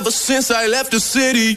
Ever since I left the city.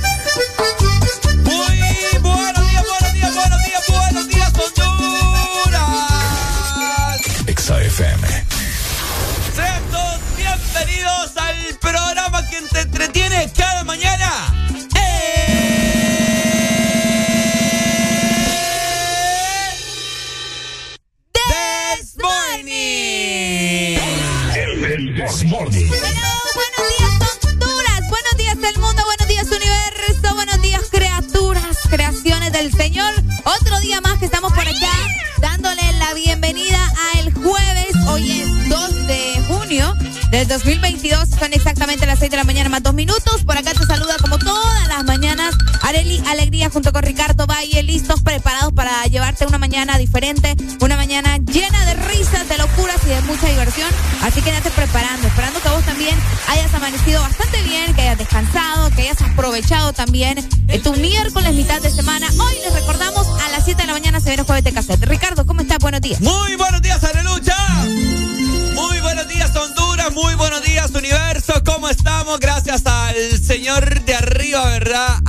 Mañana diferente. Una mañana llena de risas, de locuras y de mucha diversión. Así que date preparando. Esperando que vos también hayas amanecido bastante bien, que hayas descansado, que hayas aprovechado también eh, tu miércoles mitad de semana. Hoy les recordamos a las 7 de la mañana se viene jueves de cassette. Ricardo, ¿cómo estás? Buenos días. Muy buenos días, Aleluya. Muy buenos días, Honduras. Muy buenos días, universo. ¿Cómo estamos? Gracias al Señor de arriba, ¿verdad?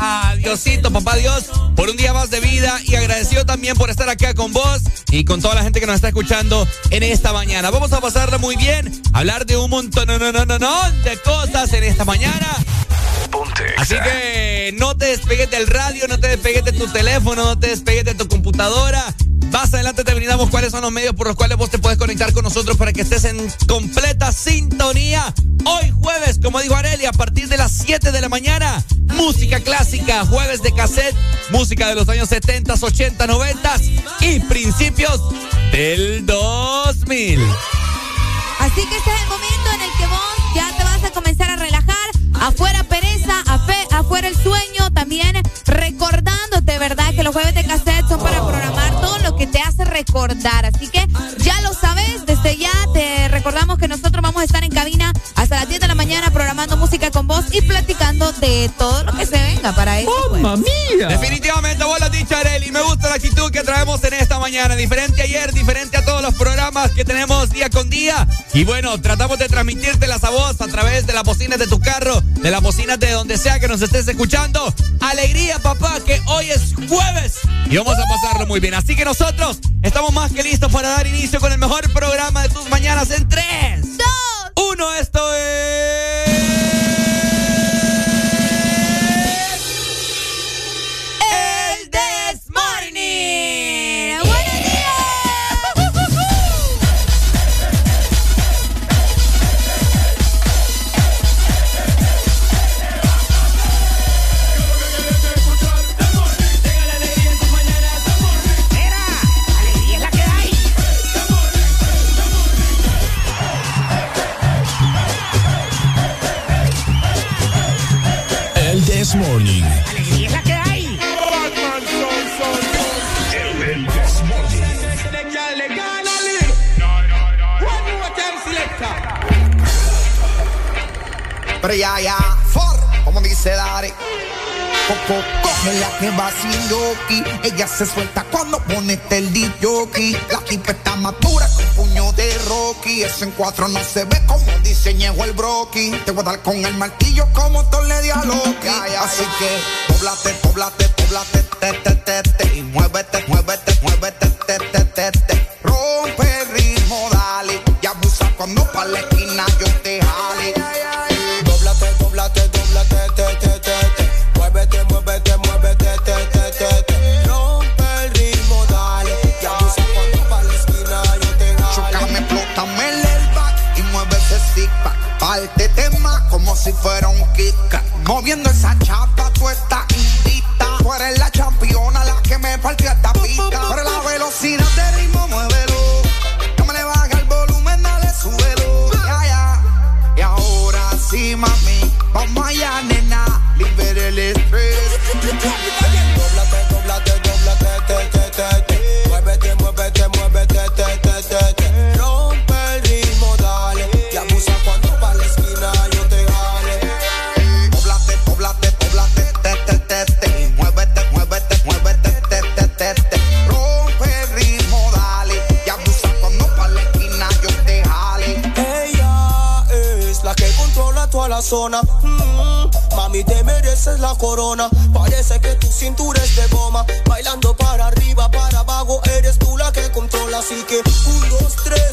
Diosito, papá Dios, por un día más de vida y agradecido también por estar acá con vos y con toda la gente que nos está escuchando en esta mañana. Vamos a pasarla muy bien, hablar de un montón no, no, no, no, no, de cosas en esta mañana. Así que no te despegues del radio, no te despegues de tu teléfono, no te despegues de tu computadora. Más adelante te brindamos cuáles son los medios por los cuales vos te puedes conectar con nosotros para que estés en completa sintonía. Hoy jueves, como dijo Areli, a partir de las 7 de la mañana, música clásica, jueves de cassette, música de los años 70, 80, 90 y principios del 2000. Así que este es el momento en el que vos ya te vas a comenzar a relajar. Afuera pereza, afuera el sueño. También recordándote, ¿verdad? Que los jueves de cassette son para programar todo lo que te hace recordar. Así que ya lo sabes, desde ya te recordamos que nosotros vamos a estar en cabina 10 de la mañana programando música con vos y platicando de todo lo que se venga para eso. Pues. ¡Mamma mía! Definitivamente, vos lo has dicho, Areli. Me gusta la actitud que traemos en esta mañana. Diferente ayer, diferente a todos los programas que tenemos día con día. Y bueno, tratamos de transmitirte la voz a través de las bocinas de tu carro, de las bocinas de donde sea que nos estés escuchando. Alegría, papá, que hoy es jueves y vamos a pasarlo muy bien. Así que nosotros estamos más que listos para dar inicio con el mejor programa de tus mañanas en 3, 2, 1. Esto es. Morning. Ya, ya, for, como dice Dari. Coco, coge la que va sin yoki. Ella se suelta cuando pone el jockey. La tipa está madura con puño de Rocky. Eso en cuatro no se ve como diseñó el broki. Te voy a dar con el martillo como le di a Loki. Así que, poblate, poblate, poblate, te, te, te, te. Y muévete, muévete, Mm, mami, te mereces la corona. Parece que tu cintura es de goma. Bailando para arriba, para abajo, eres tú la que controla. Así que, un, dos, tres,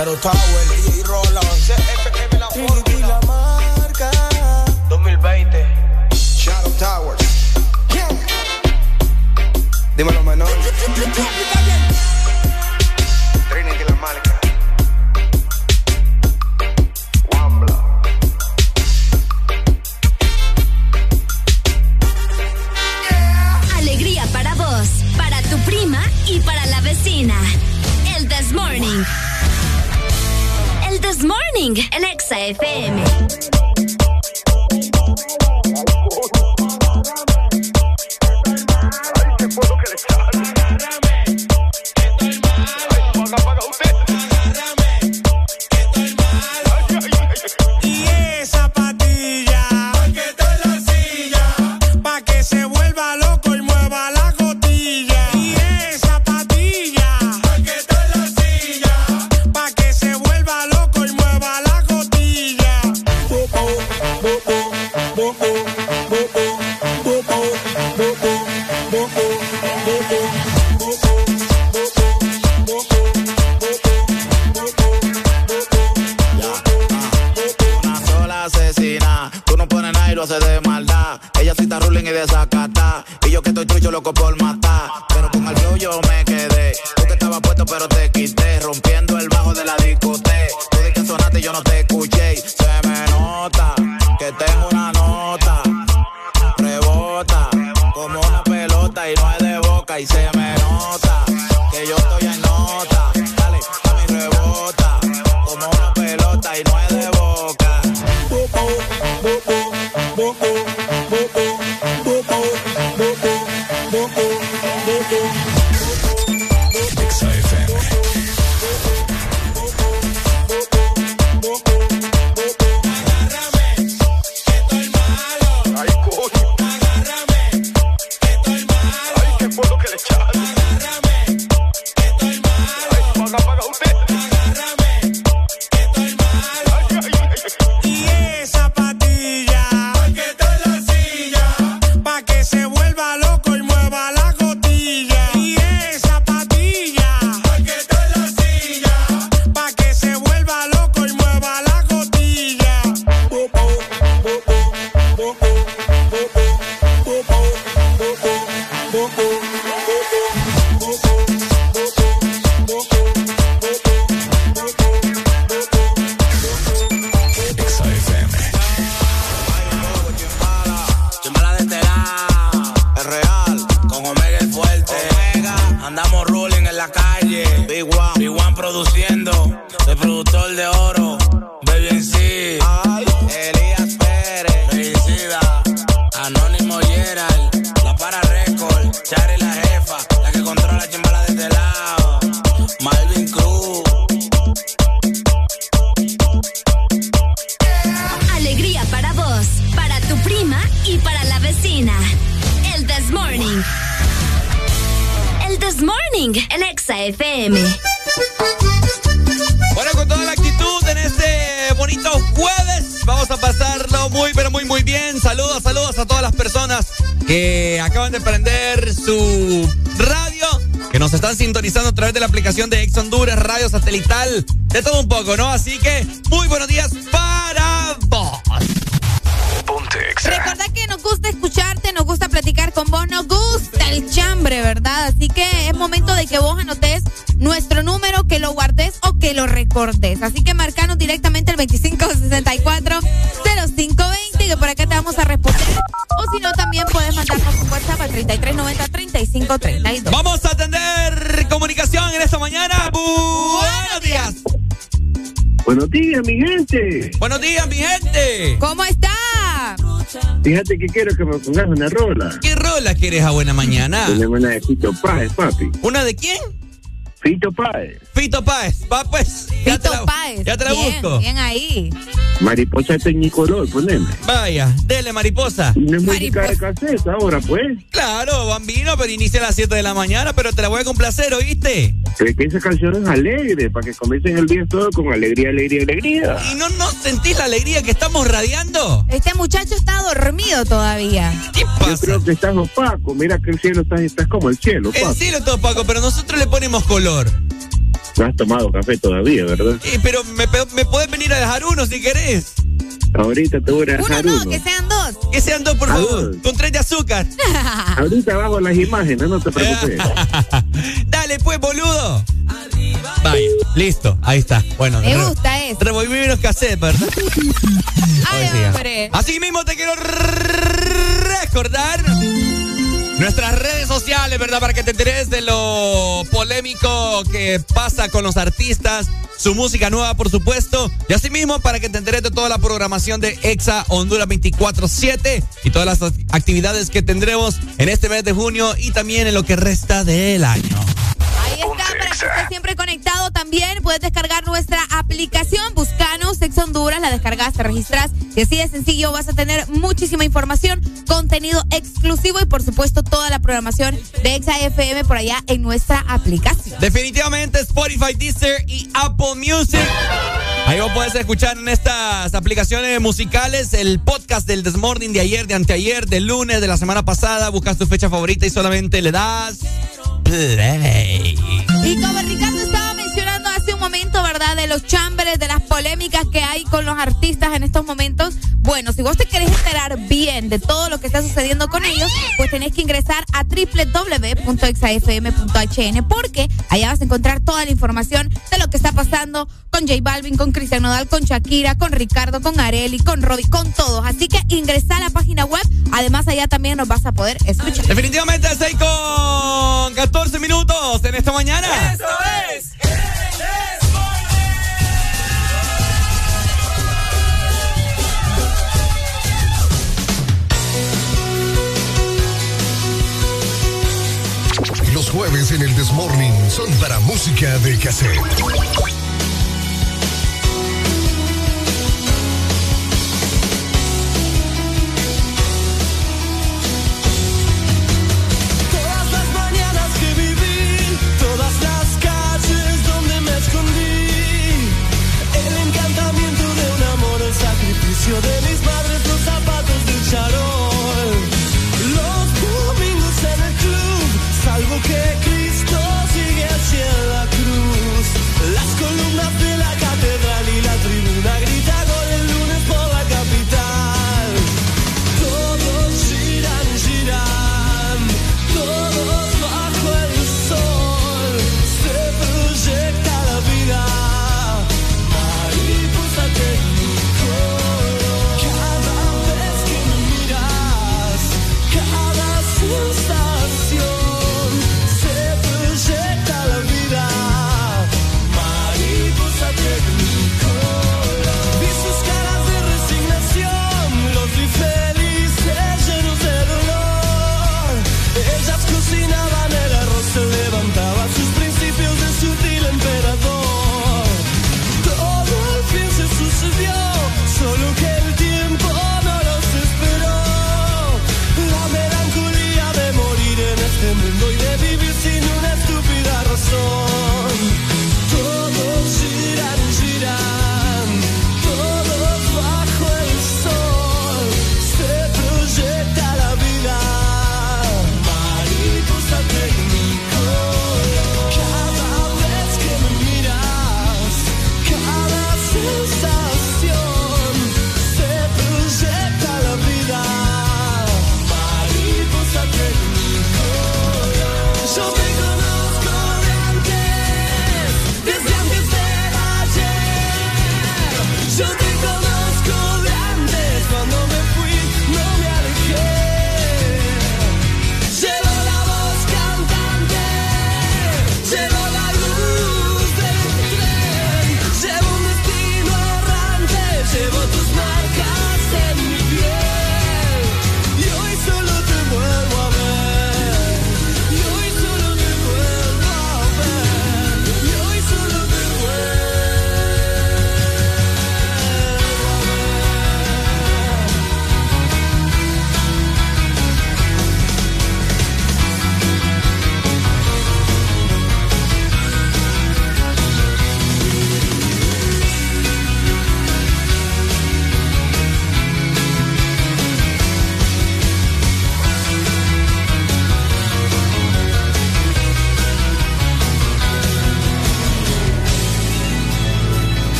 Shadow Tower, DJ Roland. Trinity la marca. 2020. Shadow Towers. Dímelo menor. De todo un poco, ¿no? Así que muy buenos días para vos. Recordad que nos gusta escucharte, nos gusta platicar con vos, nos gusta el chambre, ¿verdad? Así que es momento de que vos anotes nuestro número, que lo guardes o que lo recordes. Así que días, mi gente. Buenos días, mi gente. ¿Cómo está? Fíjate que quiero que me pongas una rola. ¿Qué rola quieres a buena mañana? Una de Fito Páez, papi. ¿Una de quién? Fito Páez. Fito Páez. Va pues. Fito Páez. Ya te la bien, busco. Bien ahí. Mariposa Tecnicolor, poneme. Vaya, dele, mariposa. Una música de cassette ahora, pues. Claro, bambino, pero inicia a las 7 de la mañana, pero te la voy a complacer, ¿oíste? Que esa canción es alegre, para que comiencen el día todo con alegría, alegría, alegría. ¿Y no, no sentís la alegría que estamos radiando? Este muchacho está dormido todavía. ¿Qué pasa? Yo creo que estás opaco, mira que el cielo está, estás como el cielo, El papi. cielo está opaco, pero nosotros le ponemos color. No has tomado café todavía, ¿verdad? Eh, pero me, me puedes venir a dejar uno si querés. Ahorita te voy a dejar Uno uno. no, que sean dos. Que sean dos, por A favor. dos. Con tres de azúcar. Ahorita bajo las imágenes, no te preocupes. Listo, ahí está. Bueno, Me re- gusta eso. Revolví los cassettes, ¿verdad? Ay, ya. hombre. Así mismo te quiero recordar nuestras redes sociales, ¿verdad? Para que te enteres de lo polémico que pasa con los artistas, su música nueva, por supuesto. Y así mismo para que te enteres de toda la programación de Exa Honduras 24-7 y todas las actividades que tendremos en este mes de junio y también en lo que resta del año. Ahí está, para que estés siempre conectado también puedes descargar nuestra aplicación, buscanos Ex Honduras, la descargas, te registras y así de sencillo vas a tener muchísima información, contenido exclusivo y por supuesto toda la programación de Exa FM por allá en nuestra aplicación. Definitivamente Spotify, Deezer y Apple Music. Ahí vos podés escuchar en estas aplicaciones musicales el podcast del Desmorning de ayer, de anteayer, del lunes, de la semana pasada. Buscas tu fecha favorita y solamente le das play. Y como Ricardo estaba de los chambres, de las polémicas que hay con los artistas en estos momentos. Bueno, si vos te querés enterar bien de todo lo que está sucediendo con ellos, pues tenés que ingresar a www.exafm.hn porque allá vas a encontrar toda la información de lo que está pasando con J Balvin, con Cristian Nodal, con Shakira, con Ricardo, con Areli, con Rodi, con todos. Así que ingresa a la página web. Además, allá también nos vas a poder escuchar. Definitivamente, 6 con 14 minutos en esta mañana. ¡Eso es! ¡Eso es! Jueves en el Desmorning son para música de cassette. Todas las mañanas que viví, todas las calles donde me escondí, el encantamiento de un amor al sacrificio de.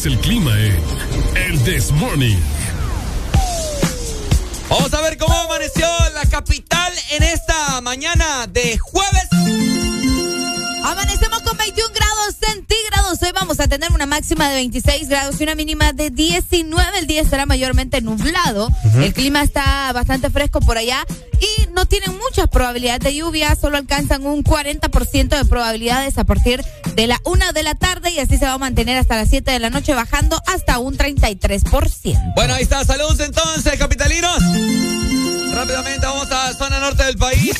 Es el clima en El This Morning. Vamos a ver cómo amaneció la capital en esta mañana de jueves. Amanecemos con 21 grados centígrados. Hoy vamos a tener una máxima de 26 grados y una mínima de 19. El día estará mayormente nublado. El clima está bastante fresco por allá y no tienen muchas probabilidades de lluvia. Solo alcanzan un 40% de probabilidades a partir de la 1 de la tarde y así se va a mantener hasta las 7 de la noche, bajando hasta un 33%. Bueno, ahí está. Saludos entonces, capitalinos. Rápidamente vamos a zona norte del país.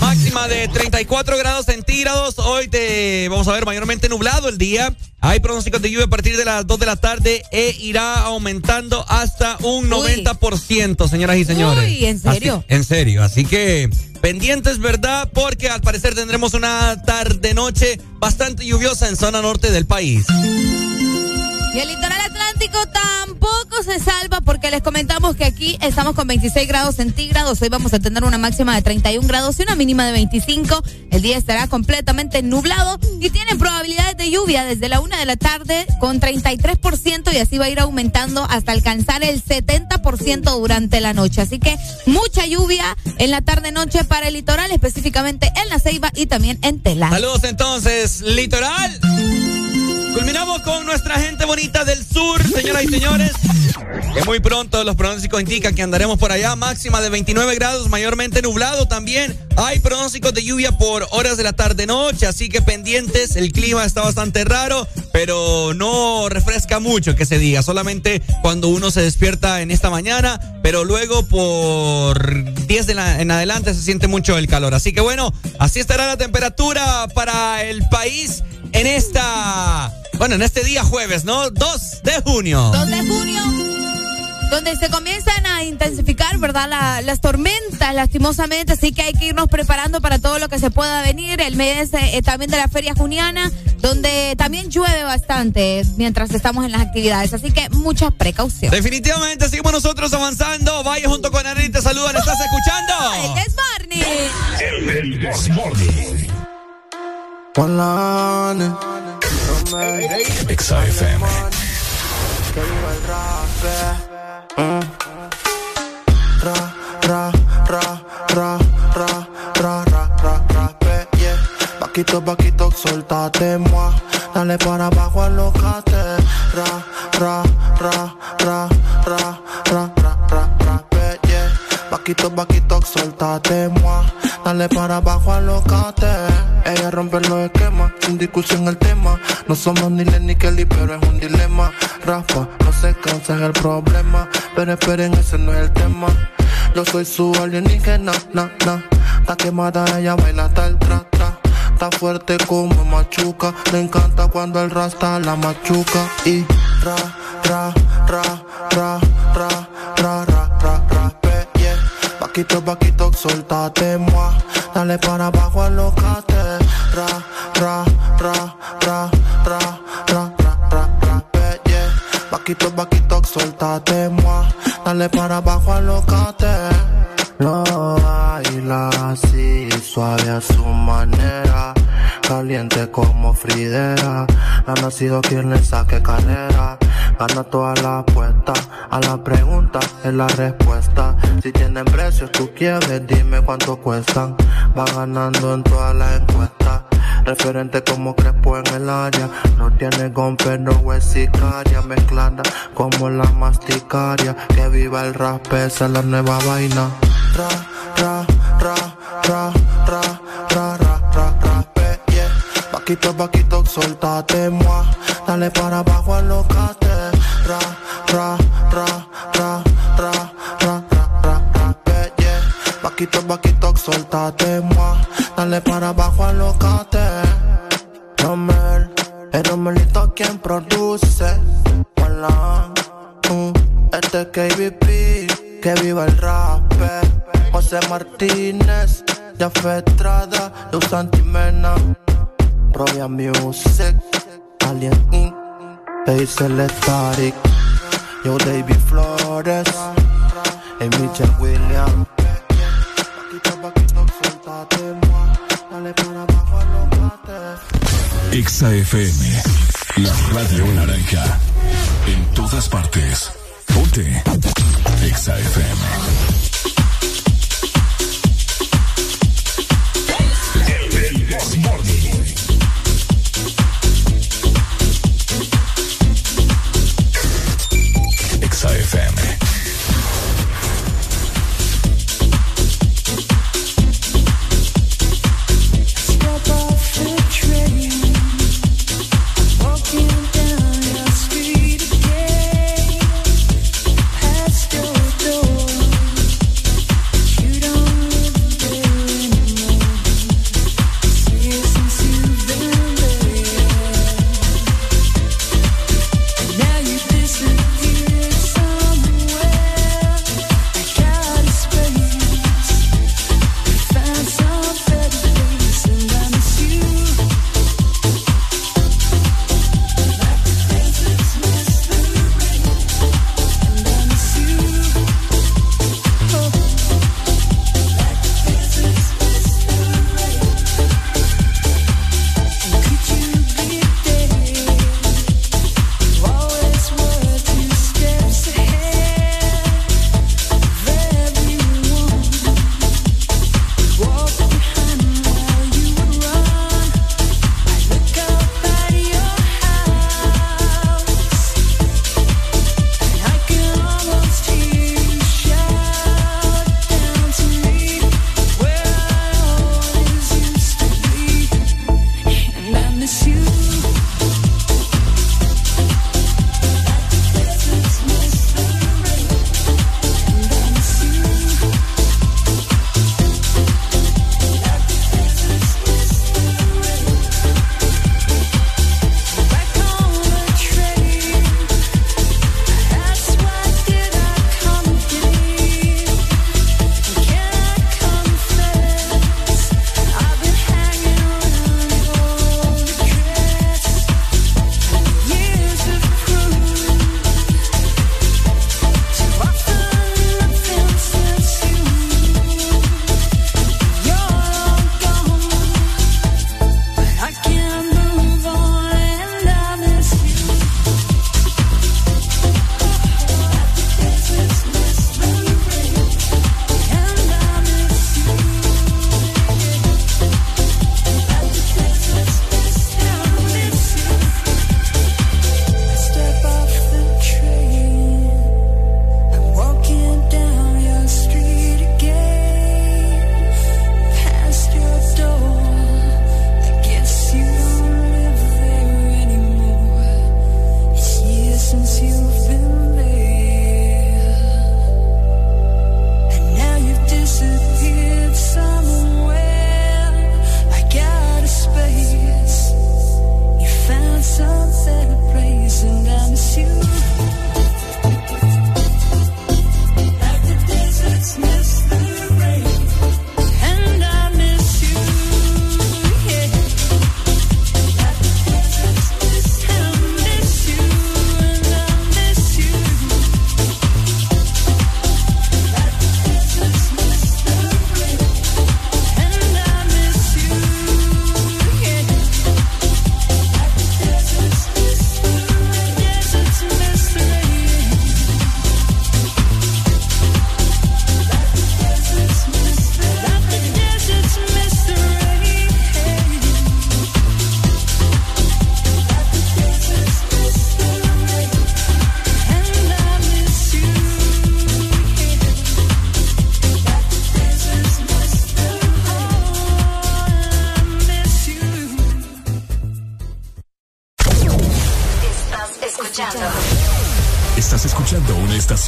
Máxima de 34 grados centígrados. Hoy te vamos a ver mayormente nublado el día. Hay pronósticos de lluvia a partir de las 2 de la tarde e irá aumentando hasta un 90%, señoras y señores. Uy, ¿en serio? en serio. Así que pendientes, ¿verdad? Porque al parecer tendremos una tarde-noche bastante lluviosa en zona norte del país. Y el litoral atlántico tampoco se salva porque les comentamos que aquí estamos con 26 grados centígrados. Hoy vamos a tener una máxima de 31 grados y una mínima de 25. El día estará completamente nublado y tienen probabilidades de lluvia desde la una de la tarde con 33% y así va a ir aumentando hasta alcanzar el 70% durante la noche. Así que mucha lluvia en la tarde-noche para el litoral, específicamente en La Ceiba y también en Tela. Saludos entonces, litoral. Culminamos con nuestra gente bonita del sur, señoras y señores. Que muy pronto los pronósticos indican que andaremos por allá, máxima de 29 grados, mayormente nublado también. Hay pronósticos de lluvia por horas de la tarde-noche, así que pendientes. El clima está bastante raro, pero no refresca mucho que se diga. Solamente cuando uno se despierta en esta mañana, pero luego por 10 de en adelante se siente mucho el calor. Así que bueno, así estará la temperatura para el país en esta, bueno, en este día jueves, ¿no? 2 de junio. 2 de junio, donde se comienzan a intensificar, ¿verdad? La- las tormentas, lastimosamente, así que hay que irnos preparando para todo lo que se pueda venir. El mes eh, también de la feria juniana, donde también llueve bastante mientras estamos en las actividades, así que mucha precaución. Definitivamente seguimos nosotros avanzando. Vaya junto con Ari, te saludan. ¿Estás escuchando? El This Morning. El This Morning. One Vaquito, vaquito, soltate, moi. Dale para abajo, alocate. Ra, ra, ra, ra, ra, ra, ra, ra, rape, yeah. Vaquito, vaquito, soltate, moi. Dale para abajo, alocate. Ella rompe los esquemas, sin discusión el tema. No somos ni Len ni Kelly, pero es un dilema. Rafa, no se cansa es el problema. Pero esperen, ese no es el tema. Yo soy su alienígena, na, na. Está quemada, ella baila hasta el tra, tra. Está fuerte como machuca. Le encanta cuando el rasta la machuca. Y ra, ra, ra, ra, ra, ra, ra, ra, ra, yeah. Vaquito, vaquito, soltate, moi. Dale para abajo, alocate. Ra, ra, ra, ra, ra, ra, ra, ra, ra, yeah. Vaquito, vaquito, soltate, moi. Dale para abajo, alocate. Lo baila así, suave a su manera. Caliente como Fridera. Ha nacido quien le saque carrera. Gana toda la apuesta. A la pregunta es la respuesta. Si tienen precios, tú quieres, dime cuánto cuestan. Va ganando en todas las encuestas. Referente como Crespo en el área. No tiene gon, pero es sicaria. Mezclada como la masticaria. Que viva el rap, esa es la nueva vaina. Ra, ra, ra, ra, Vaquito, vaquito, soltate, moi. Dale para abajo, alocate. Ra, ra, ra, ra, ra, ra, ra, ra, ra, yeah. Vaquito, vaquito, soltate, moi. Dale para abajo, alocate. Romel, el Romelito quien produce. Hola, mm, este es KBP, que viva el rap. José Martínez, ya Estrada, Luz Santimena. Royal Music, Alien Inc., Bass Electric, Yo David Flores, y Michelle Williams. Exa FM, la radio naranja, en todas partes. Ponte, Exa FM.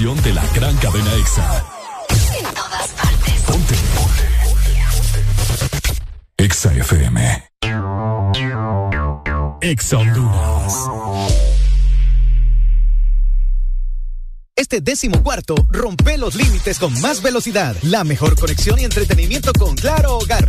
La radio naranja. En todas partes. Ponte. Exa FM. décimo cuarto, rompe los límites con más velocidad, la mejor conexión y entretenimiento con Claro Hogar.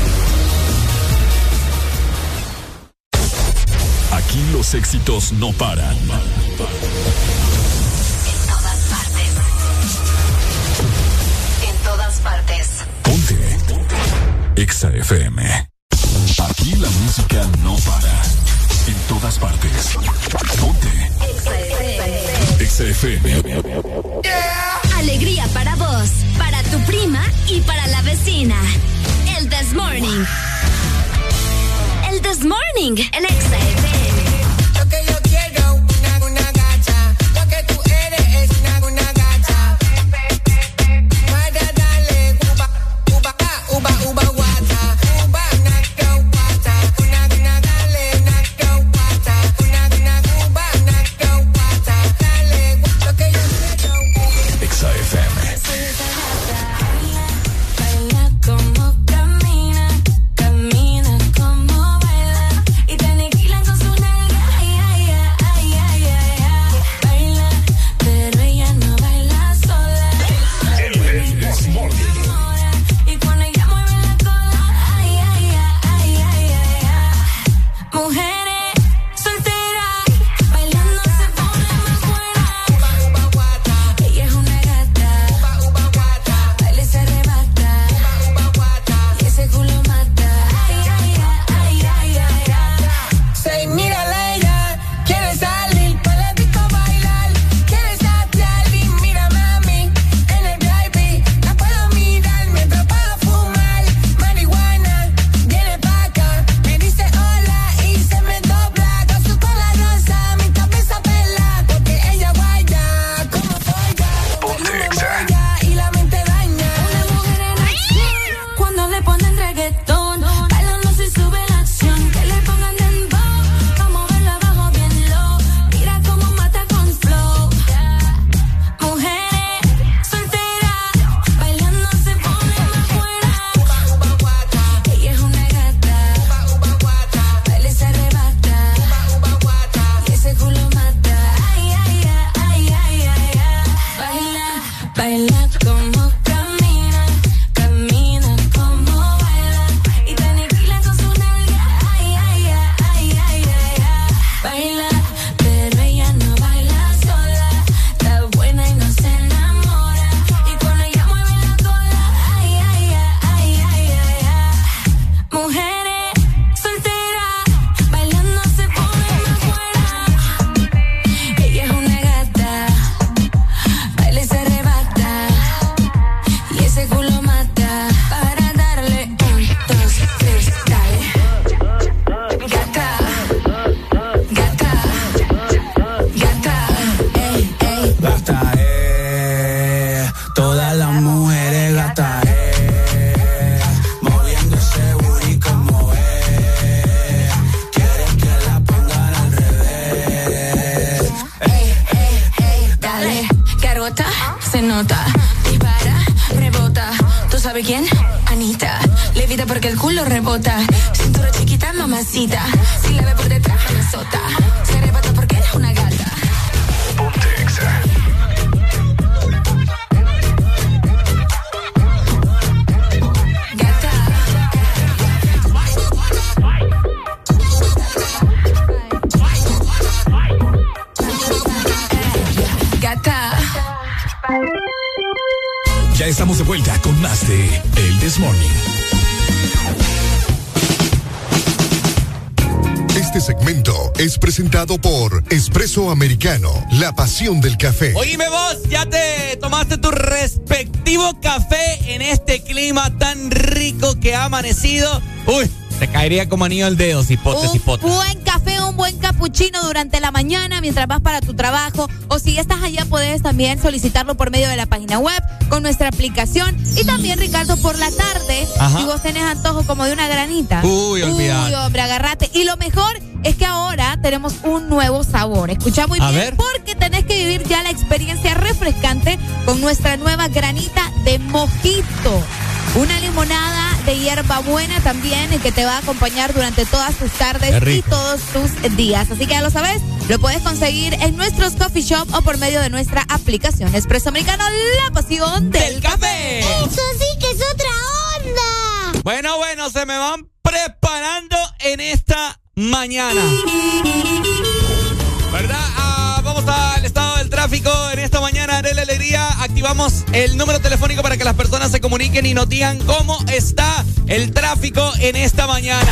Los éxitos no paran. En todas partes. En todas partes. Ponte. Exa FM. Aquí la música no para. En todas partes. Ponte. Exa FM. Alegría para vos, para tu prima y para la vecina. El This Morning. El This Morning, el Americano, la pasión del café. Oíme vos, ya te tomaste tu respectivo café en este clima tan rico que ha amanecido. Uy, te caería como anillo al dedo, cipote, Un cipote. buen café, un buen cappuccino durante la mañana mientras vas para tu trabajo. O si estás allá, puedes también solicitarlo por medio de la página web con nuestra aplicación. Y también, Ricardo, por la tarde, Ajá. si vos tenés antojo como de una granita. Uy, olvidate. Uy, hombre, agarrate. Y lo mejor tenemos un nuevo sabor. Escucha muy A bien, ver. porque tenés que vivir ya la experiencia refrescante con nuestra nueva granita de mojito. Una limonada de hierba buena también y que te va a acompañar durante todas tus tardes y todos tus días. Así que ya lo sabes, lo puedes conseguir en nuestros coffee shop o por medio de nuestra aplicación Espresso Americano, la pasión del, café. Eso sí que es otra onda. Bueno, bueno, se me van preparando en esta mañana. ¿Verdad? Ah, vamos al estado del tráfico en esta mañana de la alegría. Activamos el número telefónico para que las personas se comuniquen y nos digan cómo está el tráfico en esta mañana.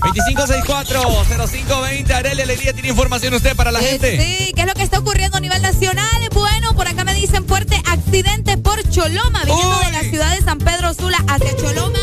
2564-0520. Arele Alegría tiene información usted para la Eh, gente. Sí, ¿qué es lo que está ocurriendo a nivel nacional? Bueno, por acá me dicen fuerte accidente por Choloma, viniendo de la ciudad de San Pedro Sula hacia Choloma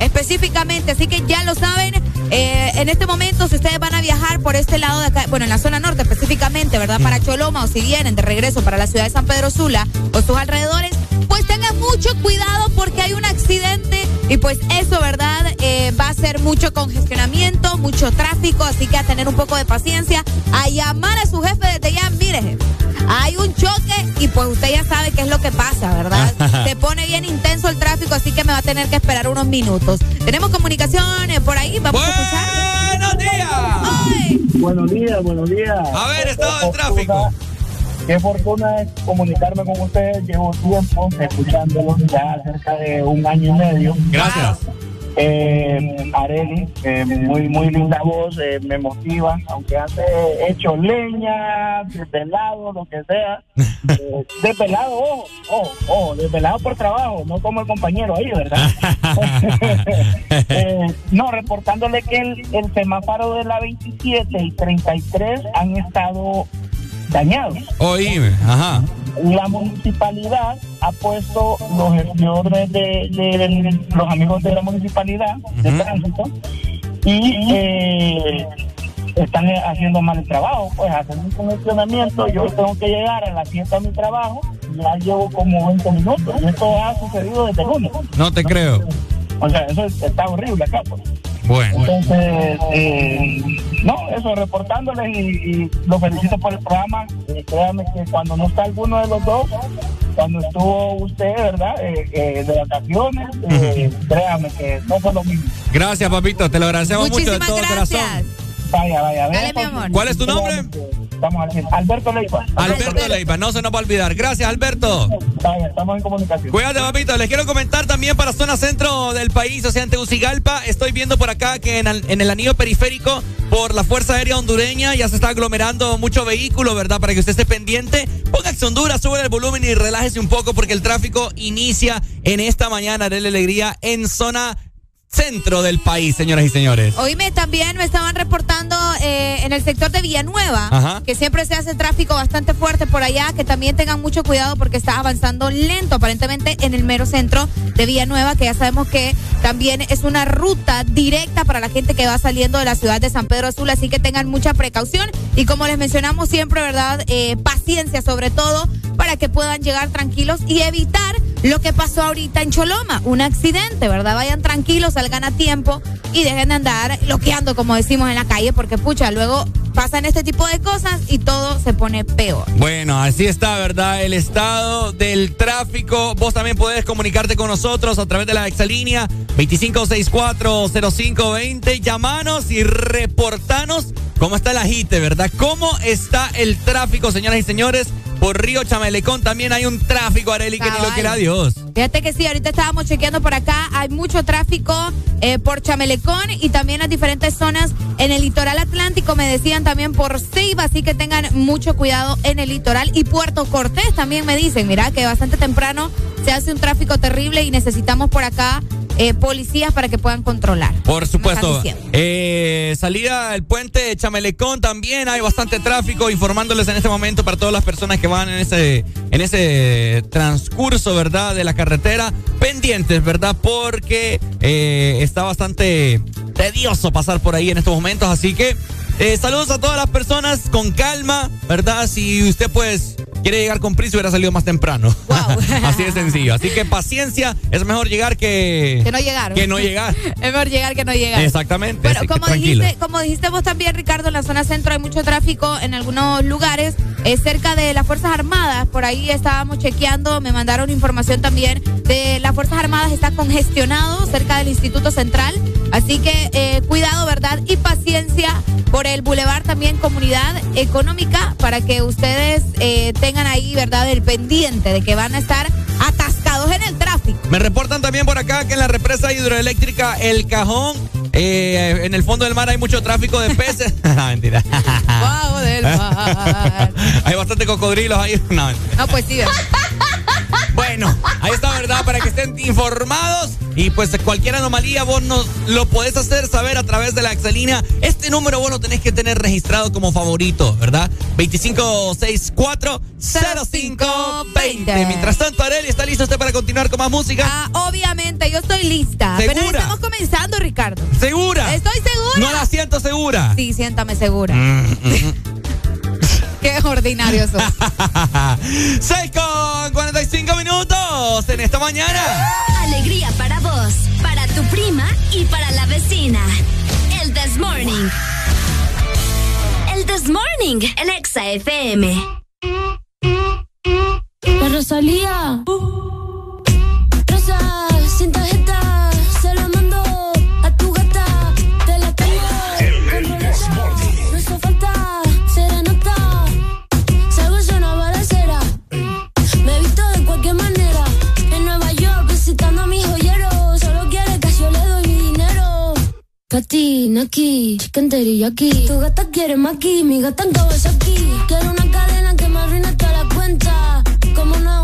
específicamente. Así que ya lo saben, eh, en este momento, si ustedes van a viajar por este lado de acá, bueno, en la zona norte específicamente, ¿verdad? Para Choloma, o si vienen de regreso para la ciudad de San Pedro Sula o sus alrededores, pues tengan mucho cuidado porque hay un accidente y pues eso, ¿verdad? Eh, va a ser mucho congestionamiento, mucho tráfico, así que a tener un poco de paciencia, a llamar a su jefe desde ya, mire, jefe, hay un choque y pues usted ya sabe qué es lo que pasa, ¿verdad? Se pone bien intenso el tráfico, así que me va a tener que esperar unos minutos. Tenemos comunicaciones por ahí, vamos a escuchar. ¡Buenos días! Buenos días, buenos días. A ver, estado del tráfico. Qué fortuna es comunicarme con ustedes. Llevo tiempo escuchándolos ya cerca de un año y medio. Gracias. Eh, Areli, eh, muy muy linda voz, eh, me motiva, aunque antes he hecho leña, desvelado, lo que sea. Eh, desvelado, ojo, ojo, ojo, desvelado por trabajo, no como el compañero ahí, ¿verdad? Eh, no, reportándole que el, el semáforo de la 27 y 33 han estado dañados. Oíme, ajá. La municipalidad ha puesto los gestiones de, de- de los amigos de la municipalidad de tránsito y eh, están haciendo mal el trabajo, pues hacen un congestionamiento, yo tengo que llegar a las 7 a mi trabajo, ya llevo como 20 minutos y esto ha sucedido desde lunes. No te creo. O sea, eso está horrible acá. Pues. Bueno. Entonces, eh, no, eso, reportándoles y, y los felicito por el programa. Eh, créanme que cuando no está alguno de los dos, cuando estuvo usted, ¿verdad? Eh, eh, de vacaciones, eh, créame que no fue lo mismo. Gracias, papito. Te lo agradecemos mucho de Muchísimas todo gracias. corazón. Vaya, vaya, Dale, mi amor. ¿Cuál es tu nombre? Estamos al. Alberto Leiva. Alberto Leiva, no se nos va a olvidar. Gracias, Alberto. Estamos en comunicación. Cuídate, papito. Les quiero comentar también para zona centro del país, o sea, en Tegucigalpa. Estoy viendo por acá que en el, en el anillo periférico, por la Fuerza Aérea Hondureña, ya se está aglomerando mucho vehículo, ¿verdad? Para que usted esté pendiente. Póngase Honduras, sube el volumen y relájese un poco porque el tráfico inicia en esta mañana de la alegría en zona centro del país, señoras y señores. Oíme, también me estaban reportando eh, en el sector de Villanueva, Ajá. que siempre se hace tráfico bastante fuerte por allá, que también tengan mucho cuidado porque está avanzando lento, aparentemente en el mero centro de Villanueva, que ya sabemos que también es una ruta directa para la gente que va saliendo de la ciudad de San Pedro Azul, así que tengan mucha precaución y como les mencionamos siempre, ¿verdad? Eh, paciencia sobre todo para que puedan llegar tranquilos y evitar lo que pasó ahorita en Choloma, un accidente, ¿verdad? Vayan tranquilos, salgan a tiempo y dejen de andar loqueando, como decimos en la calle, porque pucha, luego pasan este tipo de cosas y todo se pone peor. Bueno, así está, ¿verdad? El estado del tráfico. Vos también podés comunicarte con nosotros a través de la exalínea 25640520. Llamanos y reportanos cómo está el agite, ¿verdad? ¿Cómo está el tráfico, señoras y señores? Por Río Chamelecón también hay un tráfico, Areli, que ni lo quiera Dios. Fíjate que sí, ahorita estábamos chequeando por acá, hay mucho tráfico eh, por Chamelecón y también las diferentes zonas en el litoral atlántico, me decían también por Ceiba, así que tengan mucho cuidado en el litoral y Puerto Cortés también me dicen, mira que bastante temprano se hace un tráfico terrible y necesitamos por acá eh, policías para que puedan controlar. Por supuesto. Eh, salida del puente de Chamelecón también hay bastante tráfico, informándoles en este momento para todas las personas que van en ese, en ese transcurso, ¿verdad? De la carretera, pendientes, ¿verdad? Porque eh, está bastante tedioso pasar por ahí en estos momentos, así que eh, saludos a todas las personas con calma, ¿verdad? Si usted pues quiere llegar con prisa hubiera salido más temprano. así de sencillo. Así que paciencia, es mejor llegar que... Que no llegar. Que no llegar. Es mejor llegar que no llegar. Exactamente. Bueno, como dijiste, como dijiste vos también, Ricardo, en la zona centro hay mucho tráfico en algunos lugares, eh, cerca de las Fuerzas Armadas. Por ahí estábamos chequeando, me mandaron información también de las Fuerzas Armadas está congestionado cerca del Instituto Central. Así que eh, cuidado, ¿verdad? Y paciencia por el Boulevard también Comunidad Económica para que ustedes eh, tengan ahí, ¿verdad? El pendiente de que van a estar atascados en el tráfico. Me reportan también por acá que en la represa hidroeléctrica El Cajón, eh, en el fondo del mar hay mucho tráfico de peces. no, mentira. Bajo del mar. hay bastante cocodrilos ahí. No, mentira. No, pues sí, ¿verdad? Bueno, ahí está, ¿verdad? Para que estén informados y pues cualquier anomalía vos nos lo podés hacer saber a través de la Excelina. Este número vos lo tenés que tener registrado como favorito, ¿verdad? 2564-0520. Mientras tanto, Areli, ¿está listo usted para continuar con más música? Ah, obviamente, yo estoy lista. ¿Segura? Apenas estamos comenzando, Ricardo. ¿Segura? Estoy segura. No la siento segura. Sí, siéntame segura. Mm, mm. Qué ordinario sos. 6 con 45 minutos en esta mañana. Alegría para vos, para tu prima y para la vecina. El This Morning. El This Morning, el Exa FM. La Rosalía. Rosa, sin Katy, Naki, chicken teriyaki. Tu gata quiere maki, mi gata en Kawasaki. Quiero una cadena que me arruine toda la cuenta. Como Naomi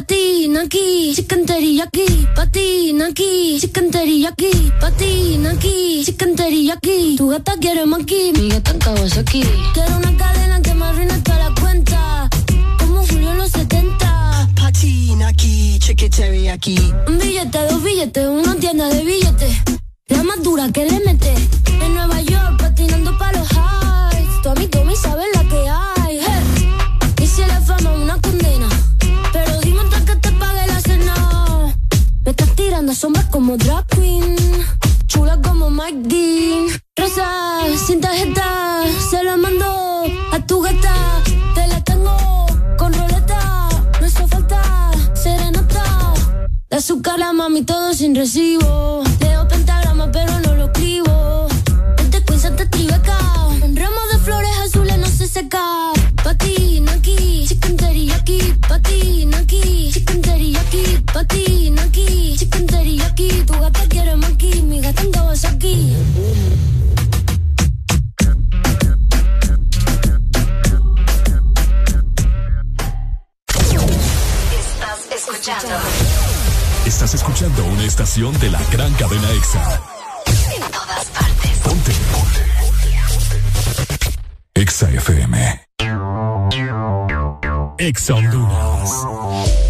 Patina aquí, chicken teriyaki. Patina aquí, chicken teriyaki. Patina aquí, chicken teriyaki. Tu gata quiere maki, mi gata en Kawasaki. Quiero una cadena que me arruine toda la cuenta. Como Julio en los 70. Patina aquí, chicken teriyaki. Un billete, dos billetes, una tienda de billetes. La más dura que le mete. En Nueva York, patinando pa' los highs. Tu amigo me sabe la que hay. hey. Y si la fama una tirando sombras como drag queen. Chula como Mike Dean. Rosa, sin tarjeta, se la mando a tu gata. Te la tengo con roleta. No hizo falta serenata. De azúcar la mami todo sin recibo. Leo pentagrama pero no lo escribo. Este Queen Santa Tribeca. Un ramo de flores azules no se seca. Patina aquí, chicken teriyaki. Patina aquí, chicken teriyaki. Patina aquí, chicken Tu gata quiere maki, mi gata en Kawasaki. Estás escuchando. Estás escuchando una estación de la gran cadena EXA. En todas partes. Ponte. Ponte. EXA FM. EXA Honduras.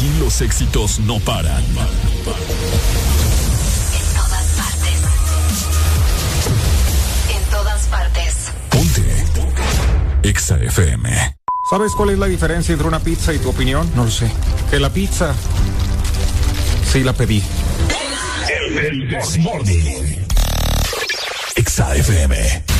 Aquí los éxitos no paran. En todas partes. En todas partes. Exa FM. ¿Sabes cuál es la diferencia entre una pizza y tu opinión? No lo sé. Que la pizza sí la pedí. El This Morning. Exa FM.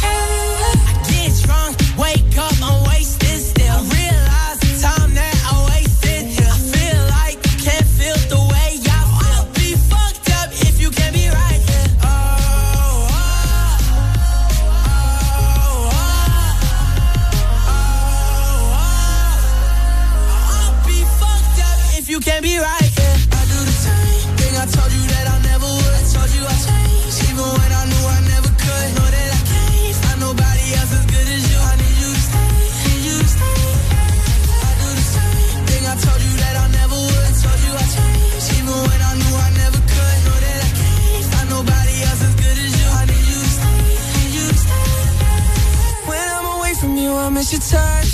Your touch.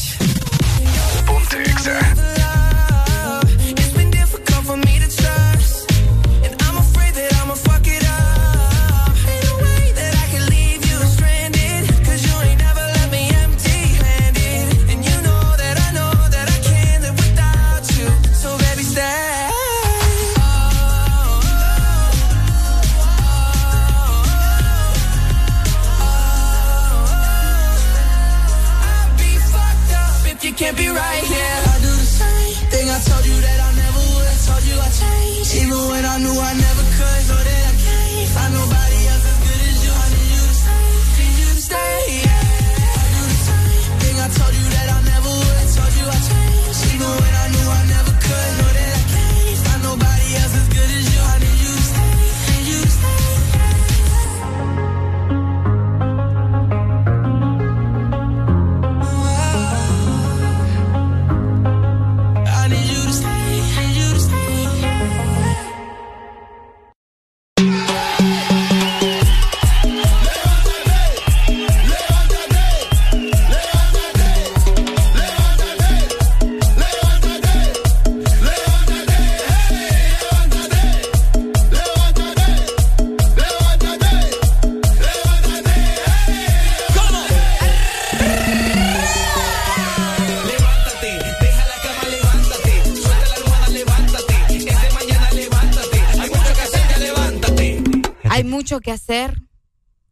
Que hacer.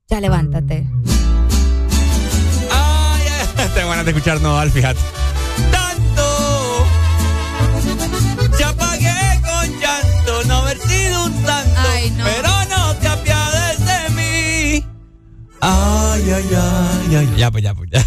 Ya levántate. Ay, ay, tengo ganas de escuchar Nodal, fíjate. Tanto. Ya pagué con llanto, no haber sido un santo. Pero no te apiades de mí. Ay, ay, ay, ay. Ya, pues, ya, pues, ya.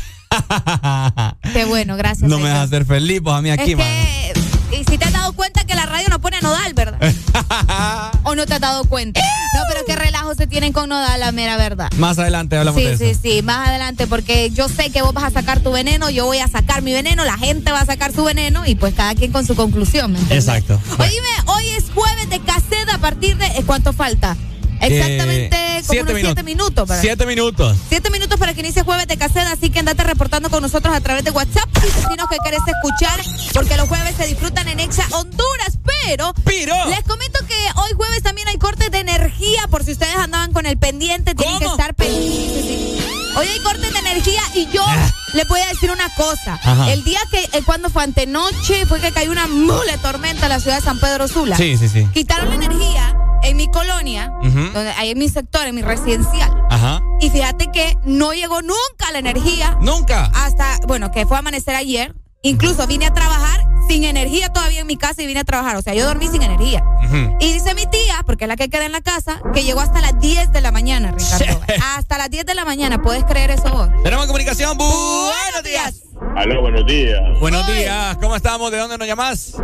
Qué bueno, gracias. No me a hacer feliz, pues a mí aquí, es que, y si te has dado cuenta que la radio no pone nodal, ¿verdad? ¿O no te has dado cuenta? No, pero qué relajo se tienen con nodal, la mera verdad. Más adelante hablamos Sí, de eso. sí, sí, más adelante, porque yo sé que vos vas a sacar tu veneno, yo voy a sacar mi veneno, la gente va a sacar su veneno y pues cada quien con su conclusión. Exacto. Oíme, hoy es jueves de caseta a partir de. ¿eh, ¿Cuánto falta? Exactamente Eh, como unos siete minutos. ¿verdad? Siete minutos. Siete minutos para que inicie jueves de caseta, así que andate reportando con nosotros a través de WhatsApp y decinos que querés escuchar, porque los jueves se disfrutan en Exa Honduras, pero Pero, Pero. les comento que hoy jueves también hay cortes de energía, por si ustedes andaban con el pendiente, tienen que estar pendientes. Hoy hay cortes de energía y yo les voy a decir una cosa. Ajá. El día que, eh, cuando fue antenoche, fue que cayó una mule tormenta en la ciudad de San Pedro Sula. Sí, sí, sí. Quitaron la energía en mi colonia, Ujú. donde hay en mi sector, en mi residencial. Ajá. Y fíjate que no llegó nunca la energía. Nunca. Hasta, bueno, que fue a amanecer ayer. Incluso vine a trabajar sin energía todavía en mi casa y vine a trabajar. O sea, yo dormí sin energía. Y dice mi tía, porque es la que queda en la casa, que llegó hasta las 10 de la mañana, Ricardo. hasta las 10 de la mañana, ¿puedes creer eso vos? Tenemos comunicación. Bu- Buenos días. Aló, buenos días. Buenos días. ¿Cómo estamos? ¿De dónde nos llamas?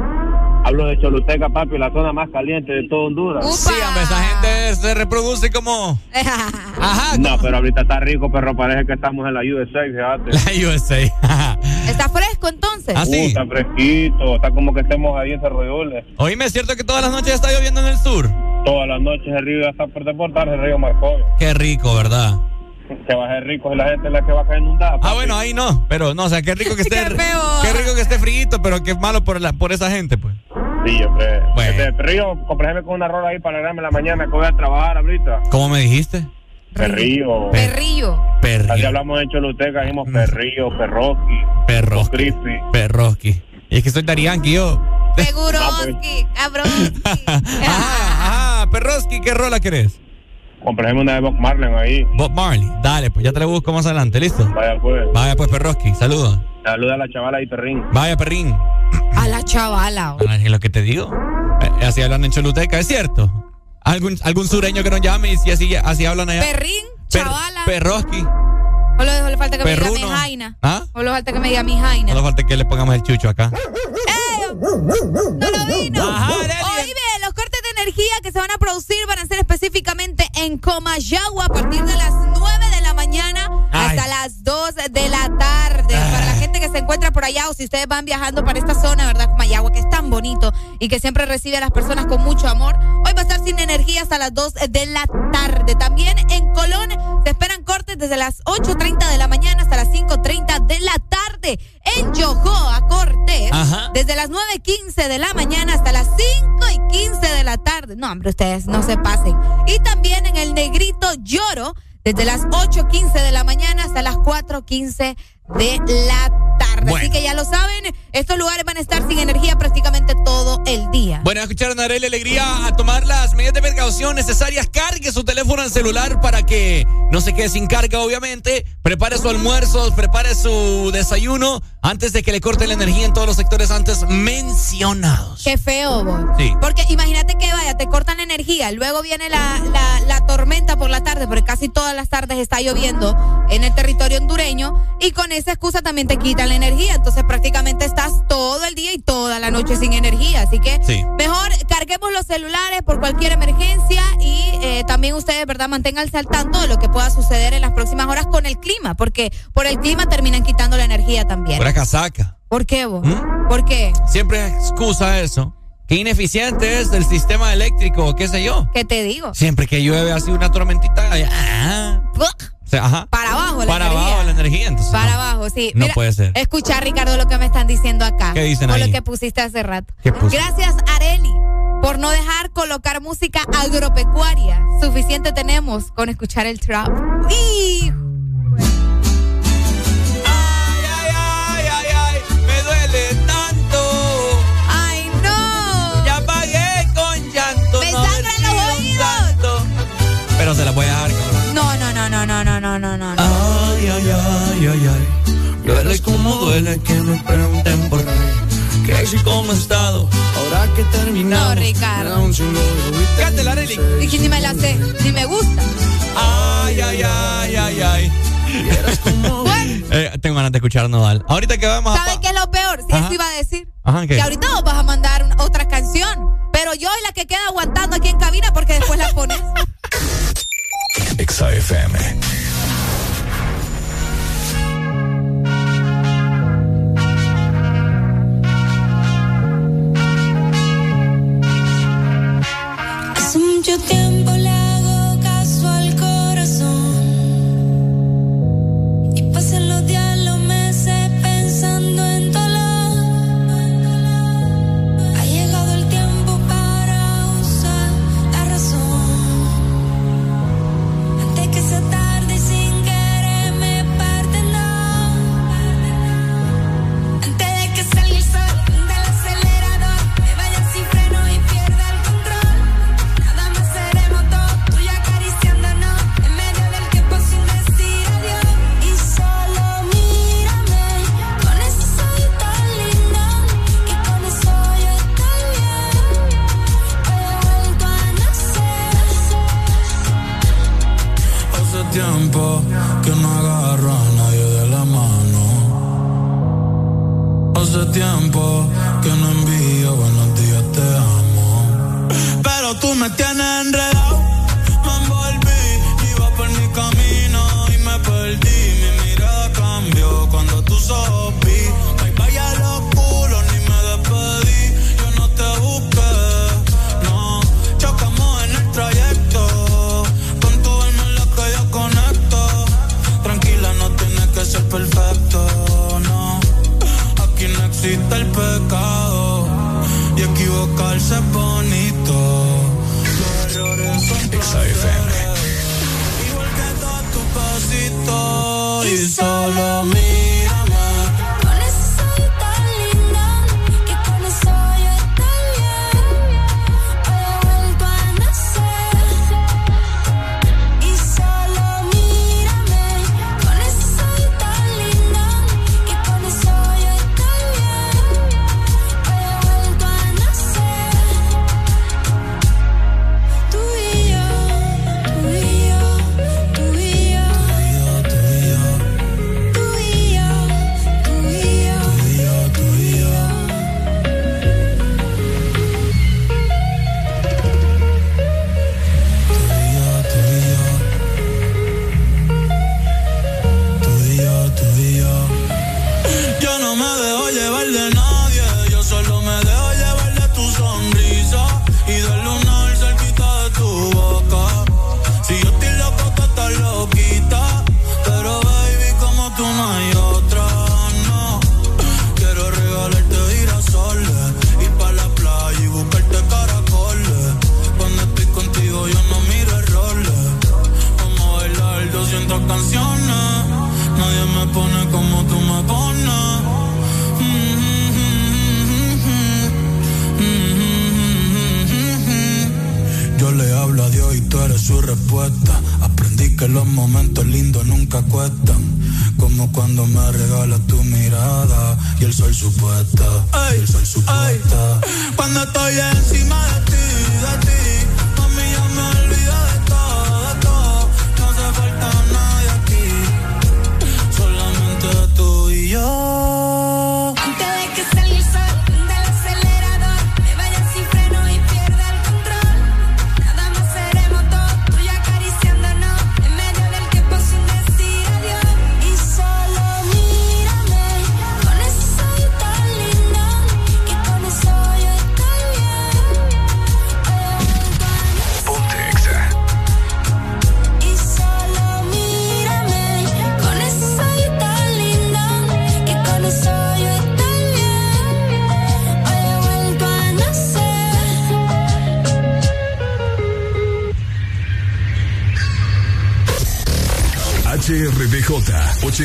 Hablo de Choluteca, papi, la zona más caliente de todo Honduras. Sí, hombre, esa gente se reproduce como. Ajá. No, pero ahorita está rico, perro. Parece que estamos en la USA, fíjate. La USA. ¿Está fresco entonces? Ah, sí. Uh, está fresquito. Está como que estemos ahí en Cerro de Ules. Oíme, ¿es cierto que todas las noches está lloviendo en el sur? Todas las noches el río ya está por deportar, el río Marcovio. Qué rico, ¿verdad? Que va a ser rico y la gente es la que va a caer inundada. Ah, bueno, ahí no. Pero no, o sea, qué rico que esté. Qué rico que esté frío, pero qué malo por, la, por esa gente, pues. Sí, hombre. Bueno. Este río, comprarme con una rola ahí para alegrarme la mañana que voy a trabajar ahorita. ¿Cómo me dijiste? Perrillo. Perrillo. Así Perrillo. hablamos en Choluteca, dijimos perrillo, perroqui, Perro. creepy. Perroski. Y es que soy Darianki yo. Seguroski, cabroski. Ajá, ajá. Perroski, ¿qué rola querés? Comprarme una de Bob Marley ahí. Bob Marley. Dale, pues ya te la busco más adelante, ¿listo? Vaya pues. Vaya pues, Perroski. Saludos. Saluda a la chavala y perrín. Vaya, perrín. A la chavala. Ah, Es lo que te digo. Eh, Así hablan en Choluteca, es cierto. Algún, algún sureño que nos llame y si así, así hablan allá. Perrín, Per- chavala. Perroski. Solo solo le falta que me diga mi Perruno. jaina. ¿Ah? Solo falta que me diga mi jaina. Le falta que le pongamos el chucho acá. No lo vino. Ajá. Oíme, los cortes de energía que se van a producir van a ser específicamente en Comayagua a partir de las 9 por allá o si ustedes van viajando para esta zona, ¿verdad? Comayagua, que es tan bonito y que siempre recibe a las personas con mucho amor. Hoy va a estar sin energía hasta las 2 de la tarde. También en Colón se esperan cortes desde las 8.30 de la mañana hasta las 5.30 de la tarde. En Yojoa, Cortés, Ajá. desde las 9.15 de la mañana hasta las 5.15 de la tarde. No, hombre, ustedes no se pasen. Y también en el Negrito Lloro, desde las 8.15 de la mañana hasta las 4.15 de la tarde. Bueno. Así que ya lo saben, estos lugares van a estar sin energía prácticamente todo el día. Bueno, escucharon a Arely Alegría a tomar las medidas de precaución necesarias. Cargue su teléfono en celular para que no se quede sin carga, obviamente. Prepare su almuerzo, prepare su desayuno antes de que le corte la energía en todos los sectores antes mencionados. Qué feo, vos. Sí. Porque imagínate que vaya, te cortan la energía, luego viene la, la, la tormenta por la tarde, porque casi todas las tardes está lloviendo en el territorio hondureño, y con esa excusa también te quitan la energía. Entonces prácticamente estás todo el día y toda la noche sin energía. Así que Sí. mejor carguemos los celulares por cualquier emergencia y eh, también ustedes, ¿verdad? Manténganse al tanto de lo que pueda suceder en las próximas horas con el clima, porque por el clima terminan quitando la energía también. Pura casaca. ¿Por qué vos? ¿Mm? ¿Por qué? Siempre excusa eso. Qué ineficiente es el sistema eléctrico, qué sé yo. ¿Qué te digo? Siempre que llueve así una tormentita, ah, ajá. Para abajo la Para energía. abajo la energía, entonces. Para no. abajo, sí. No puede ser. Escucha, Ricardo, lo que me están diciendo acá. ¿Qué dicen ahí? lo que pusiste hace rato. ¿Qué puse? Gracias, Areli, por no dejar colocar música agropecuaria. Suficiente tenemos con escuchar el trap. ¡Hijo! Ay, ay, ay, ay, me duele tanto. ¡Ay, no! Ya pagué con llanto. ¡Me no haber sangran los sido un oídos! santo. Pero se la voy a ay, ay, ay. Duele como duele que me pregunten por qué. Que si cómo he estado, ahora que terminamos. No, Ricardo. un chingo de Cántela, Arely. Dije, ni me la sé, ni me gusta. Ay, ay, ay, ay, ay. Bueno, Eh, tengo ganas de escuchar a Nodal. Ahorita que vamos a. ¿sabes pa- qué es lo peor? Sí, Ajá. eso iba a decir. Ajá, ¿qué? Que ahorita vos vas a mandar una- otra canción. Pero yo soy la que queda aguantando aquí en cabina porque después la pones. Exa o tempo.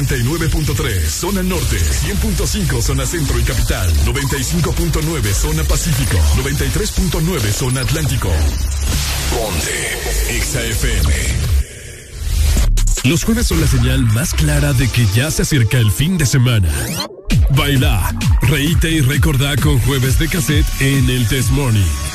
89.3 zona norte, 100.5 zona centro y capital, 95.9 zona pacífico, 93.9 zona atlántico. Ponte XAFM. Los jueves son la señal más clara de que ya se acerca el fin de semana. Baila, reíte y recordá con jueves de cassette en el Test Morning.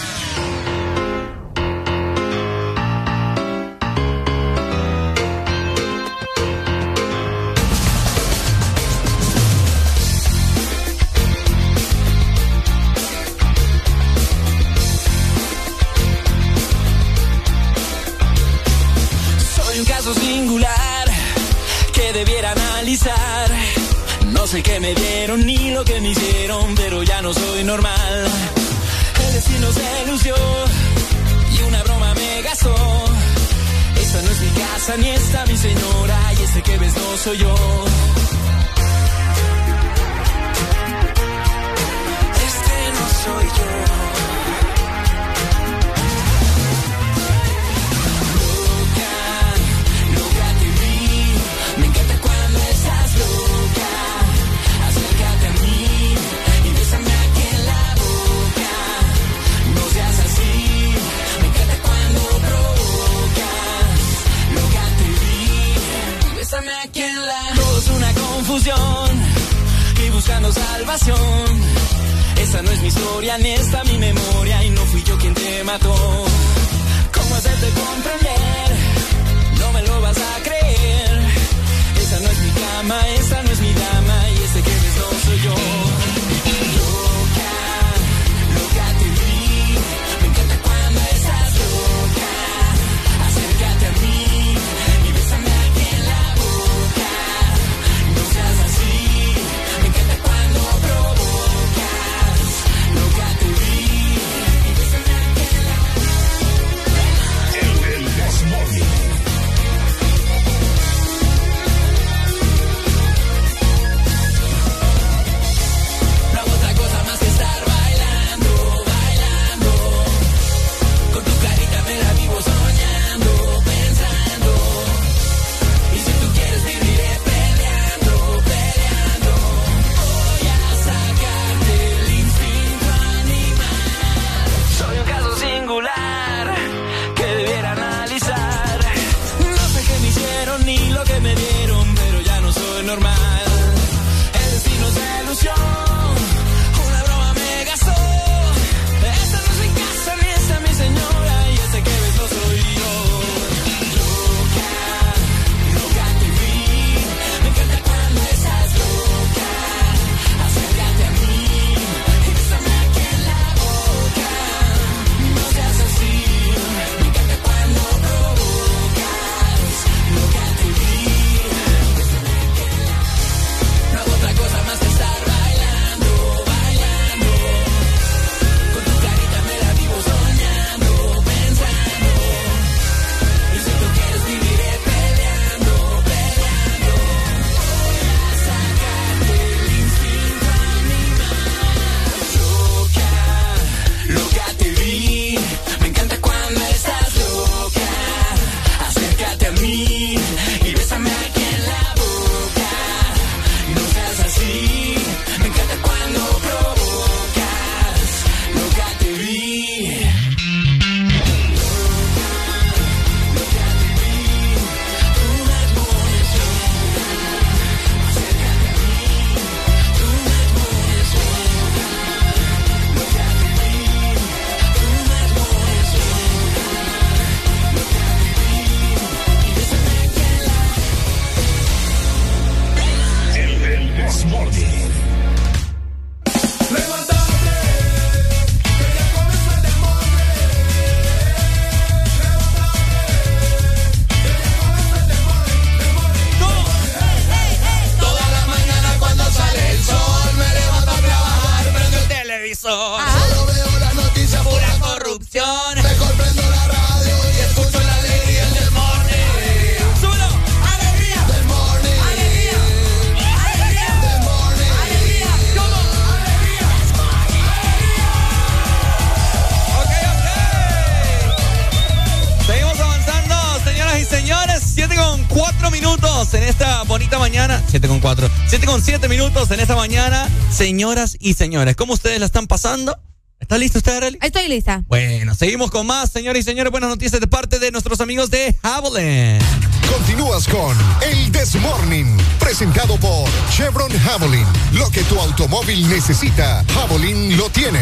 7 con 7 minutos en esta mañana. Señoras y señores, ¿cómo ustedes la están pasando? ¿Está listo usted, Arely? Estoy lista. Bueno, seguimos con más, señoras y señores. Buenas noticias de parte de nuestros amigos de Haviland. Continúas con El This Morning, presentado por Chevron Javelin. Lo que tu automóvil necesita, Javelin lo tiene.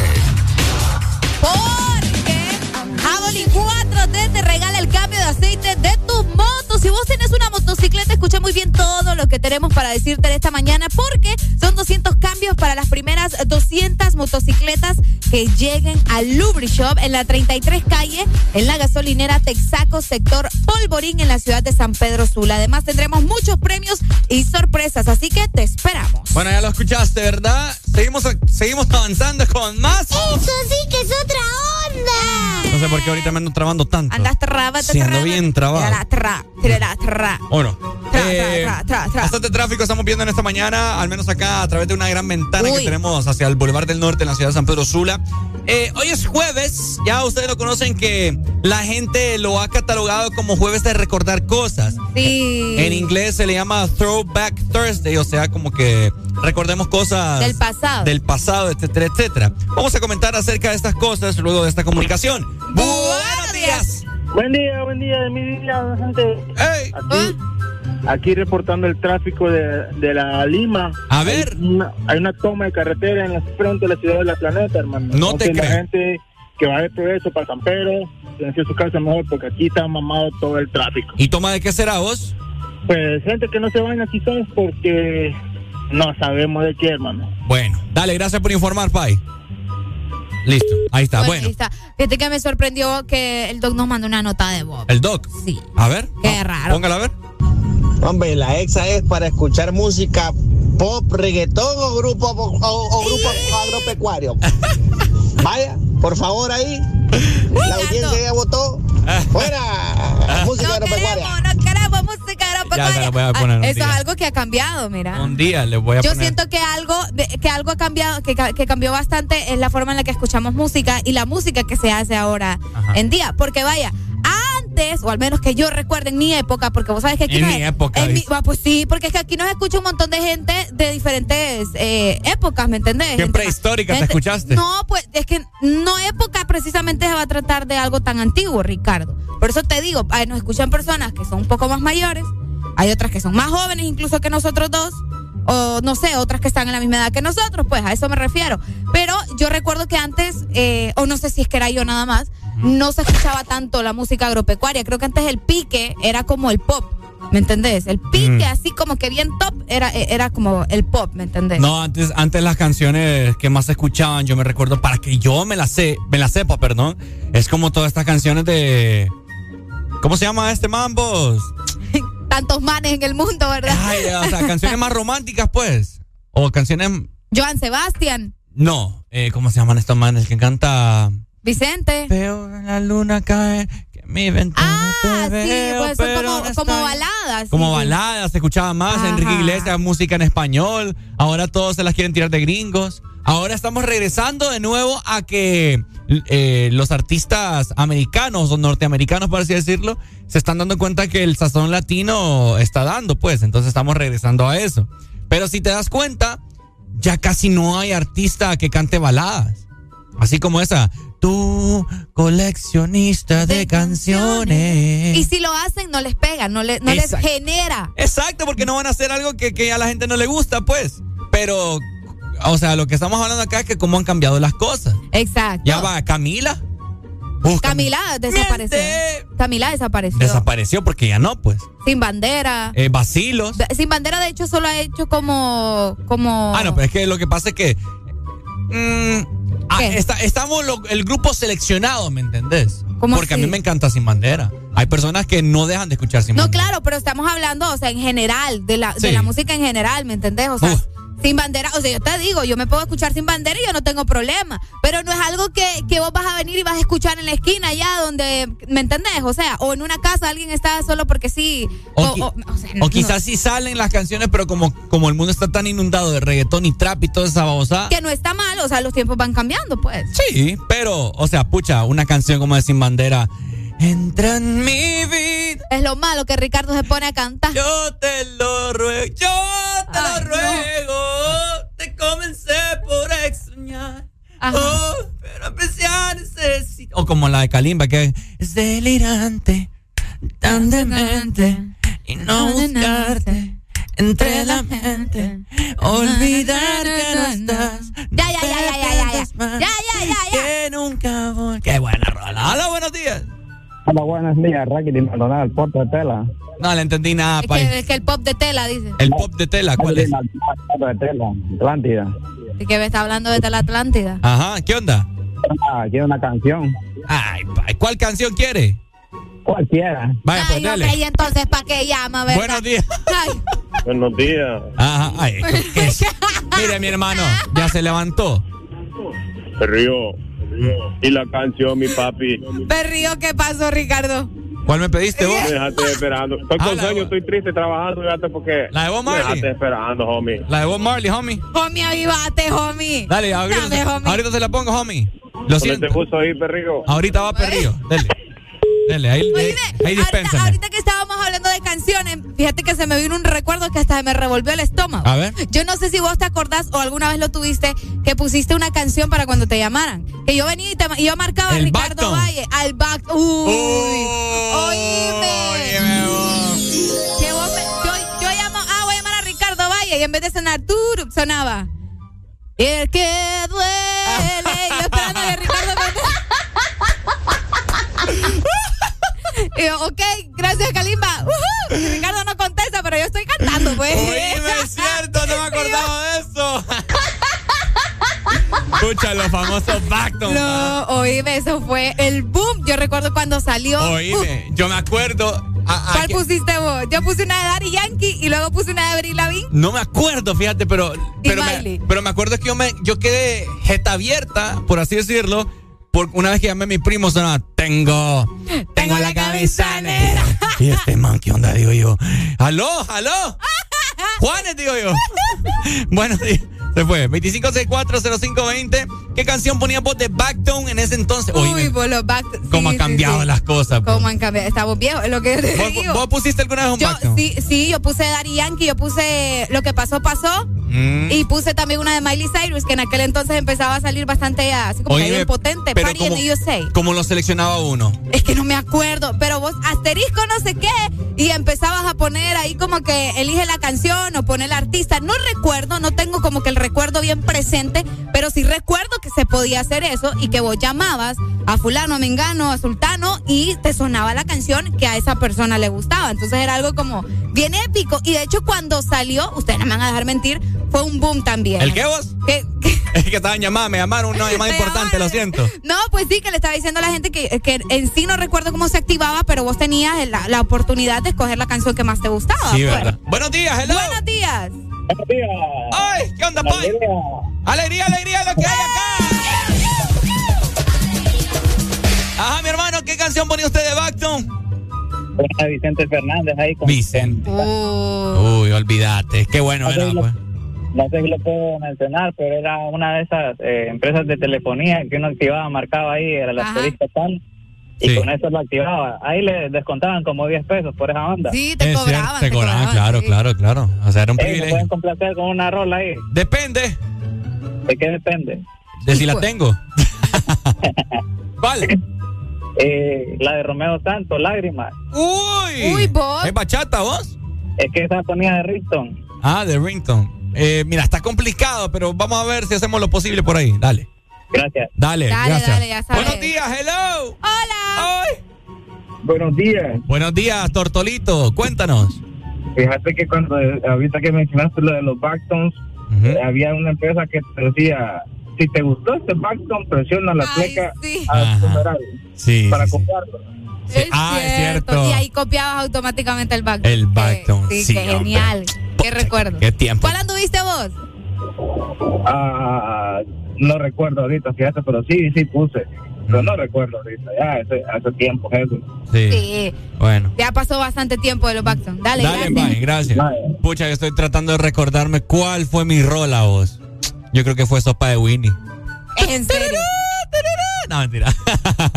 Porque Javelin 4T te regala el cambio de aceite de tu moto. Si vos tienes una motocicleta, escucha muy bien todo lo que tenemos para decirte de esta mañana, porque son 200 cambios para las primeras 200 motocicletas que lleguen al Lubri Shop en la 33 calle, en la gasolinera Texaco, sector Polvorín, en la ciudad de San Pedro Sula. Además, tendremos muchos premios y sorpresas, así que te esperamos. Bueno, ya lo escuchaste, ¿verdad? Seguimos, seguimos avanzando con más. Eso sí que es otra onda. Sé por qué ahorita me ando trabando tanto. Andas traba, Sí, ando bien trabado. Tra, tra. Bueno, eh, bastante tráfico estamos viendo en esta mañana, al menos acá a través de una gran ventana que tenemos hacia el Boulevard del Norte en la ciudad de San Pedro Sula. Eh, hoy es jueves, ya ustedes lo conocen que la gente lo ha catalogado como jueves de recordar cosas. Sí. En inglés se le llama Throwback Thursday, o sea, como que recordemos cosas Del pasado. del pasado, etcétera, etcétera. Vamos a comentar acerca de estas cosas luego de esta comunicación. Buenos días. Buen día, buen día, mi día, gente. Aquí, aquí reportando el tráfico de, de la Lima. A ver. Hay una, hay una toma de carretera en la frente de la ciudad de la planeta, hermano. No te la creo. gente que va de progreso para San Pedro, silencie su casa mejor porque aquí está mamado todo el tráfico. ¿Y toma de qué será vos? Pues gente que no se baña quizás porque no sabemos de qué, hermano. Bueno, dale, gracias por informar, Pai. Listo, ahí está. Bueno, Bueno, ahí está. Fíjate que me sorprendió que el doc nos mandó una nota de voz. el doc. Sí. A ver. Qué raro. Póngala a ver. Hombre, la exa es para escuchar música pop, reggaetón o grupo o, o grupo agropecuario. Vaya, por favor ahí. La audiencia ya votó. Fuera, música agropecuaria. No queremos música agropecuaria. Ah, Eso día. es algo que ha cambiado, mira. Un día le voy a Yo poner. siento que algo, que algo ha cambiado, que, que cambió bastante es la forma en la que escuchamos música y la música que se hace ahora Ajá. en día. Porque vaya, antes, o al menos que yo recuerde en mi época, porque vos sabes que aquí En nos- mi época, en mi- ah, pues sí, porque es que aquí nos escucha un montón de gente de diferentes eh, épocas, ¿me entendés? ¿Qué Gente- prehistórica te escuchaste? No, pues es que no época precisamente se va a tratar de algo tan antiguo, Ricardo. Por eso te digo, nos escuchan personas que son un poco más mayores, hay otras que son más jóvenes incluso que nosotros dos, o no sé, otras que están en la misma edad que nosotros, pues a eso me refiero. Pero yo recuerdo que antes, eh, o no sé si es que era yo nada más, no se escuchaba tanto la música agropecuaria. Creo que antes el pique era como el pop. ¿Me entendés? El pique Mm. así como que bien top era, era como el pop, ¿me entendés? No, antes, antes las canciones que más se escuchaban, yo me recuerdo, para que yo me las sé, me las sepa, perdón, es como todas estas canciones de. ¿Cómo se llama este mambos? Tantos manes en el mundo, ¿verdad? Ay, o sea, canciones más románticas, pues. O canciones. Joan Sebastián, No, eh, ¿cómo se llaman estos manes? Que canta. Vicente. Veo la luna cae, que mi ventana Ah, te sí, veo, pues son como, no como estoy- baladas. Como sí. baladas, se escuchaba más, Ajá. Enrique Iglesias, música en español, ahora todos se las quieren tirar de gringos. Ahora estamos regresando de nuevo a que eh, los artistas americanos o norteamericanos, por así decirlo, se están dando cuenta que el sazón latino está dando, pues. Entonces estamos regresando a eso. Pero si te das cuenta, ya casi no hay artista que cante baladas. Así como esa. Tú, coleccionista de, canciones. Y si lo hacen, no les pega, no, le- no les genera. Exacto, porque no van a hacer algo que, que a la gente no le gusta, pues. Pero, o sea, lo que estamos hablando acá es que cómo han cambiado las cosas. Exacto. Ya va, Camila Camila desapareció. Camila desapareció. desapareció porque ya no, pues. Sin bandera. Eh, vacilos. Sin bandera, de hecho, solo ha hecho como. como Ah, no, pero es que lo que pasa es que. mm, ah, está- estamos lo- el grupo seleccionado, ¿me entendés? ¿Cómo Porque a mí me encanta Sin Bandera. Hay personas que no dejan de escuchar Sin No, Bandera. claro, pero estamos hablando, o sea, en general, de la, de la música en general, ¿me entendés? O sea, sin bandera, o sea, yo te digo, yo me puedo escuchar sin bandera y yo no tengo problema, pero no es algo que, que vos vas a venir y vas a escuchar en la esquina allá donde, ¿me entendés? O sea, o en una casa alguien está solo porque sí. O, O, qui- o- o sea, o no- quizás sí salen las canciones, pero como, como el mundo está tan inundado de reggaetón y trap y toda esa babosada. que no está mal, o sea, los tiempos van cambiando, pues. Sí, pero, o sea, pucha, una canción como de Sin Bandera. Entra en mi vida. Es lo malo que Ricardo se pone a cantar. Yo te lo ruego, yo te lo ruego. Te comencé por extrañar. Oh, pero apreciar necesito. O como la de Kalimba, que es delirante, tan demente. Y no buscarte entre la mente. Olvidar que no estás. Ya, ya, ya, ya, ya, ya, ya. Ya, ya, ya, ya. Que nunca voy. Qué buena rola. Hola, buenos días. Hola, buenos días, Raquel y Maldonado, el puerto de tela. No le entendí nada, Es que, es que el pop de tela, dice. El pop de tela, ¿cuál es? El puerto de tela, Atlántida. Y que me está hablando de la Atlántida. Ajá, ¿qué onda? Ah, quiero una canción. Ay, pay, ¿cuál canción quiere? Cualquiera. Vaya, pues Ay, dale. hombre, y entonces, ¿para qué llama, verdad? Buenos días. Ay, Buenos días. Ajá, ay, ¿qué es? Mire, mi hermano, ya se levantó. Río. Y la canción, mi papi. Perrío, ¿qué pasó, Ricardo? ¿Cuál me pediste vos? Me dejaste esperando. Estoy Ah, con sueño, estoy triste trabajando, fíjate, porque. La de Me Marley. dejaste esperando, homie. La de Bob Marley, homie. Homie, avivate, homie. Dale, ahorita, Dame, homie. ahorita se la pongo, homie. Lo siento. justo ahí, perrigo. Ahorita va perrillo. Dele. Dele, ahí, ahí, ahí Ahorita, ahorita que estábamos hablando de canciones, fíjate que se me vino un recuerdo que hasta me revolvió el estómago. A ver. Yo no sé si vos te acordás o alguna vez lo tuviste, que pusiste una canción para cuando te llamaran. Que yo venía y, te- y yo marcaba a El Ricardo Backton. Valle, al back. Uy, oíme. Que vos me- yo, yo llamo, ah, voy a llamar a Ricardo Valle y en vez de sonar tur, sonaba. El que duele. Yo esperando que Ricardo conteste. Y yo, ok, gracias Kalimba. Y Ricardo no contesta, pero yo estoy cantando, pues. Oíme, es cierto, no me acordaba de eso. Escucha los famosos Backton. No, oíme, eso fue el boom. Yo recuerdo cuando salió. Oíme, yo me acuerdo. a- a ¿Cuál que- pusiste vos? Yo puse una de Daddy Yankee y luego puse una de Avril Lavigne. No me acuerdo, fíjate, pero. Pero me, pero me acuerdo que yo, me, yo quedé jeta abierta, por así decirlo. Por una vez que llamé a mi primo, sonaba, tengo, tengo la cabeza negra. Y este man, ¿qué onda? Digo yo. ¿Aló? ¿Aló? Juanes, digo yo. Buenos días. Se fue. 25640520. ¿Qué canción ponía vos de Backdown en ese entonces? Uy, Oíme, por los back. cómo sí, han cambiado sí, sí. las cosas. pues. ¿Cómo han cambiado? Estamos viejos, lo que te ¿Vos, digo. vos pusiste alguna vez un Yo, Backdown? sí, sí, yo puse Daddy Yankee, yo puse Lo que pasó, pasó. Mm. Y puse también una de Miley Cyrus, que en aquel entonces empezaba a salir bastante así como que Oíme, bien potente. pero Party in como- the USA. ¿Cómo lo seleccionaba uno? Es que no me acuerdo, pero vos asterisco no sé qué y empezabas a poner ahí como que elige la canción o pone el artista. No recuerdo, no tengo como que el recuerdo bien presente, pero sí recuerdo que se podía hacer eso y que vos llamabas a fulano, a mengano, a sultano y te sonaba la canción que a esa persona le gustaba. Entonces era algo como bien épico y de hecho cuando salió, ustedes no me van a dejar mentir, fue un boom también. ¿El qué vos? Que- Es que estaban llamadas, me llamaron una llamada importante, lo siento. no, pues sí, que le estaba diciendo a la gente que, que en sí no recuerdo cómo se activaba, pero vos tenías la, la oportunidad de escoger la canción que más te gustaba. Sí, pues. verdad. Buenos días, hello. Buenos días. Días. ¡Ay! ¿Qué onda, Pai? Alegría, alegría, lo que hay acá. Ajá, mi hermano, ¿qué canción ponía usted de Backton? De Vicente Fernández ahí con. Vicente. Oh. Uy, olvídate. Qué bueno era, pues. no sé si lo puedo mencionar, pero era una de esas eh, empresas de telefonía que uno activaba, marcaba ahí, era la asterisco tal, y con eso lo activaba. Ahí le descontaban como 10 pesos por esa onda. Sí, Es cierto, te cobraban, claro, claro, claro. O sea, era un ¿Me privilegio. pueden complacer con una rola ahí? Depende. ¿De qué depende? De si la tengo. ¿Cuál? Eh, la de Romeo Santos, Lágrimas. Uy. Uy, vos. ¿Es bachata vos? Es que esa ponía de Rington. Ah, de Rington. Eh, mira, está complicado, pero vamos a ver si hacemos lo posible por ahí. Dale. Gracias. Dale, Dale, gracias. dale, ya sabes. Buenos días, hello. Hola. Buenos días. Buenos días, Tortolito. Cuéntanos. Fíjate que cuando ahorita que mencionaste lo de los backtones, eh, había una empresa que te decía, si te gustó este backton, presiona la al numeral Sí. para sí, sí. comprarlo. Es ah, es cierto. Y ahí copiabas automáticamente el back. El backton, Sí, sí, qué genial. Qué recuerdo. Qué tiempo. ¿Cuál anduviste vos? Ah, no recuerdo ahorita, fíjate, pero sí, sí puse. Pero no recuerdo ahorita, ya hace, hace tiempo eso. Sí. Sí. Bueno. Ya pasó bastante tiempo de los Backton. Dale, Dale, gracias. bye, gracias. Pucha, que estoy tratando de recordarme cuál fue mi rol a vos. Yo creo que fue Sopa de Winnie. En serio. No, mentira.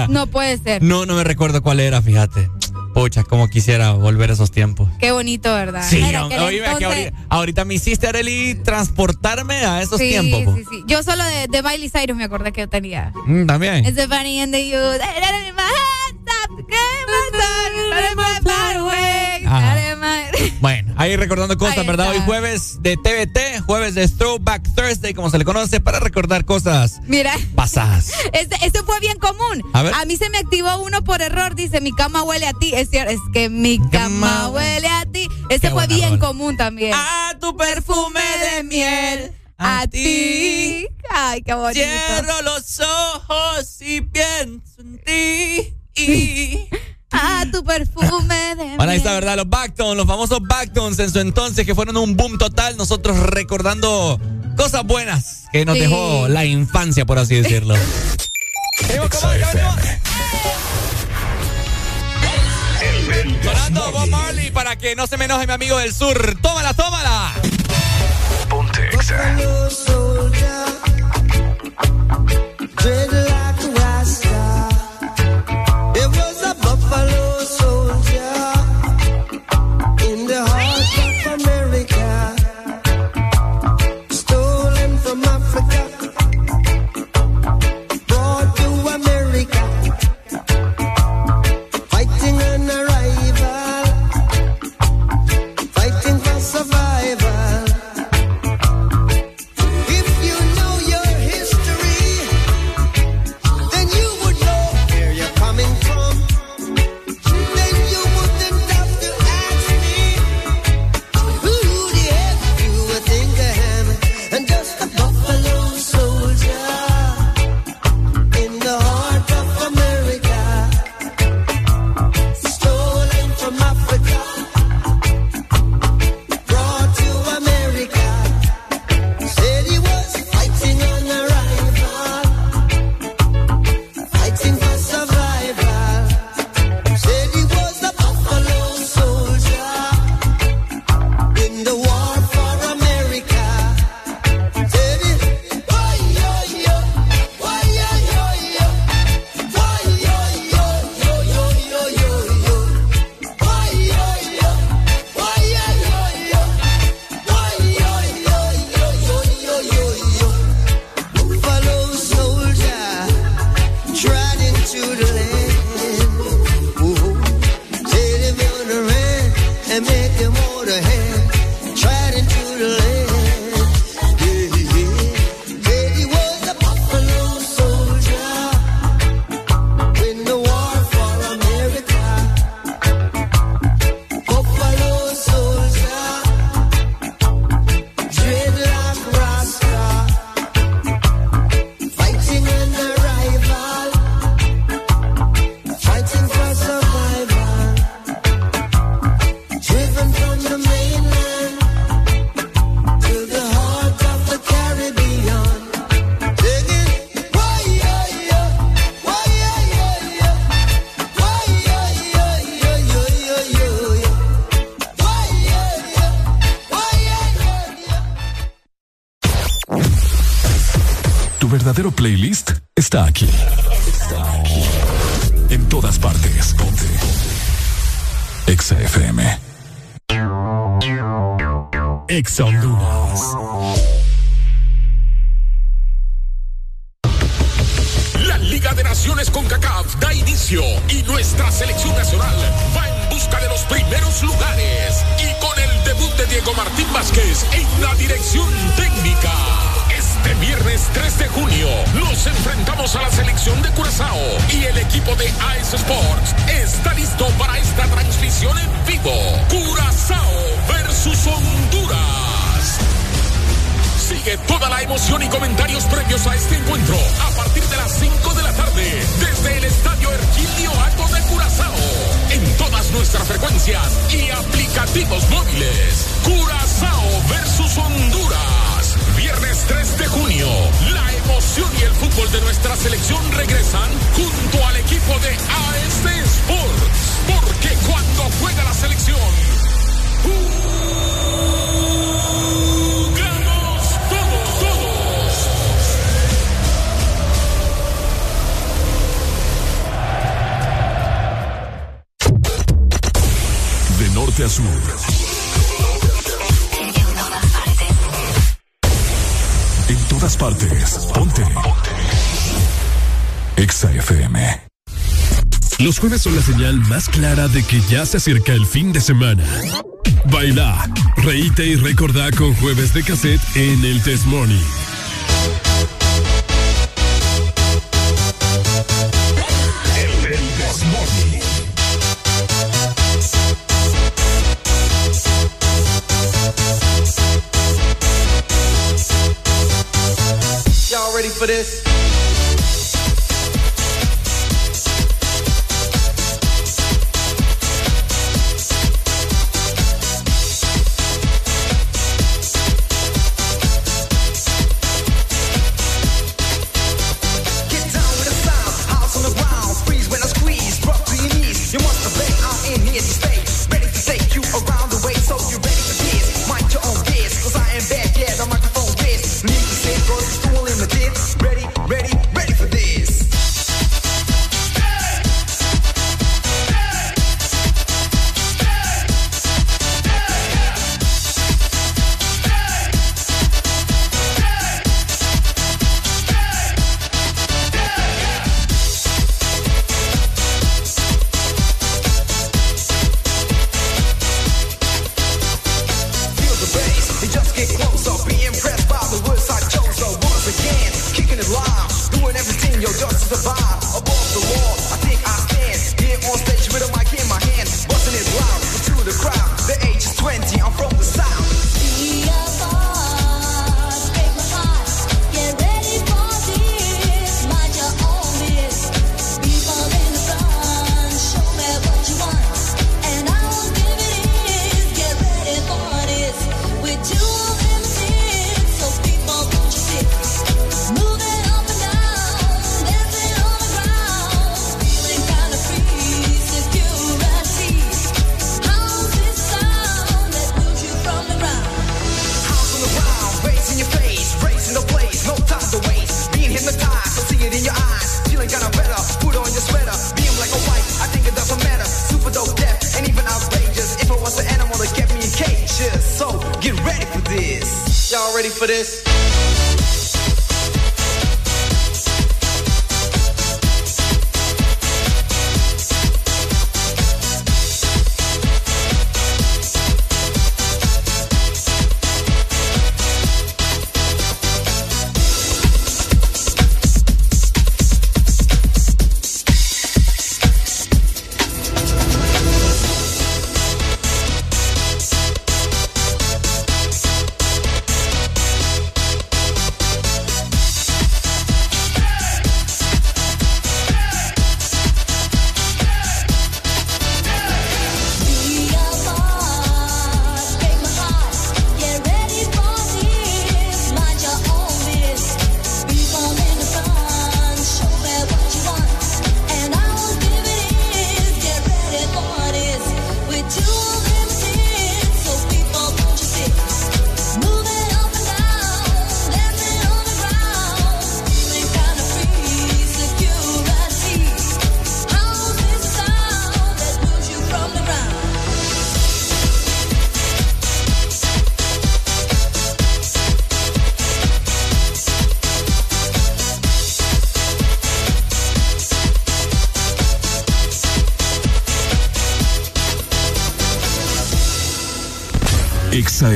No puede ser. No, no me recuerdo cuál era, fíjate. Pucha, como quisiera volver a esos tiempos. Qué bonito, ¿verdad? Sí, aquel oíme, que entonces- ahorita, ahorita me hiciste, Arely, transportarme a esos sí, tiempos. po. sí, sí. Yo solo de, de Miley Cyrus me acordé que yo tenía. Mm, También. It's the funny and the youth. Bueno, ahí recordando cosas, Ahí ¿verdad? Hoy jueves de TVT, jueves de Throwback Thursday, como se le conoce, para recordar cosas Mira. pasadas. Este, este fue bien común. A ver. mí se me activó uno por error. Dice, mi cama huele a ti. Es cierto, es que mi cama huele a ti. Este Qué fue bien rola. común también. A tu perfume de miel. A ti. Ay, qué bonito. Cierro los ojos y pienso en ti. Y... A tu perfume de Bueno, ahí está. ¿verdad? Los Backtones, los famosos Backtones en su entonces que fueron un boom total. Nosotros recordando cosas buenas que nos Sí. dejó la infancia, por así decirlo. Sonando Bob Marley para que no se me enoje mi amigo del sur. ¡Tómala, tómala! Buffalo soldier, ya se acerca el fin de semana. Baila, reíte y recordá con jueves de cassette en el Test Morning.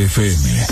FM,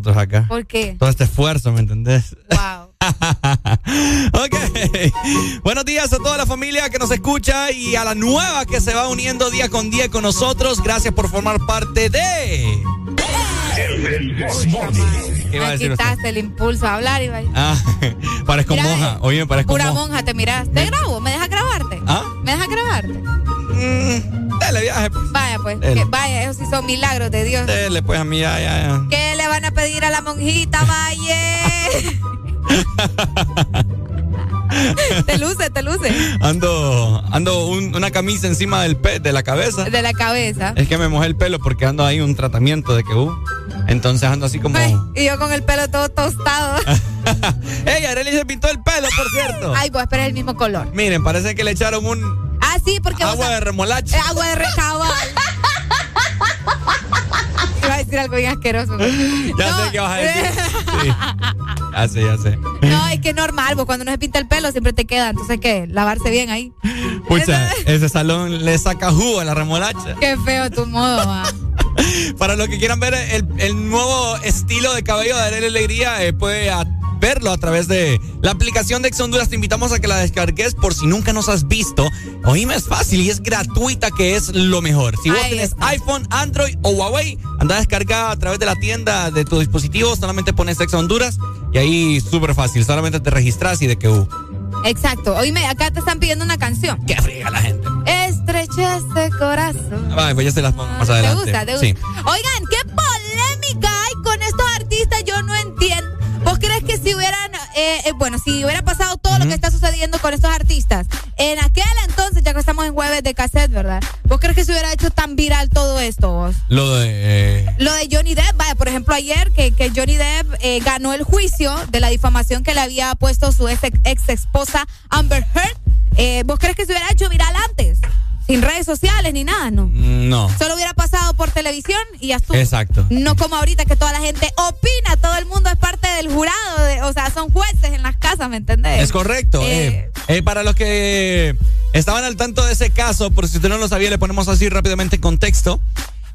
nosotros acá. ¿Por qué? Todo este esfuerzo, ¿me entendés? Wow. ok. Buenos días a toda la familia que nos escucha y a la nueva que se va uniendo día con día con nosotros. Gracias por formar parte de. ¿Qué iba a Me decir usted? quitaste el impulso a hablar, Ibai. Ah, parezco Mira, monja. Oye, parezco Pura monja. monja, te miras. Te Pues. Vaya, pues. Que- vaya, esos sí son milagros de Dios. Dele, pues a mí ya, ya, ya. ¿Qué le van a pedir a la monjita, Valle? te luce, te luce. Ando, ando un- una camisa encima del pe- de la cabeza. De la cabeza. Es que me mojé el pelo porque ando ahí un tratamiento de que hubo. Entonces ando así como. Y yo con el pelo todo tostado. ¡Ey, Arely se pintó el pelo, por cierto! Ay, pues, pero es el mismo color. Miren, parece que le echaron un Ah, sí, porque agua de remolacha. Eh, agua de recabal. Iba a decir algo bien asqueroso. Ya sé qué vas a decir. Sí. Ya sé, ya sé. No, es que es normal, vos cuando no se pinta el pelo siempre te queda. Entonces, ¿qué? Lavarse bien ahí. Pucha, ese salón le saca jugo a la remolacha. Qué feo tu modo. Para los que quieran ver el, el nuevo estilo de cabello de Arely Alegría, eh, puede verlo a través de la aplicación de Ex Honduras. Te invitamos a que la descargues por si nunca nos has visto. Oíme, es fácil y es gratuita, que es lo mejor. Si vos Ahí tienes está. iPhone, Android o Huawei, anda a descargar a través de la tienda de tu dispositivo. Solamente pones Ex Honduras y ahí súper fácil. Solamente te registras y de que uh, Exacto. Oíme, acá te están pidiendo una canción. qué friega la gente. Estrecha ese corazón. Ay, pues ya se las pongo más ¿Te adelante. gusta? ¿Te gusta? Sí. Oigan, qué polémica hay con estos artistas, yo no entiendo. ¿Vos crees que si hubieran, eh, eh, bueno, si hubiera pasado todo lo que está sucediendo con estos artistas, en aquel que estamos en jueves de cassette, ¿verdad? ¿Vos crees que se hubiera hecho tan viral todo esto, vos? Lo de. eh, Lo de Johnny Depp, vaya, por ejemplo, ayer que, que Johnny Depp eh, ganó el juicio de la difamación que le había puesto su ex, ex esposa Amber Heard. Eh, ¿Vos crees que se hubiera hecho viral antes? Sin redes sociales ni nada, ¿no? no. Solo hubiera pasado por televisión y ya estuvo. Exacto. No como ahorita que toda la gente opina, todo el mundo es parte del jurado, de- o sea, son jueces en las casas, ¿me entendés? Es correcto. Eh, eh. Eh, para los que estaban al tanto de ese caso, por si usted no lo sabía, le ponemos así rápidamente en contexto.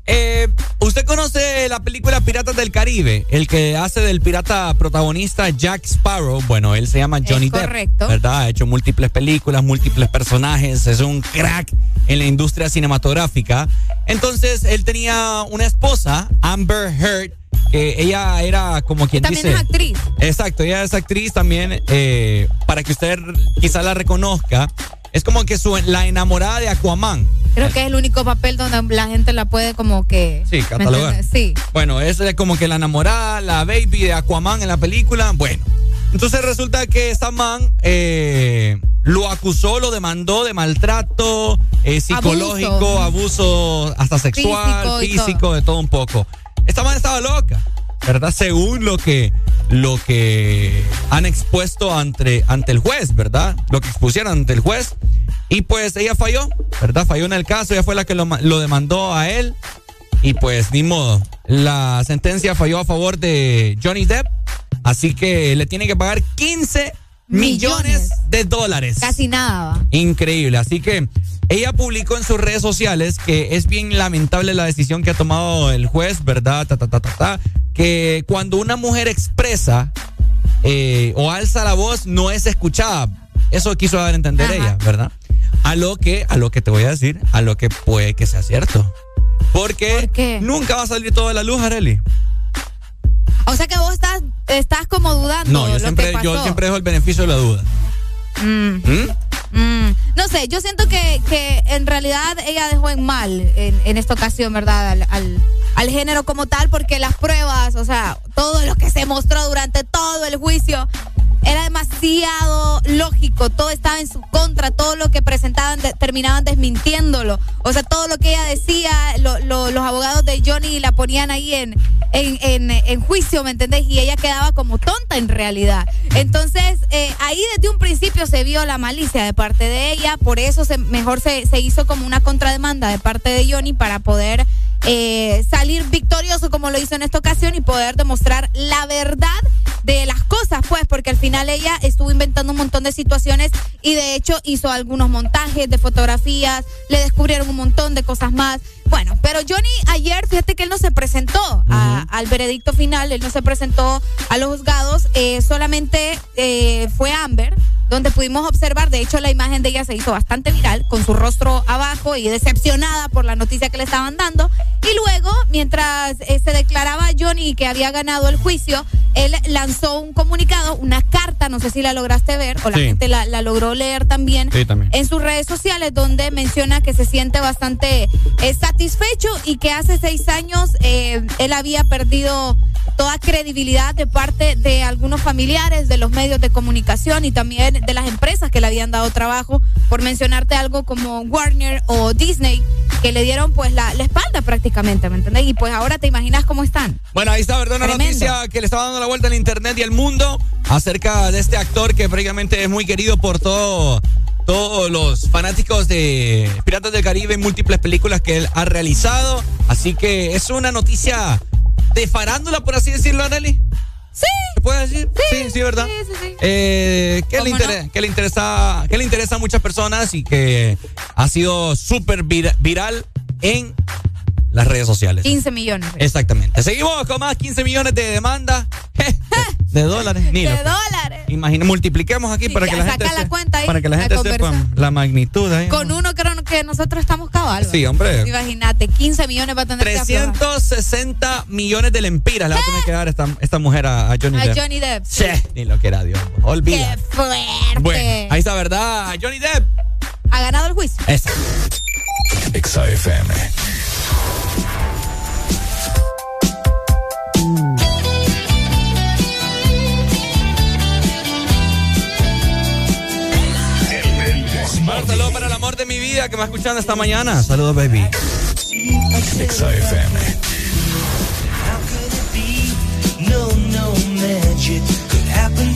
Eh, ¿Usted conoce la película Piratas del Caribe? El que hace del pirata protagonista Jack Sparrow. Bueno, él se llama Johnny Depp. correcto. ¿Verdad? Ha hecho múltiples películas, múltiples personajes. Es un crack en la industria cinematográfica. Entonces, él tenía una esposa, Amber Heard, que ella era como quien También dice. es actriz. Exacto, ella es actriz también, eh, para que usted quizá la reconozca. Es como que su, la enamorada de Aquaman. Creo que es el único papel donde la gente la puede como que... Sí, ¿me catalogar. Sí. Bueno, es como que la enamorada, la baby de Aquaman en la película. Bueno, entonces resulta que esta man eh, lo acusó, lo demandó de maltrato eh, psicológico, abuso, hasta sexual, físico, de todo un poco. Esta man estaba loca, ¿verdad? Según lo que, lo que han expuesto ante, ante el juez, ¿verdad? Lo que expusieron ante el juez. Y pues ella falló, ¿verdad? Falló en el caso, ella fue la que lo, ma- lo demandó a él. Y pues ni modo, la sentencia falló a favor de Johnny Depp, así que le tiene que pagar 15 millones, de dólares. Casi nada. Increíble. Así que ella publicó en sus redes sociales que es bien lamentable la decisión que ha tomado el juez, ¿verdad? Ta, ta, ta, ta, ta, que cuando una mujer expresa eh, o alza la voz no es escuchada. Eso quiso dar a entender ella, ¿verdad? A lo que, a lo que te voy a decir, a lo que puede que sea cierto. Porque nunca va a salir toda la luz, Areli. O sea que vos estás, estás como dudando. No, yo siempre, yo siempre dejo el beneficio de la duda. Mm. ¿Mm? Mm, no sé, yo siento que, que en realidad ella dejó en mal en, en esta ocasión, ¿verdad? Al, al, al género como tal, porque las pruebas, o sea, todo lo que se mostró durante todo el juicio era demasiado lógico, todo estaba en su contra, todo lo que presentaban terminaban desmintiéndolo. O sea, todo lo que ella decía, lo- lo- los abogados de Johnny la ponían ahí en, en, en, en juicio, ¿me entendés? Y ella quedaba como tonta en realidad. Entonces, eh, ahí desde un principio se vio la malicia de parte de ella, por eso se, mejor se, se hizo como una contrademanda de parte de Johnny para poder eh, salir victorioso como lo hizo en esta ocasión y poder demostrar la verdad de las cosas, pues, porque al final ella estuvo inventando un montón de situaciones y de hecho hizo algunos montajes de fotografías, le descubrieron un montón de cosas más. Bueno, pero Johnny ayer, fíjate que él no se presentó a- al veredicto final, él no se presentó a los juzgados, eh, solamente eh, fue Amber donde pudimos observar, de hecho la imagen de ella se hizo bastante viral, con su rostro abajo y decepcionada por la noticia que le estaban dando. Y luego, mientras eh, se declaraba Johnny que había ganado el juicio, él lanzó un comunicado, una carta, no sé si la lograste ver o la Sí. gente la, la logró leer también, Sí, también. en sus redes sociales, donde menciona que se siente bastante eh, satisfecho y que hace seis años eh, él había perdido toda credibilidad de parte de algunos familiares, de los medios de comunicación y también de las empresas que le habían dado trabajo, por mencionarte algo como Warner o Disney, que le dieron pues la, la espalda prácticamente, ¿me entendés? Y pues ahora te imaginas cómo están. Bueno, ahí está, ¿verdad? Una Tremendo. noticia que le estaba dando la vuelta al internet y al mundo acerca de este actor que prácticamente es muy querido por todo, todos los fanáticos de Piratas del Caribe en múltiples películas que él ha realizado. Así que es una noticia de farándula, por así decirlo, Arely. Sí. ¿Se puede decir? Sí, sí, ¿verdad? Sí, sí, sí. Eh, que, le ¿Cómo inter- que le interesa que le interesa a muchas personas y que ha sido súper vira- viral en las redes sociales. 15 millones. Exactamente. Seguimos con más 15 millones de demanda de, dólares. De lo- dólares. Imagina, multipliquemos aquí Sí, para que la gente la se- cuenta ahí, para que la a gente sepa la magnitud ahí. Con uno creo que nosotros estamos cabal. Sí, hombre. Imagínate, 15 millones va a tener que aflojar. 360 millones de lempiras le va a tener que dar esta, esta mujer a, a Johnny A Depp. Johnny Depp. Sí, ni lo que era Dios. Olvida. ¡Qué fuerte! Bueno, ahí está, ¿verdad? Johnny Depp. Ha ganado el juicio. Esa. XAFM. Saludo para el amor de mi vida que me ha escuchando esta mañana. Saludos, baby. XAFM. No, no magic could happen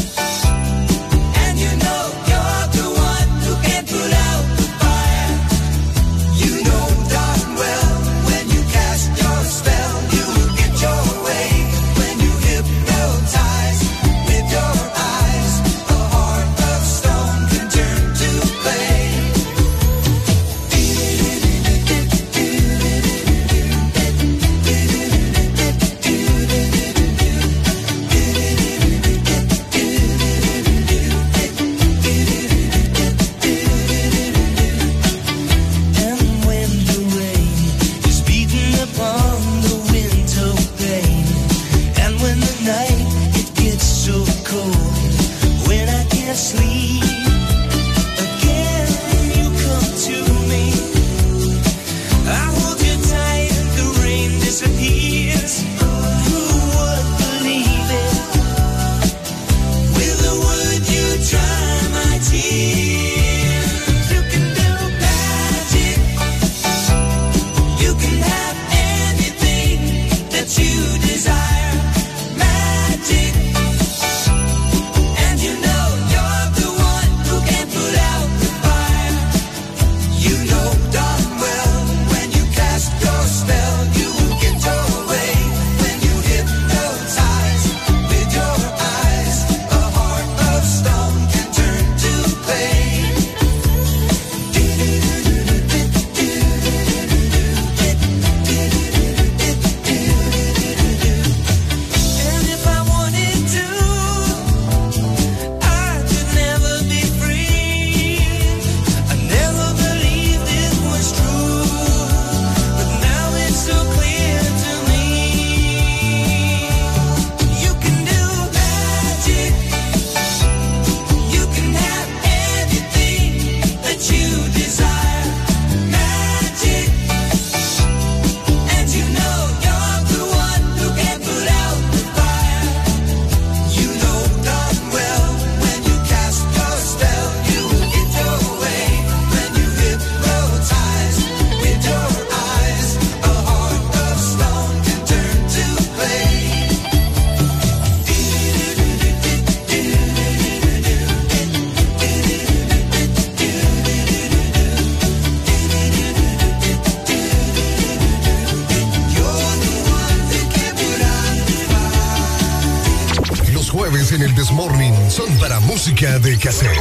Música de cassette.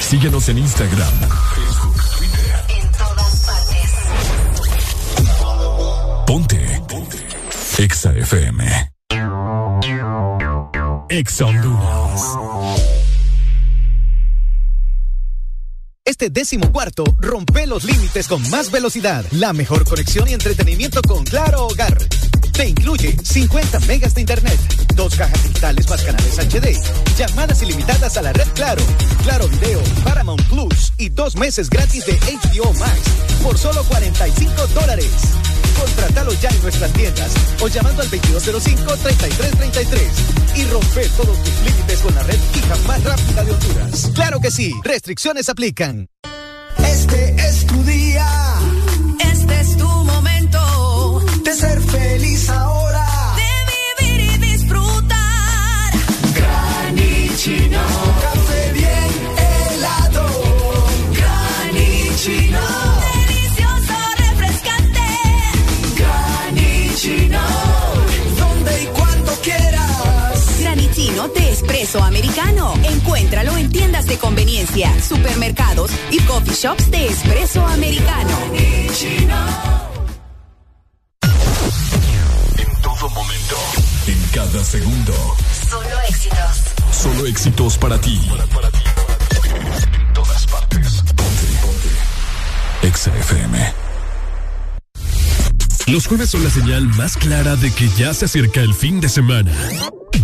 Síguenos en Instagram, Facebook, Twitter. En todas partes. Ponte. Ponte. Exa FM. Exa Honduras. Este décimo cuarto rompe los límites con más velocidad, la mejor conexión y entretenimiento con Claro Hogar. Te incluye 50 megas de internet, dos cajas digitales más canales HD, llamadas ilimitadas a la red Claro, Claro Video, Paramount Plus y dos meses gratis de HBO Max por solo 45 dólares. Contratalo ya en nuestras tiendas o llamando al 2205-3333 y rompe todos tus límites con la red fija más rápida de Honduras. Claro que sí, restricciones aplican. Este es tu día. Espresso americano. Encuéntralo en tiendas de conveniencia, supermercados y coffee shops de espresso americano. En todo momento. En cada segundo. Solo éxitos. Solo éxitos para ti. En todas partes. Ponte. Ponte. Exa FM. Los jueves son la señal más clara de que ya se acerca el fin de semana.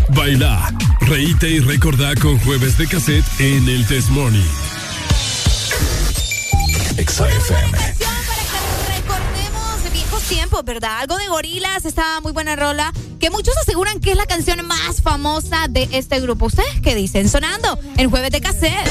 Baila, reíte y recordá con jueves de cassette en el Test Morning. Exa FM. Recordemos de viejos tiempos, ¿verdad? Algo de gorilas, esta muy buena rola, que muchos aseguran que es la canción más famosa de este grupo. ¿Ustedes qué dicen? Sonando en jueves de cassette.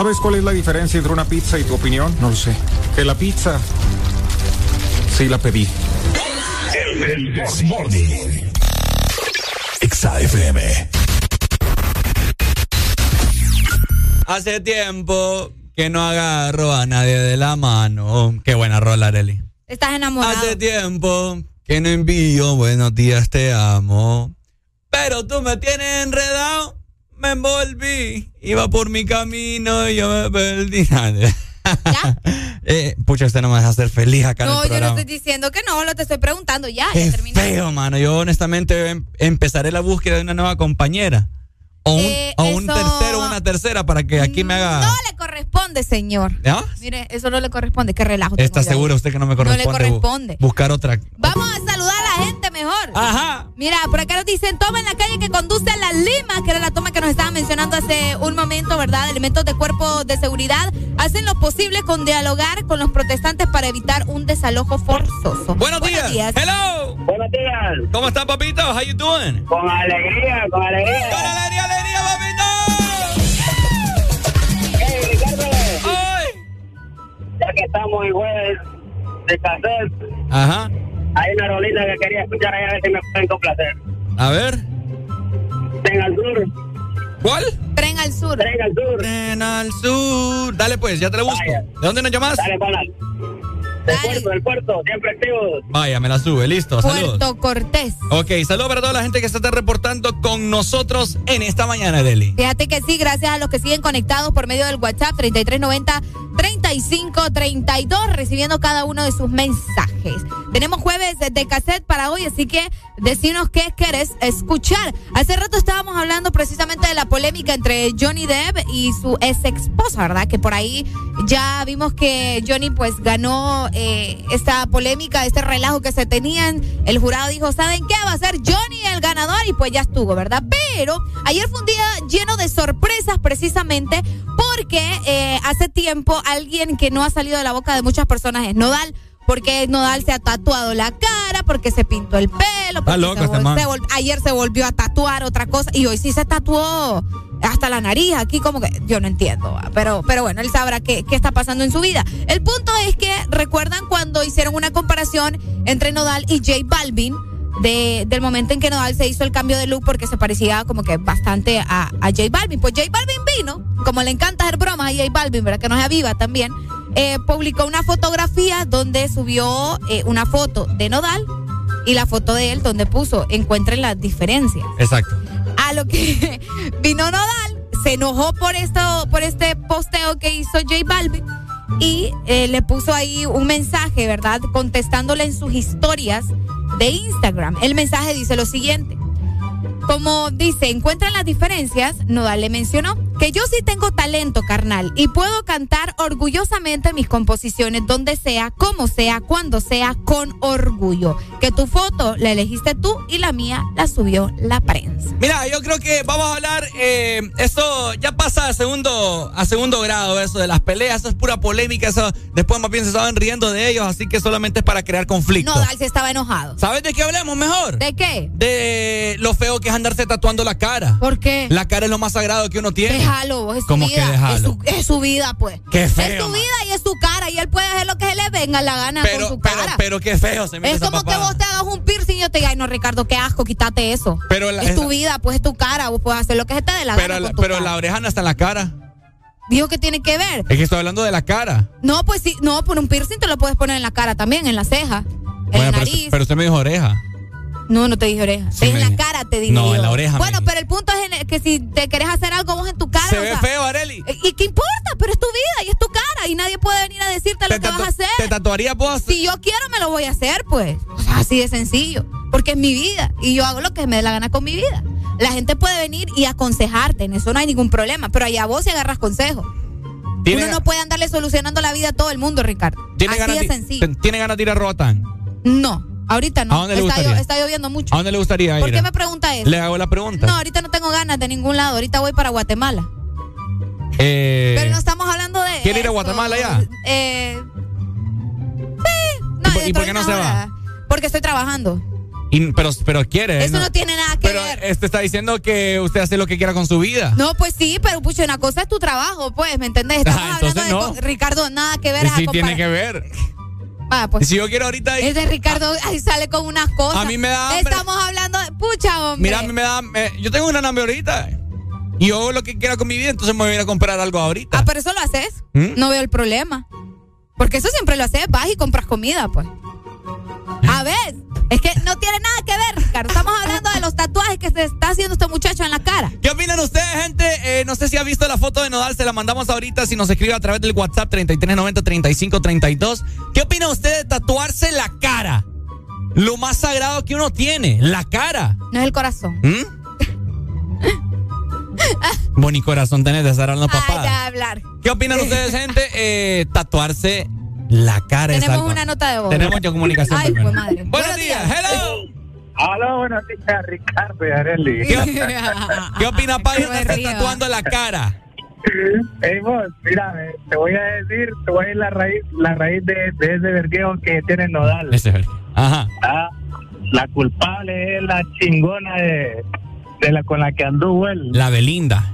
¿Sabes cuál es la diferencia entre una pizza y tu opinión? No lo sé. Que la pizza sí la pedí. El This Morning. Exa FM. Hace tiempo que no agarro a nadie de la mano. Qué buena rola, Areli. Estás enamorado. Hace tiempo que no envío buenos días, te amo. Pero tú me tienes enredado, me envolví. Iba por mi camino y yo me perdí. eh, pucha, usted no me deja ser feliz acá en No, yo no estoy diciendo que no, lo te estoy preguntando ya. Ya terminé. feo, mano. Yo honestamente em- empezaré la búsqueda de una nueva compañera. O un, Eh, o un eso- tercero o una tercera para que aquí me haga... No le corresponde, señor. ¿Ya? Mire, eso no le corresponde. Qué relajo. ¿Está seguro usted que no me No le corresponde, bu- corresponde. buscar otra? Vamos a saludar a la gente mejor. Ajá. Mira, por acá nos dicen, toma en la calle que conduce a las limas, que era la toma que nos estaban mencionando hace un momento, ¿verdad? Elementos de cuerpo de seguridad hacen lo posible con dialogar con los protestantes para evitar un desalojo forzoso. Buenos, días. Hello. Buenos días. ¿Cómo está, papito? How you doing? Con alegría, con alegría. Con alegría, alegría, papito. Hey, Ricardo. Ay. Ya que estamos jueves de cassette, Ajá. Hay una rolita que quería escuchar ahí a ver si me pueden complacer. A ver. Ven al sur. ¿Cuál? Tren al sur. Tren al sur. Tren al sur. Dale pues, ya te la busco. Vaya. ¿De dónde nos llamas? Dale, pana. Del puerto, del puerto, siempre activos. Vaya, me la sube. Listo, saludos. Puerto Cortés. Ok, saludos para toda la gente que se está reportando con nosotros en esta mañana, Deli. Fíjate que sí, gracias a los que siguen conectados por medio del WhatsApp 3390 3532, recibiendo cada uno de sus mensajes. Tenemos jueves de cassette para hoy, así que decinos qué querés escuchar. Hace rato estábamos hablando precisamente de la polémica entre Johnny Depp y su ex esposa, ¿verdad? Que por ahí ya vimos que Johnny pues ganó eh, esta polémica, este relajo que se tenían. El jurado dijo, ¿saben qué? Va a ser Johnny el ganador y pues ya estuvo, ¿verdad? Pero ayer fue un día lleno de sorpresas precisamente porque eh, hace tiempo alguien que no ha salido de la boca de muchas personas es Nodal. Porque Nodal se ha tatuado la cara, porque se pintó el pelo, porque loco se este se ayer se volvió a tatuar otra cosa y hoy sí se tatuó hasta la nariz aquí como que yo no entiendo, pero pero bueno, él sabrá qué, qué está pasando en su vida. El punto es que recuerdan cuando hicieron una comparación entre Nodal y J Balvin de, del momento en que Nodal se hizo el cambio de look porque se parecía como que bastante a, a J Balvin. Pues J Balvin vino, como le encanta hacer bromas a J Balvin, ¿verdad? Que no es viva también. eh, publicó una fotografía donde subió eh, una foto de Nodal y la foto de él donde puso encuentren las diferencias. Exacto. A lo que vino Nodal, se enojó por esto, por este posteo que hizo J Balvin y eh, le puso ahí un mensaje, ¿verdad? Contestándole en sus historias de Instagram. El mensaje dice lo siguiente. Como dice, encuentran las diferencias, Nodal le mencionó que yo sí tengo talento carnal y puedo cantar orgullosamente mis composiciones donde sea, como sea, cuando sea, con orgullo. Que tu foto la elegiste tú y la mía la subió la prensa. Mira, yo creo que vamos a hablar, eh, eso ya pasa a segundo, a segundo grado, eso de las peleas, eso es pura polémica, eso después más bien se estaban riendo de ellos, así que solamente es para crear conflicto. Nodal se estaba enojado. ¿Sabes de qué hablemos mejor? ¿De qué? De lo feo que es andarse tatuando la cara. ¿Por qué? La cara es lo más sagrado que uno tiene. Déjalo, vos, es su ¿Cómo que vida. déjalo? Es su, es su vida, pues. Qué Es feo, su man. vida y es su cara y él puede hacer lo que se le venga la gana Pero, con su pero, cara. pero qué feo se mira es como que vos te hagas un piercing y yo te diga, ay no, Ricardo, qué asco, quítate eso. Pero la- es tu vida, pues es tu cara, vos puedes hacer lo que se te dé la Pero, gana la, con tu pero cara. la oreja no está en la cara. Dijo que tiene que ver. Es que estoy hablando de la cara. No, pues sí, no, por un piercing te lo puedes poner en la cara también, en la ceja, en la pero, nariz. pero usted me dijo oreja. No, no te dije oreja. Sí es me en la dije. cara, te digo. No, en la oreja, Bueno, pero el punto es que si te querés hacer algo vos en tu cara. Se o ve sea, feo, Areli. ¿Y qué importa? Pero es tu vida y es tu cara y nadie puede venir a decirte lo que vas a hacer. ¿Te tatuarías vos? Si yo quiero, me lo voy a hacer, pues. O sea, así de sencillo. Porque es mi vida y yo hago lo que me dé la gana con mi vida. La gente puede venir y aconsejarte, en eso no hay ningún problema. Pero allá vos si agarras consejos. ¿Tiene, Uno no puede andarle solucionando la vida a todo el mundo, Ricardo. ¿tiene Así ganas de de- sencillo. ¿Tiene ganas de ir a Roatán? No, ahorita no. ¿A dónde le está, gustaría? está lloviendo mucho. ¿A dónde le gustaría ir? ¿Por qué me pregunta eso? Le hago la pregunta. No, ahorita no tengo ganas de ningún lado. Ahorita voy para Guatemala. Eh, Pero no estamos hablando de. ¿Quiere ir a. Guatemala ya? Eh. Sí. No, ¿Y por- y dentro por de qué no se va? Porque estoy trabajando. Y- pero, pero quiere. Eso no tiene nada que Pero ver. este está diciendo que usted hace lo que quiera con su vida. No, pues sí, pero pucha, una cosa es tu trabajo, pues, ¿me entendés? Estamos Ah, hablando de. no. co- Ricardo, nada que ver. Sí tiene compara- que ver. Ah, pues. Si yo quiero ahorita ir- Ese Ricardo ahí sale con unas cosas. A mí me da hambre. Estamos hablando de. Pucha, hombre. Mira, a mí me da. eh, yo tengo una hambre ahorita. Y yo lo que quiera con mi vida, entonces me voy a ir a comprar algo ahorita. Ah, pero eso lo haces. ¿Mm? No veo el problema. Porque eso siempre lo haces, vas y compras comida, pues. A ver, es que no tiene nada que ver, Ricardo. Estamos hablando de los tatuajes que se está haciendo este muchacho en la cara. ¿Qué opinan ustedes, gente? Eh, no sé si ha visto la foto de Nodal, se la mandamos ahorita si nos escribe a través del WhatsApp 3390-3532. ¿Qué opina usted de tatuarse la cara? Lo más sagrado que uno tiene, la cara. No es el corazón. ¿Mm? Boni corazón tenés de estar hablando Ay, papá. ya hablar. ¿Qué opinan ustedes, gente? Eh, tatuarse la cara es Tenemos algo- una nota de voz. Tenemos ya comunicación. Ay, pues madre. Buenos días, hello. Hola, buenos días, Ricardo y Areli. ¿Qué, ¿Qué opina Pai de estar tatuando la cara? Ey, vos, mira, eh, te voy a decir, te voy a ir la raíz, la raíz de, de ese vergueo que tiene Nodal. Ese es Ajá. Ah, la culpable es la chingona de, de la con la que anduvo él, La Belinda.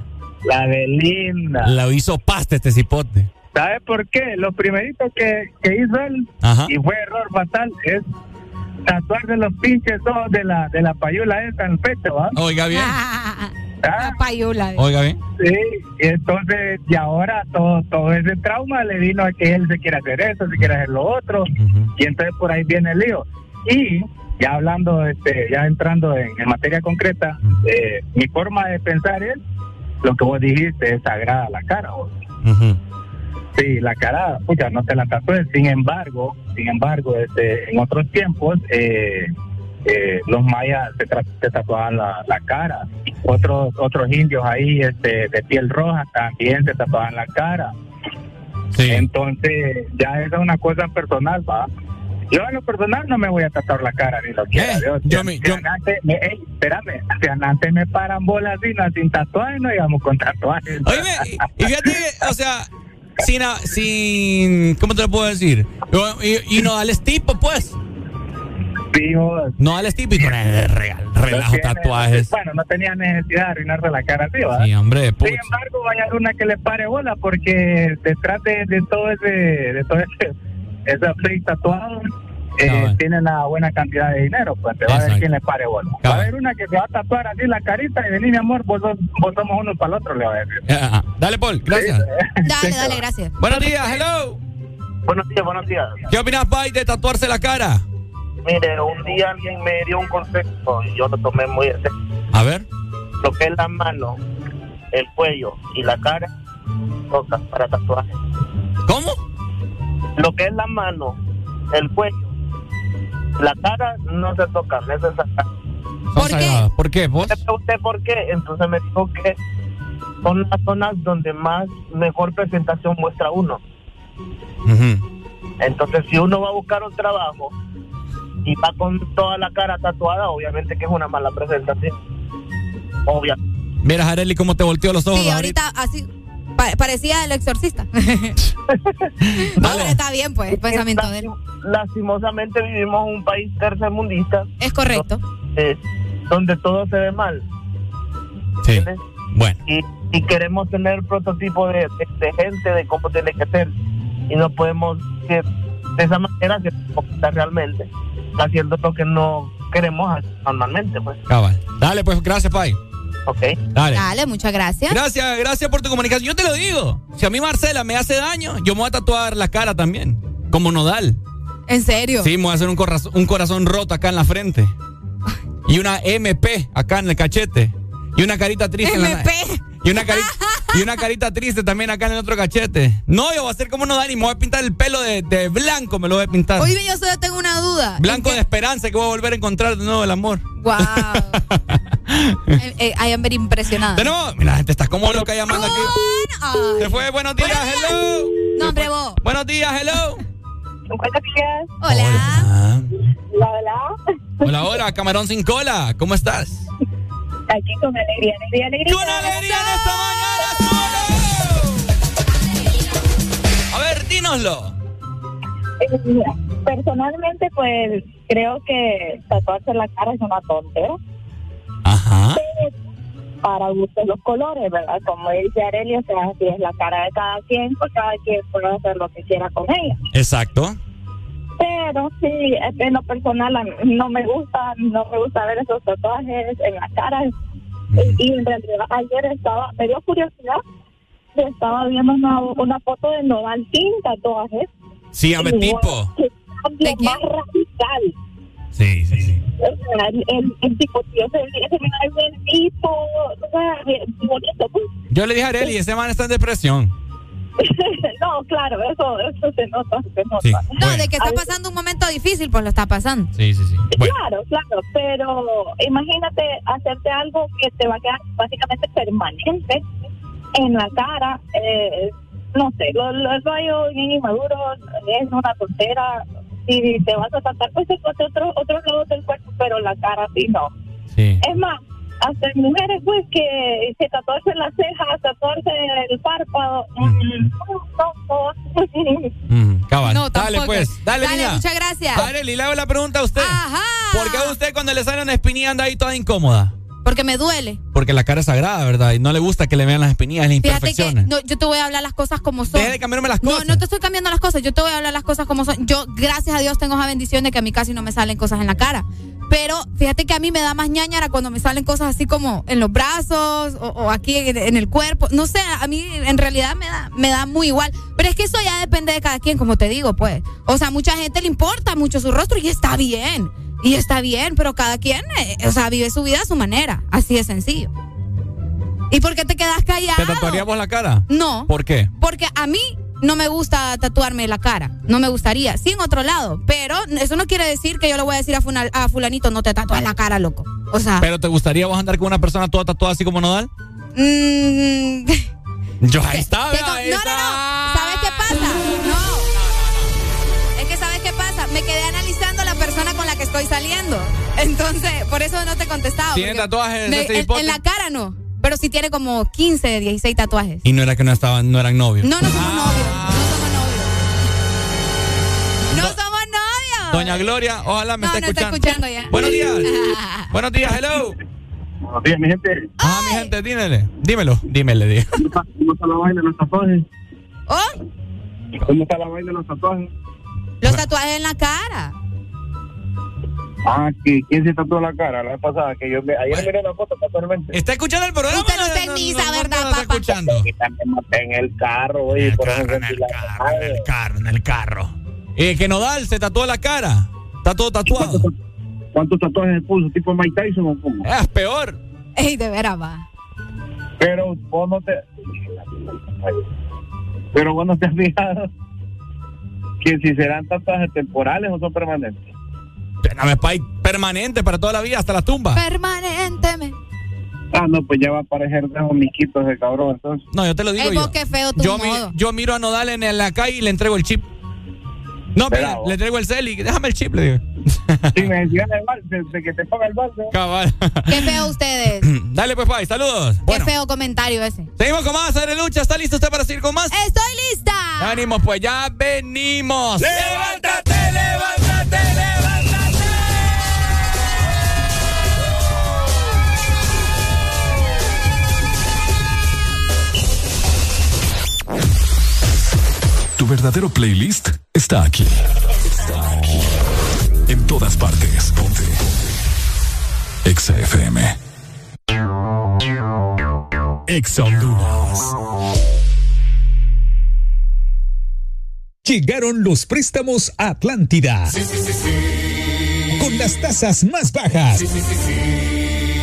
la de Linda. La hizo pasta este cipote. ¿Sabes por qué? Lo primerito que, que hizo él, Ajá. y fue error fatal, es tatuarse los pinches ojos de la, de la payula esa en el pecho, ¿va? Oiga bien. Ah, La payula. Oiga bien. Sí, y entonces, y ahora todo, todo ese trauma le vino a que él se quiere hacer eso, se quiere hacer lo otro, y entonces por ahí viene el lío. Y ya hablando, este, ya entrando en, en materia concreta, eh, mi forma de pensar es lo que vos dijiste, es sagrada la cara. vos. Sí, la cara, pucha, no te la tatúes. Sin embargo, sin embargo, este, en otros tiempos, eh, eh, los mayas se, se tatuaban la, la cara. Otros otros indios ahí, este, de piel roja, también se tatuaban la cara. Entonces, ya esa es una cosa personal, va. Yo en lo personal no me voy a tatuar la cara ni lo quiera. Dios. Si- si antes me, ey, espérame, si antes me paran bolas no, sin tatuajes, no íbamos con tatuajes. Oíme, y, fíjate, o sea, sin, a- sin, ¿cómo te lo puedo decir? Y, y no dales tipo, pues. No dales tipo y con el real, relajo tiene- tatuajes. Bueno, no tenía necesidad de arruinarse la cara ¿verdad? Sí, hombre, Sin pucha. embargo, vaya una que le pare bola porque detrás de, de todo ese, de todo ese, ese fake tatuado, eh, tiene una buena cantidad de dinero, pues te va a ver quién le pare bola. Va a haber una que se va a tatuar así la carita y vení, mi amor, vos, vos somos uno para el otro, le va a decir. Ah, ah. Dale, Paul, gracias. Dale, dale, gracias. Buenos días, hello. Buenos días, buenos días. ¿Qué opinas, Pai, de tatuarse la cara? Mire, un día alguien me dio un consejo y yo lo tomé muy en serio. A ver. Lo que es la mano, el cuello y la cara, toca para tatuaje. ¿Cómo? Lo que es la mano, el cuello, la cara no se tocan, eso es. ¿Por qué? ¿Por qué? ¿Vos? Le pregunté por qué, entonces me dijo que son las zonas donde más mejor presentación muestra uno. Entonces, si uno va a buscar un trabajo y va con toda la cara tatuada, obviamente que es una mala presentación. Obvio. Mira, Jareli, cómo te volteó los ojos Sí, ahorita. ahorita así. pa- parecía el exorcista. no, pero está bien, pues, el pensamiento de él. Lastimosamente vivimos en un país tercermundista. Es correcto. eh, donde todo se ve mal. Sí. Bueno. Y, y queremos tener prototipo de, de- de gente de cómo tiene que ser. Y no podemos que de esa manera que está realmente haciendo lo que no queremos hacer normalmente. Pues. Cabal. Dale, pues, gracias, Pai. Ok. Dale. Dale, muchas gracias. Gracias, gracias por tu comunicación. Yo te lo digo. Si a mí Marcela me hace daño, yo me voy a tatuar la cara también. Como nodal. ¿En serio? Sí, me voy a hacer un corazón, un corazón roto acá en la frente. Y una MP acá en el cachete. Y una carita triste en la MP. Y una carita, y una carita triste también acá en el otro cachete. No, yo voy a hacer como no da y me voy a pintar el pelo de, de blanco, me lo voy a pintar. Oye, yo solo tengo una duda. Blanco de esperanza que voy a volver a encontrar de nuevo el amor. Wow. eh, eh, I am very impresionada. De nuevo, mira, la gente está como loca llamando aquí. Se fue, buenos días, hello. No, hombre, vos. Buenos días, hello. Días. Hola. Hola, hola. Hola, hola, camarón sin cola, ¿cómo estás? Aquí con alegría, alegría, alegría. ¡Con alegría en esta mañana! A ver, dínoslo. Eh, Personalmente, pues creo que tatuarse la cara es una tontera. Ajá. Pero para gustos los colores, ¿verdad? Como dice Arelio, o sea, si es la cara de cada quien, pues cada quien puede hacer lo que quiera con ella. Exacto. Pero sí, en lo personal a no me gusta, no me gusta ver esos tatuajes en la cara. Y, y en realidad ayer estaba, me dio curiosidad, estaba viendo una, una foto de Nodal sin tatuajes. Sí, ame Y, tipo. más radical. Sí, sí, sí. O sea, el, el, el tipo, tío, ese, ese man es buen tipo, o sea, bonito, pues. Yo le dije a Areli, ese man está en depresión. no, claro, eso, eso se nota, se nota. No, de que está pasando un momento difícil, pues lo está pasando. Sí, sí, sí. Claro, claro, pero imagínate hacerte algo que te va a quedar básicamente permanente en la cara. Eh, no sé, lo, lo veo bien inmaduro, es una tontera. Si te vas a tratar, pues te corte otro, otros lados del cuerpo, pero la cara sí no. Sí. Es más, hasta en mujeres pues que se tatuarse las cejas, tatuarse el párpado. mm, no, no, no. Mm, cabal. No, dale, pues. Dale, Dale, niña. muchas gracias. Areli, le hago la pregunta a usted. ¿Por qué a usted cuando le sale una espinilla anda ahí toda incómoda? Porque me duele. Porque la cara es sagrada, ¿verdad? Y no le gusta que le vean las espinillas, las Fíjate que imperfecciones. no, yo te voy a hablar las cosas como son. Deje de cambiarme las cosas. No, no te estoy cambiando las cosas. Yo te voy a hablar las cosas como son. Yo, gracias a Dios, tengo esa bendición de que a mí casi no me salen cosas en la cara. Pero fíjate que a mí me da más ñañara cuando me salen cosas así como en los brazos o, o aquí en, en el cuerpo. No sé, a mí en realidad me da, me da muy igual. Pero es que eso ya depende de cada quien, como te digo, pues. O sea, mucha gente le importa mucho su rostro y está bien. Y está bien, pero cada quien, eh, o sea, vive su vida a su manera. Así de sencillo. ¿Y por qué te quedas callado? ¿Te tatuaríamos la cara? No. ¿Por qué? Porque a mí no me gusta tatuarme la cara. No me gustaría. Sí, en otro lado. Pero eso no quiere decir que yo le voy a decir a, fulanito, no te tatúas la cara, loco. O sea... ¿Pero te gustaría vos andar con una persona toda tatuada así como Nodal? mm, Yo ahí está, ahí no, no, está. no. Estoy saliendo. Entonces, por eso no te he contestado. ¿Tiene tatuajes me- en, la cara no. Pero sí tiene como 15, 16 tatuajes. Y no era que no estaban, no eran novios. No, no somos novios. No somos novios. No somos novios. Doña Gloria, ojalá me No, esté no está escuchando. ya. Buenos días. Buenos días, hello. Buenos días, mi gente. Ah, mi gente, dímele. Dímelo, dímele, dímelo. ¿Cómo está la vaina de los tatuajes? ¿Oh? ¿Cómo está la vaina de los tatuajes? Los tatuajes en la cara. Ah, que ¿quién se tatuó la cara la vez pasada? Que yo me, ayer miré la foto casualmente. ¿Está escuchando el programa? Usted no está en misa, ¿verdad, no está papá? escuchando. También maté en el carro, oye, por eso sentí la- En el carro, en el carro. Eh, que Nodal se tatuó la cara. Está todo tatuado. ¿Cuántos tatuajes se puso? ¿Tipo Mike Tyson o cómo? Es peor. Ey, de veras va. Pero vos no te... Pero vos no te has fijado que si serán tatuajes temporales o son permanentes. Espérame, pay, permanente para toda la vida, hasta la tumba. Permanentemente. Ah, no, pues ya va a aparecer de miquitos de cabrón, entonces. No, yo te lo digo Ey, yo. vos qué feo tu Yo, mi- yo miro a Nodal en la calle y le entrego el chip. No, Pero le entrego el cel y déjame el chip, le digo. Si me decían el mal, de, de que te ponga el balde. Cabal. Qué feo ustedes. Dale, pues, pay, saludos. Qué feo comentario ese. Seguimos con más, Adre Lucha. ¿Está listo usted para seguir con más? Estoy lista. Ya venimos, pues, ya venimos. ¡Levántate, levántate, levántate! Tu verdadero playlist está aquí. Está aquí. En todas partes. Ponte. Exa FM. Exa Honduras. Llegaron los préstamos a Atlántida. Sí, sí, sí, sí. con las tasas más bajas. Sí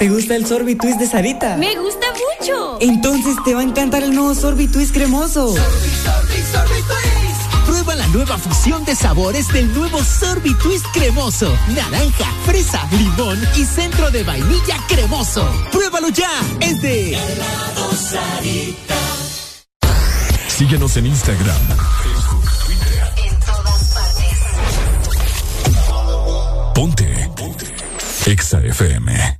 ¿Te gusta el Sorbitwist de Sarita? Me gusta mucho. Entonces te va a encantar el nuevo Sorbitwist cremoso. Prueba la nueva fusión de sabores del nuevo Sorbitwist cremoso. Naranja, fresa, limón y centro de vainilla cremoso. Pruébalo ya. Es de Síguenos en Instagram, Facebook, Twitter. En todas partes. Ponte. Ponte. Exa FM.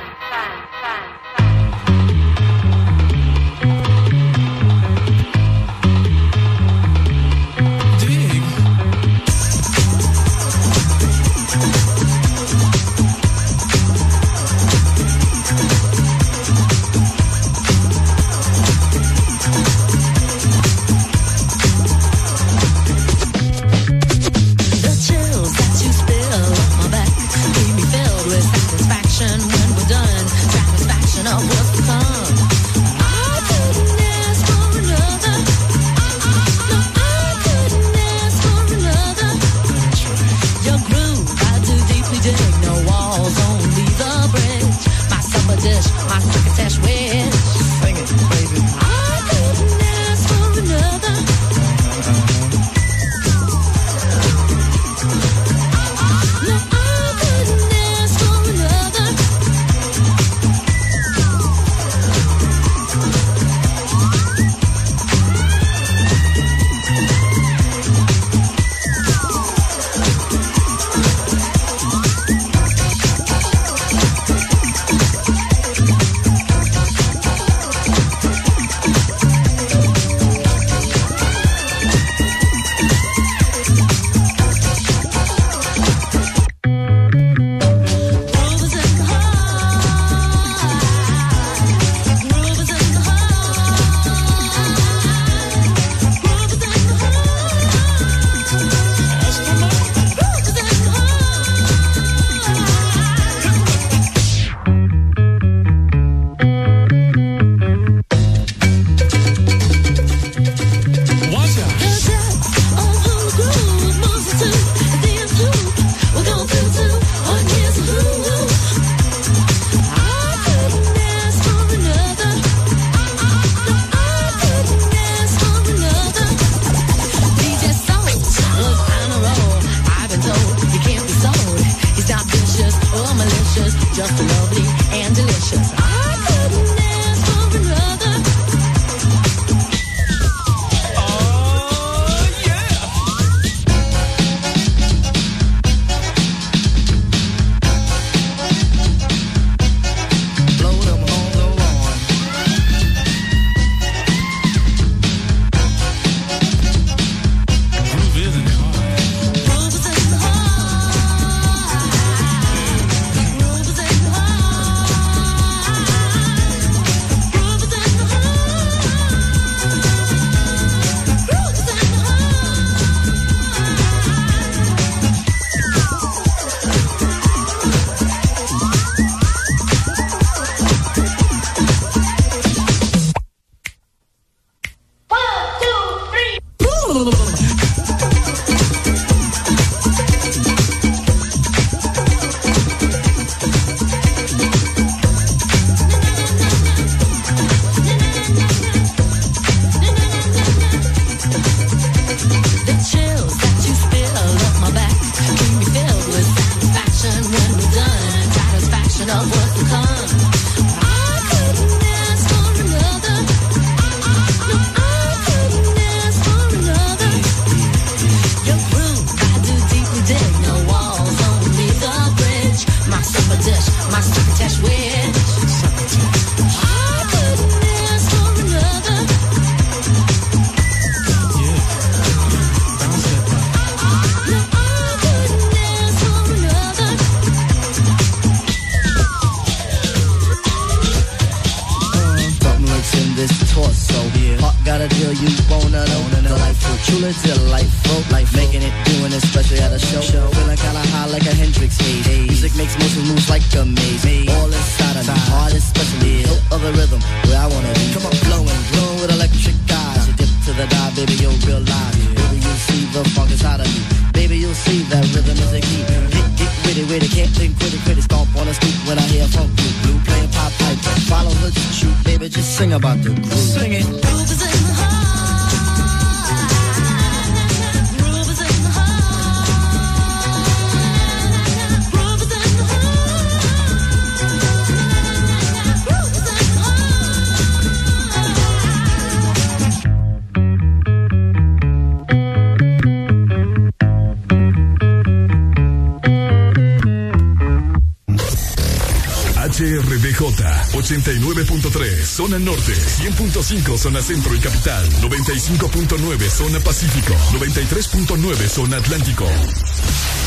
Zona norte, 100.5 zona centro y capital, 95.9 zona pacífico, 93.9 zona atlántico.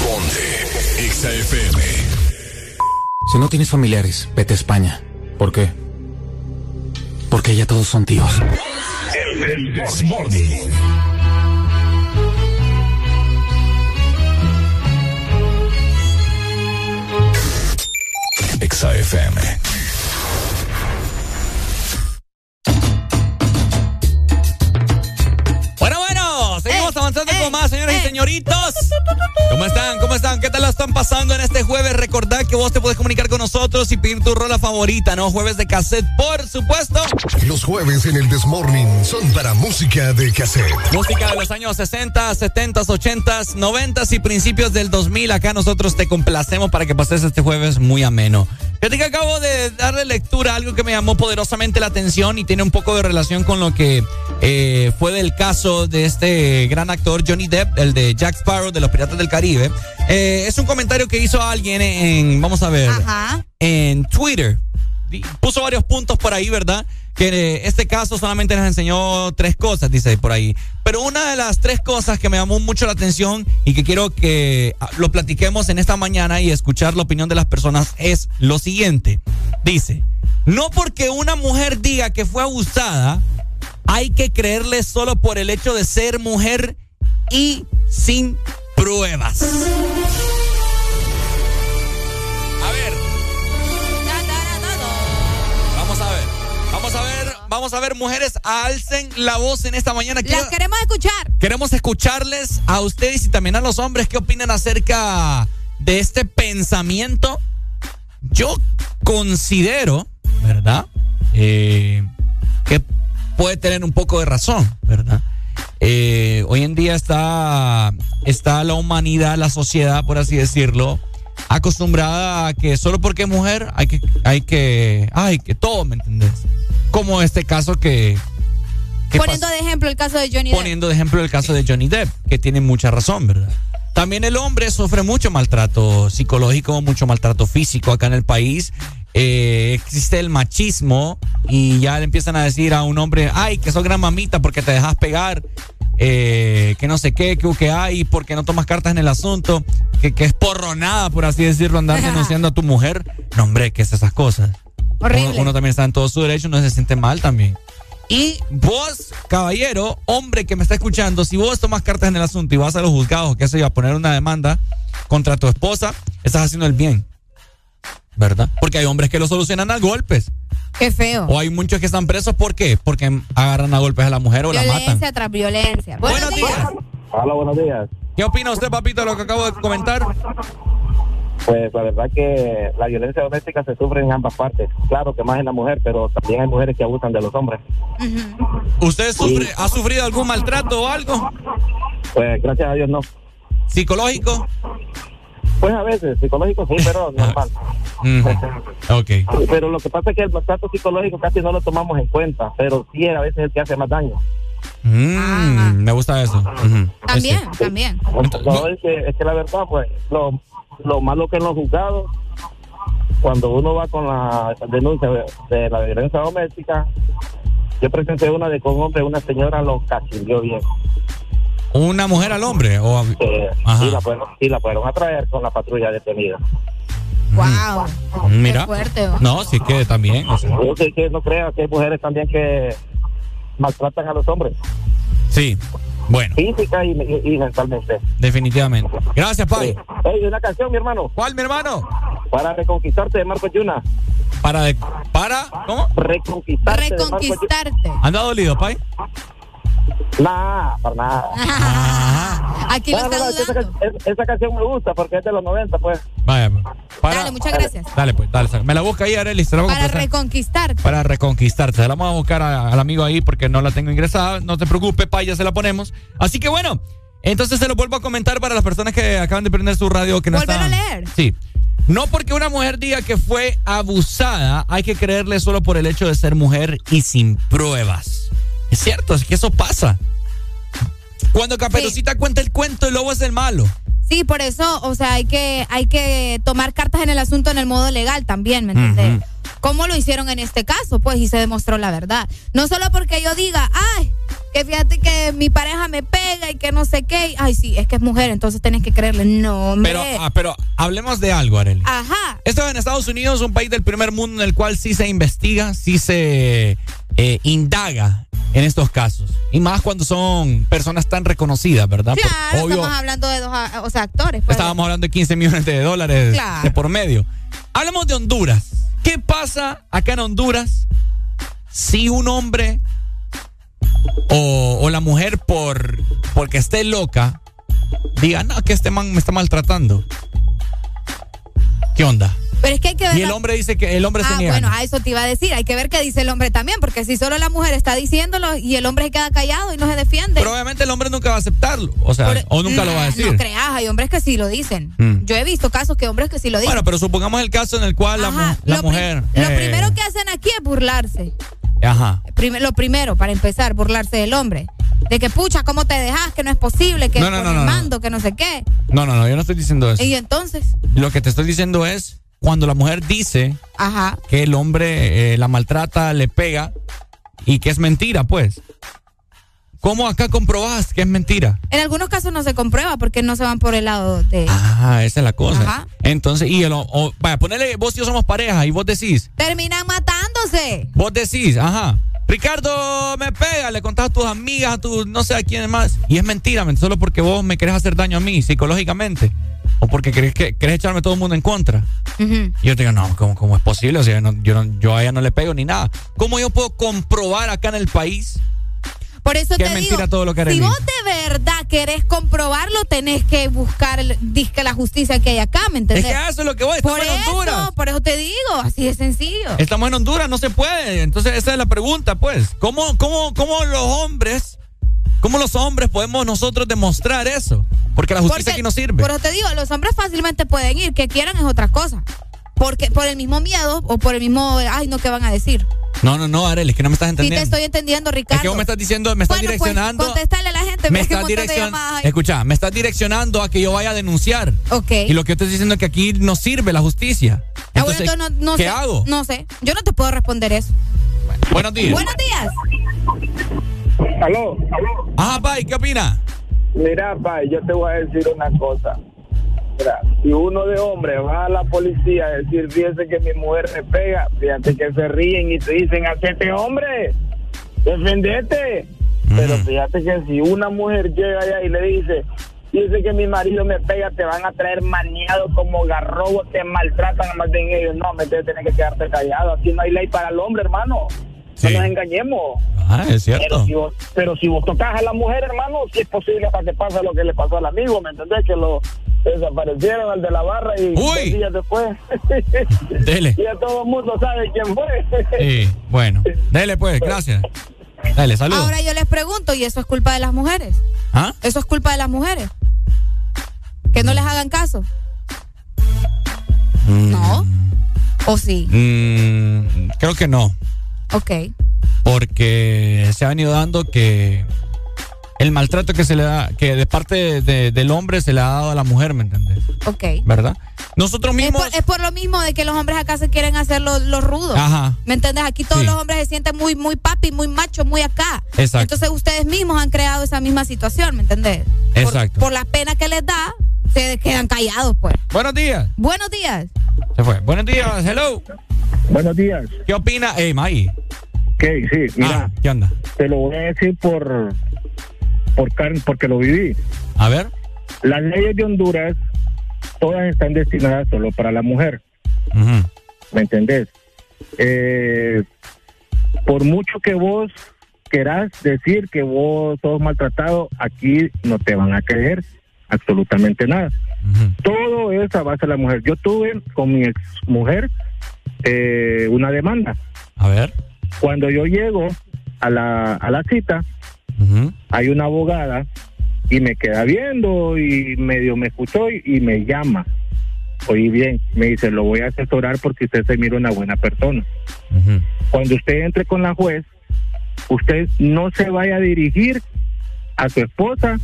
Ponte XAFM. Si no tienes familiares, vete a España. ¿Por qué? Porque ya todos son tíos. El, el. XAFM. Nosotros y pedir tu rola favorita, ¿no? Jueves de cassette, por supuesto. Los jueves en el Desmorning son para música de cassette. Música de los años 60, 70, 80, 90 y principios del 2000. Acá nosotros te complacemos para que pases este jueves muy ameno. Fíjate que acabo de darle lectura a algo que me llamó poderosamente la atención y tiene un poco de relación con lo que eh, fue del caso de este gran actor Johnny Depp, el de Jack Sparrow de los Piratas del Caribe. Eh, es un comentario que hizo alguien en, vamos a ver, en Twitter. Puso varios puntos por ahí, ¿verdad? Que eh, este caso solamente nos enseñó tres cosas, dice por ahí. Pero una de las tres cosas que me llamó mucho la atención y que quiero que ah, lo platiquemos en esta mañana y escuchar la opinión de las personas es lo siguiente. Dice, no porque una mujer diga que fue abusada, hay que creerle solo por el hecho de ser mujer y sin pruebas. A ver. Vamos a ver. Vamos a ver, vamos a ver, mujeres, alcen la voz en esta mañana. Quiero- Las queremos escuchar. Queremos escucharles a ustedes y también a los hombres qué opinan acerca de este pensamiento. Yo considero, ¿verdad? Eh, que puede tener un poco de razón, ¿verdad? Eh, hoy en día está, está la humanidad, la sociedad, por así decirlo, acostumbrada a que solo porque es mujer hay que, hay que, ay, que todo, ¿me entendés? Como este caso que, que Poniendo de ejemplo el caso de Johnny Depp. poniendo de ejemplo el caso de Johnny Depp, que tiene mucha razón, ¿verdad? También el hombre sufre mucho maltrato psicológico, mucho maltrato físico acá en el país. Eh, existe el machismo y ya le empiezan a decir a un hombre, ay, que sos gran mamita porque te dejas pegar, eh, que no sé qué, que, que hay, porque no tomas cartas en el asunto, que, que es porronada, por así decirlo, andar denunciando a tu mujer. No, hombre, ¿qué es esas cosas? Horrible. Uno, uno también está en todo su derecho, no se siente mal también. Y vos, caballero, hombre que me está escuchando, si vos tomas cartas en el asunto y vas a los juzgados, qué sé yo, a poner una demanda contra tu esposa, estás haciendo el bien. ¿Verdad? Porque hay hombres que lo solucionan a golpes. Qué feo. O hay muchos que están presos, ¿por qué? Porque agarran a golpes a la mujer o la matan. Violencia tras violencia. Buenos, días. Hola, buenos días. ¿Qué opina usted, papito, de lo que acabo de comentar? Pues la verdad que la violencia doméstica se sufre en ambas partes. Claro que más en la mujer, pero también hay mujeres que abusan de los hombres. ¿Usted sufre, ha sufrido algún maltrato o algo? Pues gracias a Dios no. ¿Psicológico? Pues a veces, psicológico sí, pero normal. Ok. Pero lo que pasa es que el maltrato psicológico casi no lo tomamos en cuenta, pero sí a veces es el que hace más daño. Mm, me gusta eso. Ujú. También, también. No, es, que, es que la verdad, pues, lo, lo malo que en los juzgados, cuando uno va con la denuncia de, la violencia doméstica, yo presenté una de con un hombre, una señora lo cachimbió bien. ¿Una mujer al hombre? O a- Ajá. y, la fueron, y la fueron a traer con la patrulla detenida. Wow. Mira. Qué fuerte, ¿no? No, sí que también. o sea. Yo sé que no creo que hay mujeres también que, maltratan a los hombres. Sí, bueno. Física y, y- y mentalmente. Definitivamente. Gracias, Pai. Ey, una canción, mi hermano. ¿Cuál, mi hermano? Para reconquistarte de Marco Yuna. Para de, para, ¿cómo? Reconquistarte. de Marco. Reconquistarte. ¿Anda dolido, Pai? Nah, para nada. Aquí lo No, está no, esa, canción me gusta porque es de los 90, pues. Vaya, para, Dale, muchas gracias. Dale, pues, dale. Me la busca ahí, Arely. se la Para reconquistarte. para reconquistarte. Se la vamos a buscar a- al amigo ahí porque no la tengo ingresada. No te preocupes, pa, ya se la ponemos. Así que bueno, entonces se lo vuelvo a comentar para las personas que acaban de prender su radio que no Volver están- a leer. Sí. No porque una mujer diga que fue abusada, hay que creerle solo por el hecho de ser mujer y sin pruebas. Es cierto, es que eso pasa. Cuando Caperucita cuenta el cuento, el lobo es el malo. Sí, por eso, o sea, hay que, hay que tomar cartas en el asunto en el modo legal también, ¿me entiendes? ¿Cómo lo hicieron en este caso? Pues, y se demostró la verdad. No solo porque yo diga, ay, que fíjate que mi pareja me pega y que no sé qué. Ay, sí, es que es mujer, entonces tenés que creerle. No, hombre. Pero, ah, pero hablemos de algo, Arely. Ajá. Esto en Estados Unidos, un país del primer mundo en el cual sí se investiga, sí se eh, indaga en estos casos. Y más cuando son personas tan reconocidas, ¿verdad? Por- Claro, obvio, estamos hablando de dos, ah, o sea, actores. pues. estábamos hablando de 15 millones de dólares Claro. de por medio. Hablamos de Honduras. ¿Qué pasa acá en Honduras si un hombre o, la mujer por porque esté loca diga, no, que este man me está maltratando? ¿Qué onda? Pero es que hay que ver. Y el hombre dice que el hombre se Ah, niega. bueno, a eso te iba a decir. Hay que ver qué dice el hombre también, porque si solo la mujer está diciéndolo y el hombre se queda callado y no se defiende. Pero obviamente el hombre nunca va a aceptarlo. O sea, o nunca lo va a decir. No creas, hay hombres que sí lo dicen. Mm. Yo he visto casos que hombres que sí lo dicen. Bueno, pero supongamos el caso en el cual la, lo, mujer. lo eh, primero que hacen aquí es burlarse. Ajá. Lo primero, para empezar, burlarse del hombre. De que, pucha, ¿cómo te dejas? Que no es posible, que No, no, con no, el mando, que no sé qué. No, no, no, yo no estoy diciendo eso. Y entonces, Lo que te estoy diciendo es cuando la mujer dice ajá. que el hombre eh, la maltrata, le pega y que es mentira, pues. ¿Cómo acá comprobás que es mentira? En algunos casos no se comprueba porque no se van por el lado de... Ah, esa es la cosa. Ajá. Entonces, y el, o- vaya, ponele, vos y yo somos pareja y vos decís, Terminan matándose. vos decís, ajá, Ricardo me pega, le contás a tus amigas, a tus, no sé a quién más, y es mentira, men, solo porque vos me querés hacer daño a mí psicológicamente, o porque querés, que, querés echarme todo el mundo en contra. Y yo te digo, no, ¿cómo, cómo es posible? O sea, no- yo, no- yo a ella no le pego ni nada. ¿Cómo yo puedo comprobar acá en el país Por eso que te es mentira digo, todo lo que si vos de verdad querés comprobarlo, tenés que buscar disque la justicia que hay acá, ¿me entendés? Es que eso es lo que voy, Por estamos en Honduras. eso, por eso te digo, así de sencillo. Estamos en Honduras, no se puede. Entonces, esa es la pregunta, pues. ¿Cómo, cómo, cómo los hombres, cómo los hombres podemos nosotros demostrar eso? Porque la justicia Porque- aquí no sirve. Por eso te digo, los hombres fácilmente pueden ir, que quieran es otra cosa. Porque por el mismo miedo o por el mismo, ay, no, ¿qué van a decir? No, no, no, Arely, es que no me estás Sí te entendiendo. estoy entendiendo, Ricardo. es que vos me estás diciendo, me estás Bueno, direccionando. Pues, a la gente, me estás direccionando. Escucha, me estás direccionando a que yo vaya a denunciar. Ok. Y lo que yo te estoy diciendo es que aquí no sirve la justicia. Ah, bueno, Entonces, no, no ¿qué sé. hago? No sé. Yo no te puedo responder eso. Buenos días. Buenos días. Aló. Ajá, Pai, ¿qué opina? Mira, Pai, yo te voy a decir una cosa. Mira, si uno de hombre va a la policía a decir, fíjese que mi mujer me pega, fíjate que se ríen y te dicen, hacete hombre, defendete. Pero fíjate que si una mujer llega allá y le dice, dice que mi marido me pega, te van a traer maniado como garrobo, te maltratan más de ellos. No, me tienes que quedarte callado. Aquí no hay ley para el hombre, hermano. No nos engañemos. Ah, es Pero cierto. si, vos, pero si vos tocas a la mujer, hermano, si es posible hasta que pase lo que le pasó al amigo, ¿me entendés? Que lo desaparecieron al de la barra y dos días después. Dele. ya todo el mundo sabe quién fue. Sí, bueno. Dele, pues, gracias. Dale, saludos. Ahora yo les pregunto, ¿y eso es culpa de las mujeres? ¿Ah? Eso es culpa de las mujeres. Que no les hagan caso. No. ¿O sí? Mm, creo que no. Ok. porque se ha venido dando que el maltrato que se le da, que de parte de- de- del hombre se le ha dado a la mujer, ¿me entendés? Ok. ¿Verdad? Nosotros Es mismos... por, es por lo mismo de que los hombres acá se quieren hacer los, los rudos. Ajá. ¿Me entiendes? Aquí todos Sí. los hombres se sienten muy, muy papi, muy macho, muy acá. Exacto. Entonces ustedes mismos han creado esa misma situación, ¿me entendés? Por- Exacto. Por, la pena que les da, se quedan callados, pues. Buenos días. Buenos días. Se fue. Buenos días, hello. Buenos días. ¿Qué opina? Hey, May. sí, mira. Ah, ¿Qué onda? Te lo voy a decir por, por car- porque lo viví. A ver. Las leyes de Honduras, todas están destinadas solo para la mujer. ¿Me entendés? Eh, por mucho que vos querás decir que vos sos maltratado, aquí no te van a creer absolutamente nada. Todo es a base de la mujer. Yo tuve con mi ex mujer eh, una demanda. A ver. Cuando yo llego a la, a la cita, hay una abogada y me queda viendo y medio me escuchó y, y me llama. Oí bien, me dice, lo voy a asesorar porque usted se mira una buena persona. Cuando usted entre con la juez, usted no se vaya a dirigir a su esposa,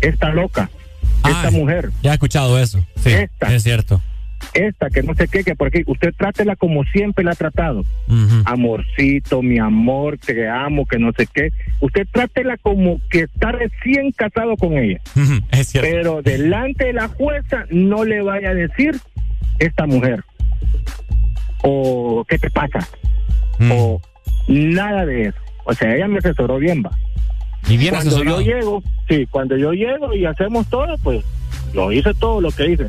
esta loca, esta mujer, Ya he escuchado eso. Sí, Esta. es cierto. esta que no sé qué, que porque usted trátela como siempre la ha tratado. Amorcito, mi amor, te amo, que no sé qué. Usted trátela como que está recién casado con ella. Es cierto. Pero delante de la jueza no le vaya a decir esta mujer. O qué te pasa. Mm. O nada de eso. O sea, ella me asesoró bien, va. Y bien cuando asesorado. yo llego, sí, cuando yo llego y hacemos todo, pues yo hice todo lo que hice.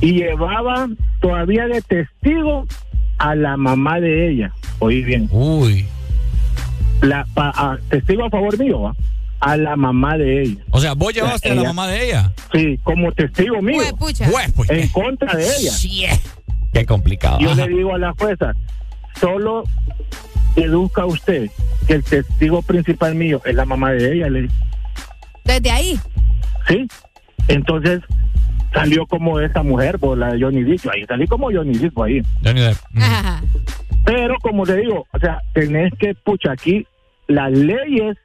Y llevaba todavía de testigo a la mamá de ella. Oí bien. Uy. La, pa- a- testigo a favor mío, ¿va? A la mamá de ella. O sea, vos llevaste a la ella- mamá de ella. Sí, como testigo mío. Huepucha. Hue, pues, En contra de ella. Qué complicado. Yo Ajá. le digo a la jueza, solo deduzca usted que el testigo principal mío es la mamá de ella. Le Desde ahí. Sí. Entonces salió como esa mujer, por la de Johnny Depp. Ahí salí como Johnny Depp ahí. Johnny Depp. Pero como te digo, o sea, tenés que, pucha, aquí las leyes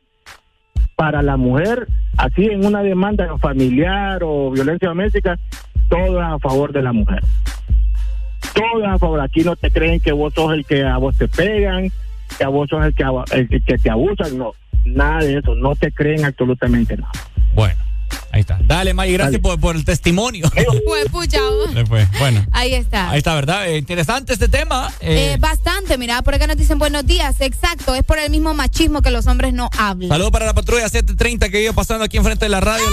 para la mujer, así en una demanda familiar o violencia doméstica, todo es a favor de la mujer. Todo es a favor. Aquí no te creen que vos sos el que a vos te pegan, que vos el que, el que te abusan. No, nada de eso. No te creen absolutamente nada. Bueno, ahí está. Dale, May, gracias por, por el testimonio. Huepucha. Después, bueno. Ahí está. Ahí está, ¿verdad? Eh, interesante este tema. Eh, Eh, bastante, mira, por acá nos dicen buenos días, exacto, es por el mismo machismo que los hombres no hablan. Saludos para la patrulla 730 que iba pasando aquí enfrente de la radio.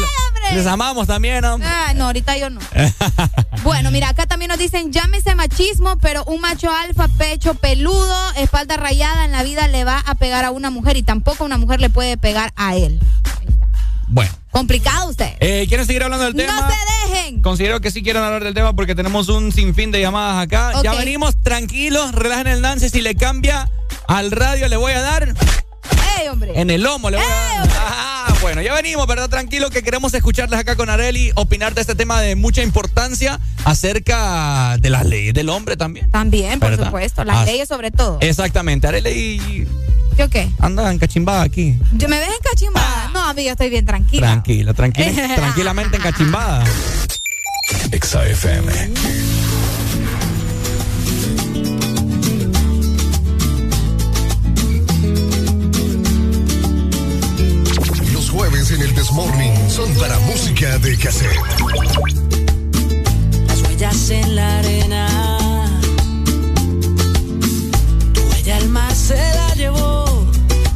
Les amamos también, ¿no? Ah, no, ahorita yo no. Bueno, mira, acá también nos dicen, llámese machismo, pero un macho alfa, pecho peludo, espalda rayada en la vida le va a pegar a una mujer y tampoco una mujer le puede pegar a él. Bueno. Complicado usted. Eh, ¿Quieren seguir hablando del tema? No se dejen. Considero que sí quieren hablar del tema porque tenemos un sinfín de llamadas acá. Ya venimos tranquilos, relajen el lance. Si le cambia al radio, le voy a dar ¡Ey, hombre! en el lomo. Le voy a dar. Ah, bueno, ya venimos, ¿verdad? Tranquilo que queremos escucharles acá con Areli, opinar de este tema de mucha importancia acerca de las leyes del hombre también. También, por ¿Verdad? supuesto, las Ah, leyes sobre todo. Exactamente, Areli ¿Yo qué? anda encachimbada aquí. ¿Yo me ves encachimbada? No, amigo, estoy bien tranquila. Tranquila, tranquila, tranquilamente encachimbada. Exa en el Desmorning son para música de cassette. las huellas en la arena. Tu huella el mar se la llevó,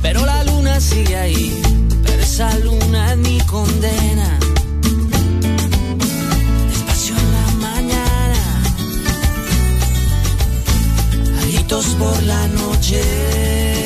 pero la luna sigue ahí. Pero esa luna es mi condena. Despacio en la mañana, gritos por la noche.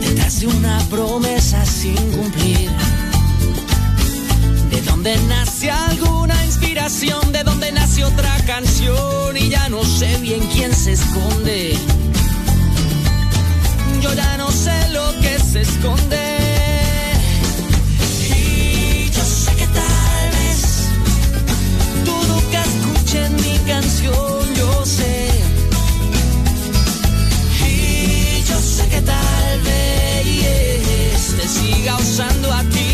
detrás de una promesa sin cumplir. De donde nace alguna inspiración, de dónde nace otra canción y ya no sé bien quién se esconde. Yo ya no sé lo que se esconde. siga usando a ti.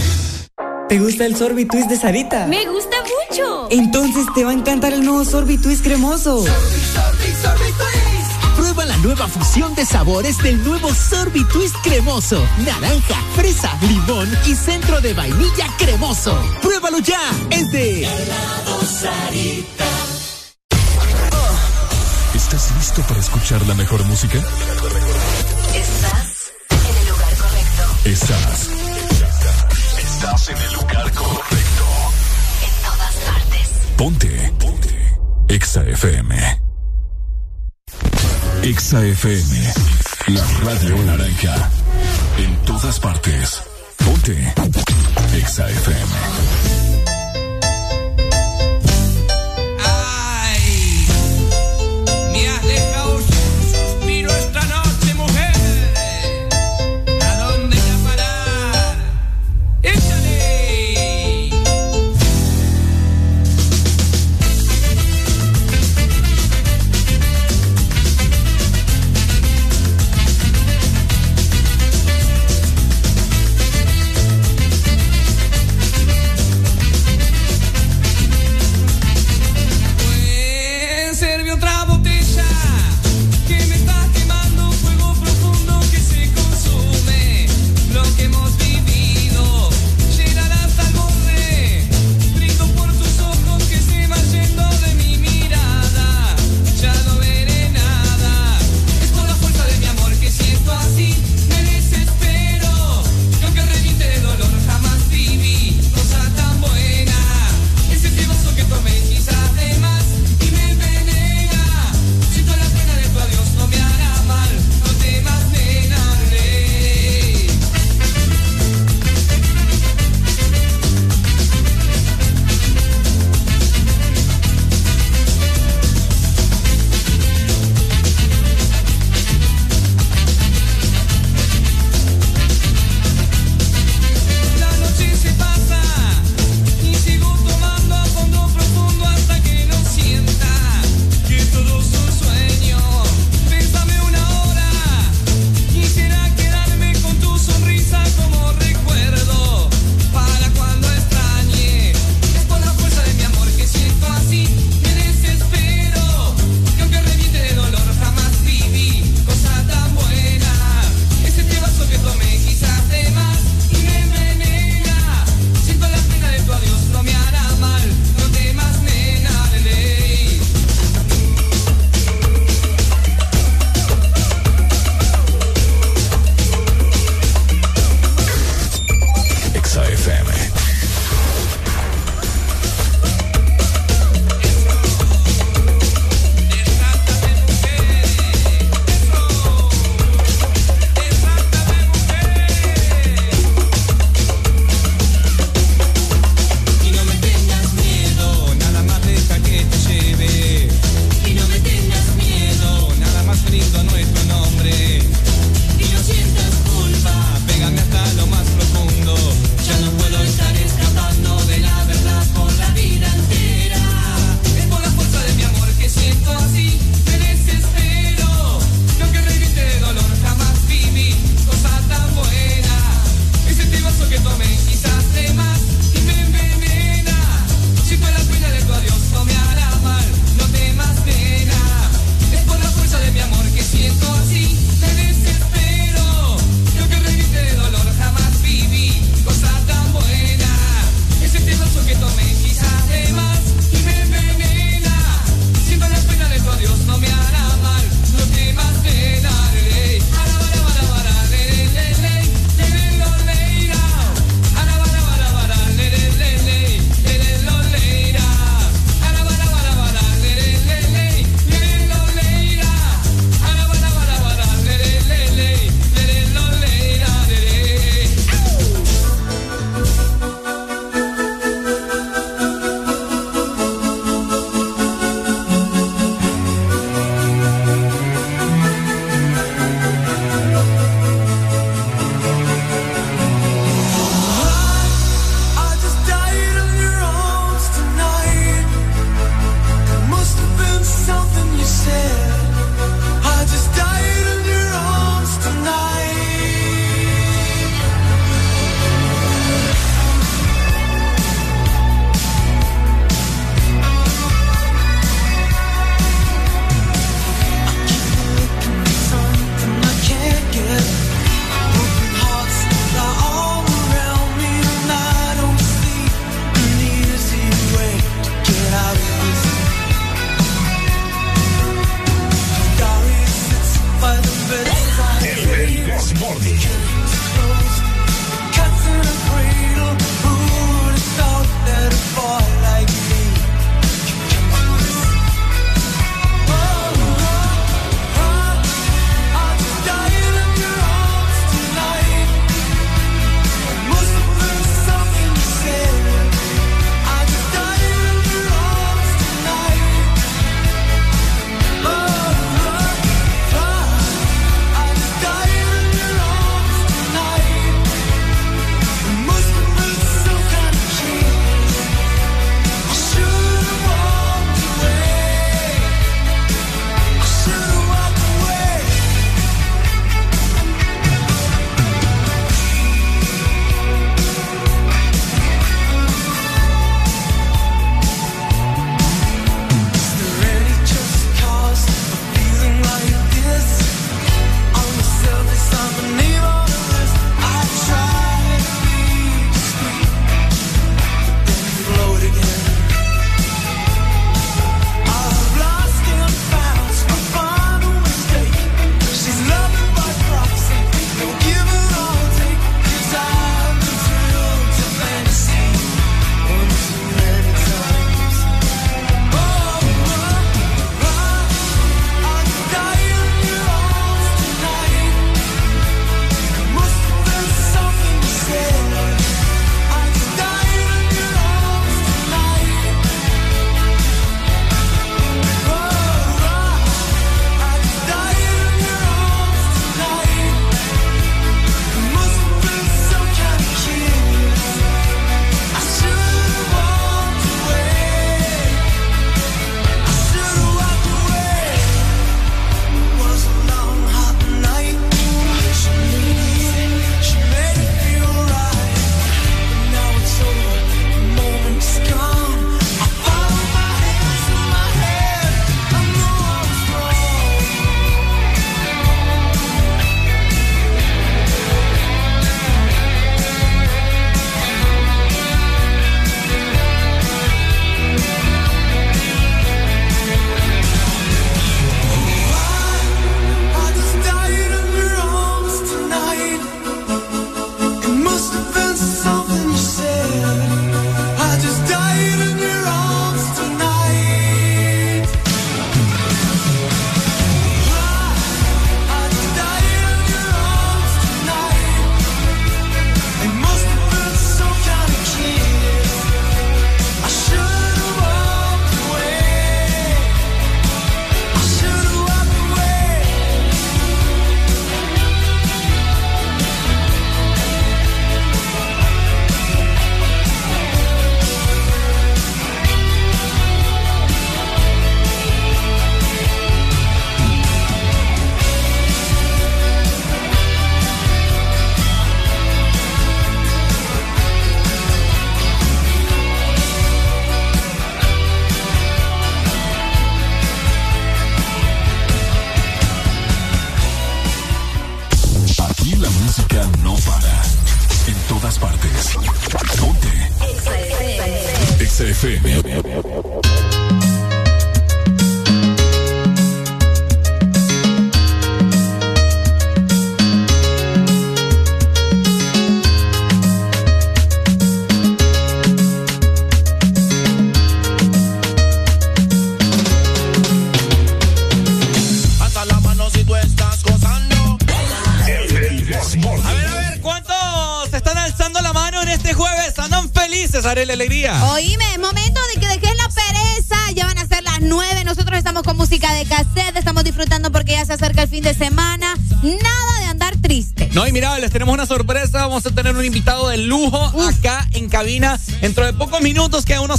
¿Te gusta el Sorbitwist de Sarita? Me gusta mucho. Entonces te va a encantar el nuevo Sorbitwist cremoso. Prueba la nueva fusión de sabores del nuevo Sorbitwist cremoso. Naranja, fresa, limón y centro de vainilla cremoso. Pruébalo ya. Es de ¿Estás listo para escuchar la mejor música? Estás en el lugar correcto. Estás. Estás en el lugar correcto. En todas partes. Ponte. Ponte. Exa FM. Exa FM. La radio naranja. En todas partes. Ponte. Exa FM.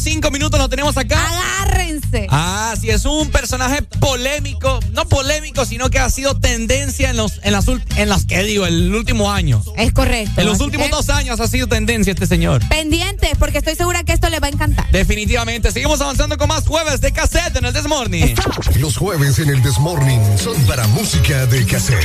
cinco minutos lo tenemos acá. Agárrense. Ah, sí, es un personaje polémico, no polémico, sino que ha sido tendencia en los, en las, en las que digo, el último año. Es correcto. En los últimos dos años ha sido tendencia este señor. Pendientes, porque estoy segura que esto le va a encantar. Definitivamente. Seguimos avanzando con más jueves de cassette en el Desmorning. Los jueves en el Desmorning son para música de cassette.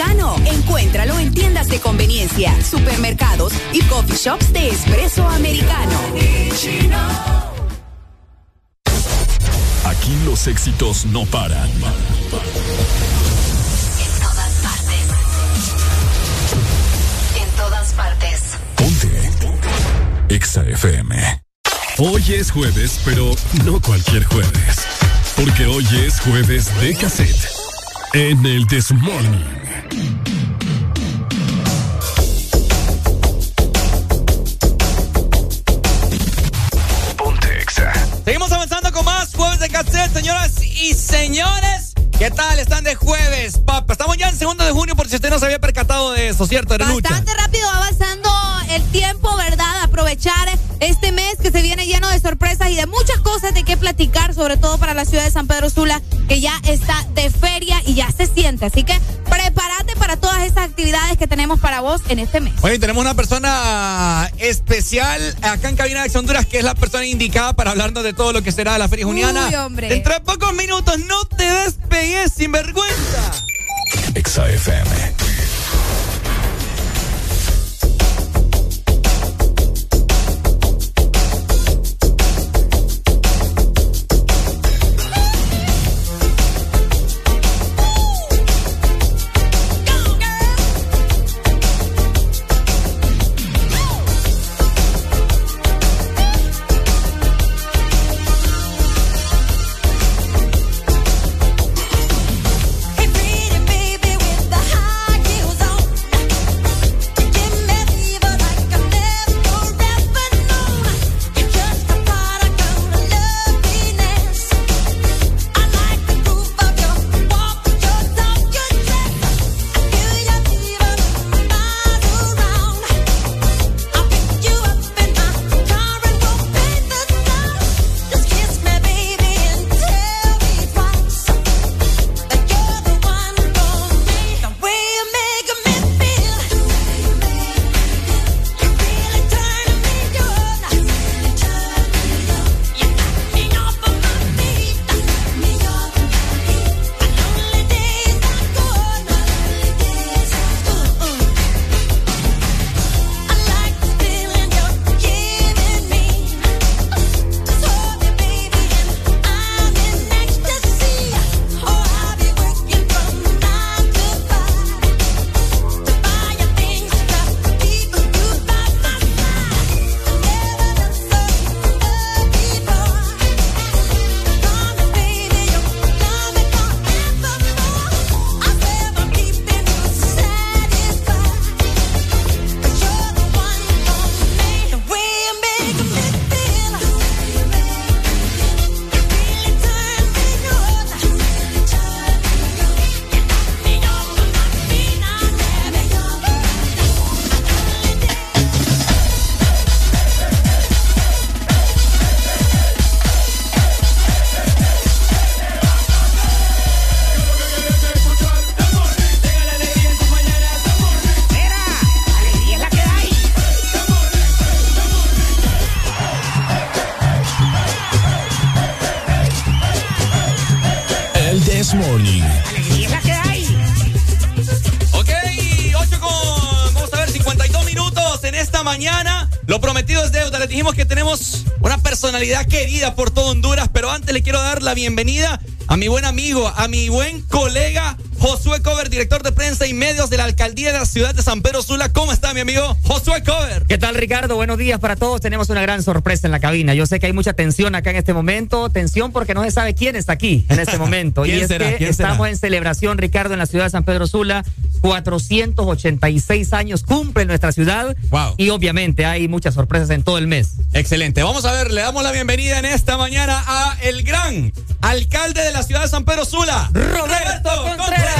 Encuéntralo en tiendas de conveniencia, supermercados y coffee shops de espresso americano. Aquí los éxitos no paran. En todas partes. En todas partes. EXA FM. Hoy es jueves, pero no cualquier jueves. Porque hoy es jueves de cassette. En el This Morning. Seguimos avanzando con más jueves de cassette, señoras y señores. ¿Qué tal? Están de jueves, papá. Estamos ya en segundo de junio, por si usted no se había percatado de eso, ¿cierto? Era lucha. Bastante rápido va avanzando el tiempo, ¿verdad? Aprovechar este mes que se viene lleno de sorpresas y de muchas cosas de qué platicar, sobre todo para la ciudad de San Pedro Sula, que ya está de feria y ya se siente. Así que prepárate para todas esas actividades que tenemos para vos en este mes. Oye, tenemos una persona especial acá en Cabina de Acción Honduras, que es la persona indicada para hablarnos de todo lo que será la Feria Juniana. Uy, hombre. Dentro de pocos minutos, no te despegues sin vergüenza. EXA. La bienvenida a mi buen amigo, a mi buen colega Josué Cover, director de prensa y medios de la alcaldía de la ciudad de San Pedro Sula. ¿Cómo está, mi amigo Josué Cover? ¿Qué tal, Ricardo? Buenos días para todos. Tenemos una gran sorpresa en la cabina. Yo sé que hay mucha tensión acá en este momento. Tensión porque no se sabe quién está aquí en este momento. ¿Quién y es será? que ¿Quién será? estamos en celebración, Ricardo, en la ciudad de San Pedro Sula. 486 años cumple nuestra ciudad. Wow. Y obviamente hay muchas sorpresas en todo el mes. Excelente. Vamos a ver, le damos la bienvenida en esta mañana a el gran alcalde de la ciudad de San Pedro Sula, Roberto Contreras.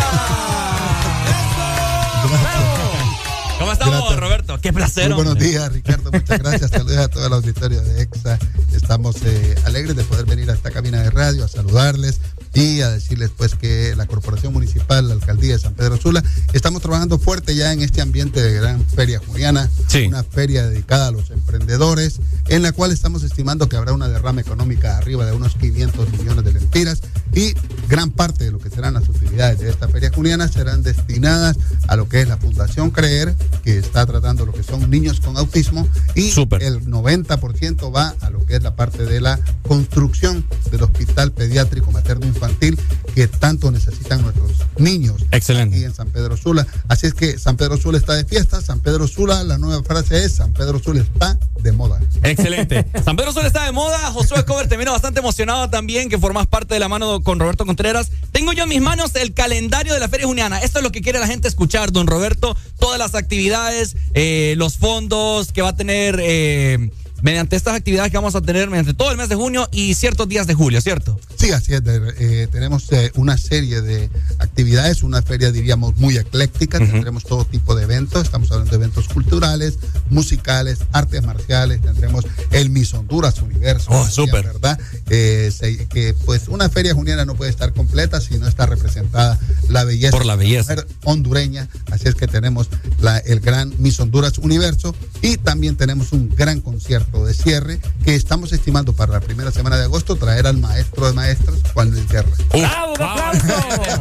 ¿Cómo estamos, Gracias. Roberto? Qué placer. Muy buenos días, Ricardo. Muchas gracias. Saludos a toda la auditoría de EXA. Estamos eh, alegres de poder venir a esta cabina de radio a saludarles y a decirles pues que la Corporación Municipal, la Alcaldía de San Pedro Sula, estamos trabajando fuerte ya en este ambiente de gran feria juliana, una feria dedicada a los emprendedores, en la cual estamos estimando que habrá una derrama económica arriba de unos 500 millones de lempiras y gran parte de lo que serán las utilidades de esta feria juliana serán destinadas a lo que es la Fundación Creer, que está tratando lo que son niños con autismo y el 90% va a lo que es la parte de la construcción del hospital pediátrico materno infantil que tanto necesitan nuestros niños Excelente. aquí en San Pedro Sula. Así es que San Pedro Sula está de fiesta, San Pedro Sula, la nueva frase es San Pedro Sula está de moda. Excelente. San Pedro Sula está de moda. Josué Cover te miro bastante emocionado también que formas parte de la mano con Roberto Contreras. Tengo yo en mis manos el calendario de la Feria Juniana. Esto es lo que quiere la gente escuchar, don Roberto. Todas las actividades, eh, los fondos que va a tener eh, mediante estas actividades que vamos a tener mediante todo el mes de junio y ciertos días de julio, ¿cierto? Sí, así es. eh, tenemos eh, una serie de actividades, una feria diríamos muy ecléctica. Tendremos todo tipo de eventos. Estamos hablando de eventos culturales, musicales, artes marciales. Tendremos el Miss Honduras Universo. Oh, súper. ¿Verdad? Eh, se- que pues una feria juniana no puede estar completa si no está representada la belleza. Por la de belleza. hondureña. Así es que tenemos la- el gran Miss Honduras Universo y también tenemos un gran concierto de cierre que estamos estimando para la primera semana de agosto traer al maestro de maestros, Juan Luis Guerra. ¡Bravo, un aplauso!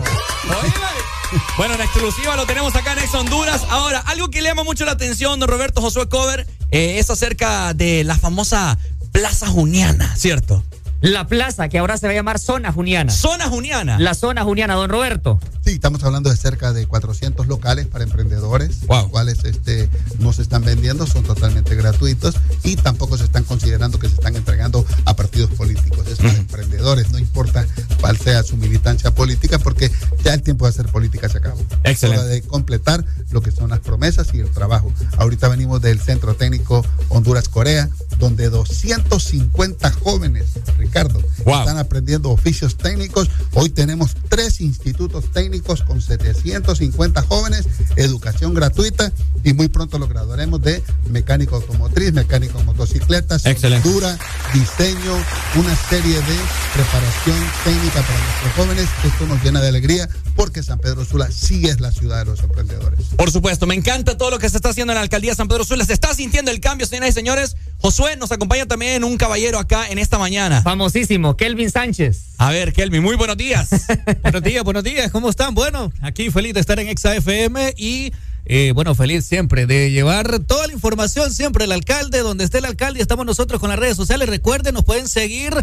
Bueno, en exclusiva lo tenemos acá en Ex Honduras. Ahora, algo que le llama mucho la atención, don Roberto Josué Cover, eh, es acerca de la famosa Plaza Juniana, ¿cierto? La plaza, que ahora se va a llamar Zona Juniana. Zona Juniana. La Zona Juniana, don Roberto. Sí, estamos hablando de cerca de 400 locales para emprendedores, los cuales este, no se están vendiendo, son totalmente gratuitos y tampoco se están considerando que se están entregando a partidos políticos. Es para emprendedores, no importa cuál sea su militancia política, porque ya el tiempo de hacer política se acabó. Excelente. Es hora de completar lo que son las promesas y el trabajo. Ahorita venimos del Centro Técnico Honduras-Corea, donde 250 jóvenes, Ricardo, están aprendiendo oficios técnicos. Hoy tenemos tres institutos técnicos con 750 jóvenes, educación gratuita y muy pronto lo graduaremos de mecánico automotriz, mecánico motocicletas, soldadura, diseño, una serie de preparación técnica para nuestros jóvenes. Esto nos llena de alegría porque San Pedro Sula sí es la ciudad de los emprendedores. Por supuesto, me encanta todo lo que se está haciendo en la alcaldía de San Pedro Sula. Se está sintiendo el cambio, señoras y señores. Josué nos acompaña también un caballero acá en esta mañana. Famosísimo, Kelvin Sánchez. A ver, Kelvin, muy buenos días. buenos días, buenos días, ¿cómo están? Bueno, aquí feliz de estar en Exa FM y eh, bueno, feliz siempre de llevar toda la información siempre el alcalde, donde esté el alcalde, estamos nosotros con las redes sociales. Recuerden, nos pueden seguir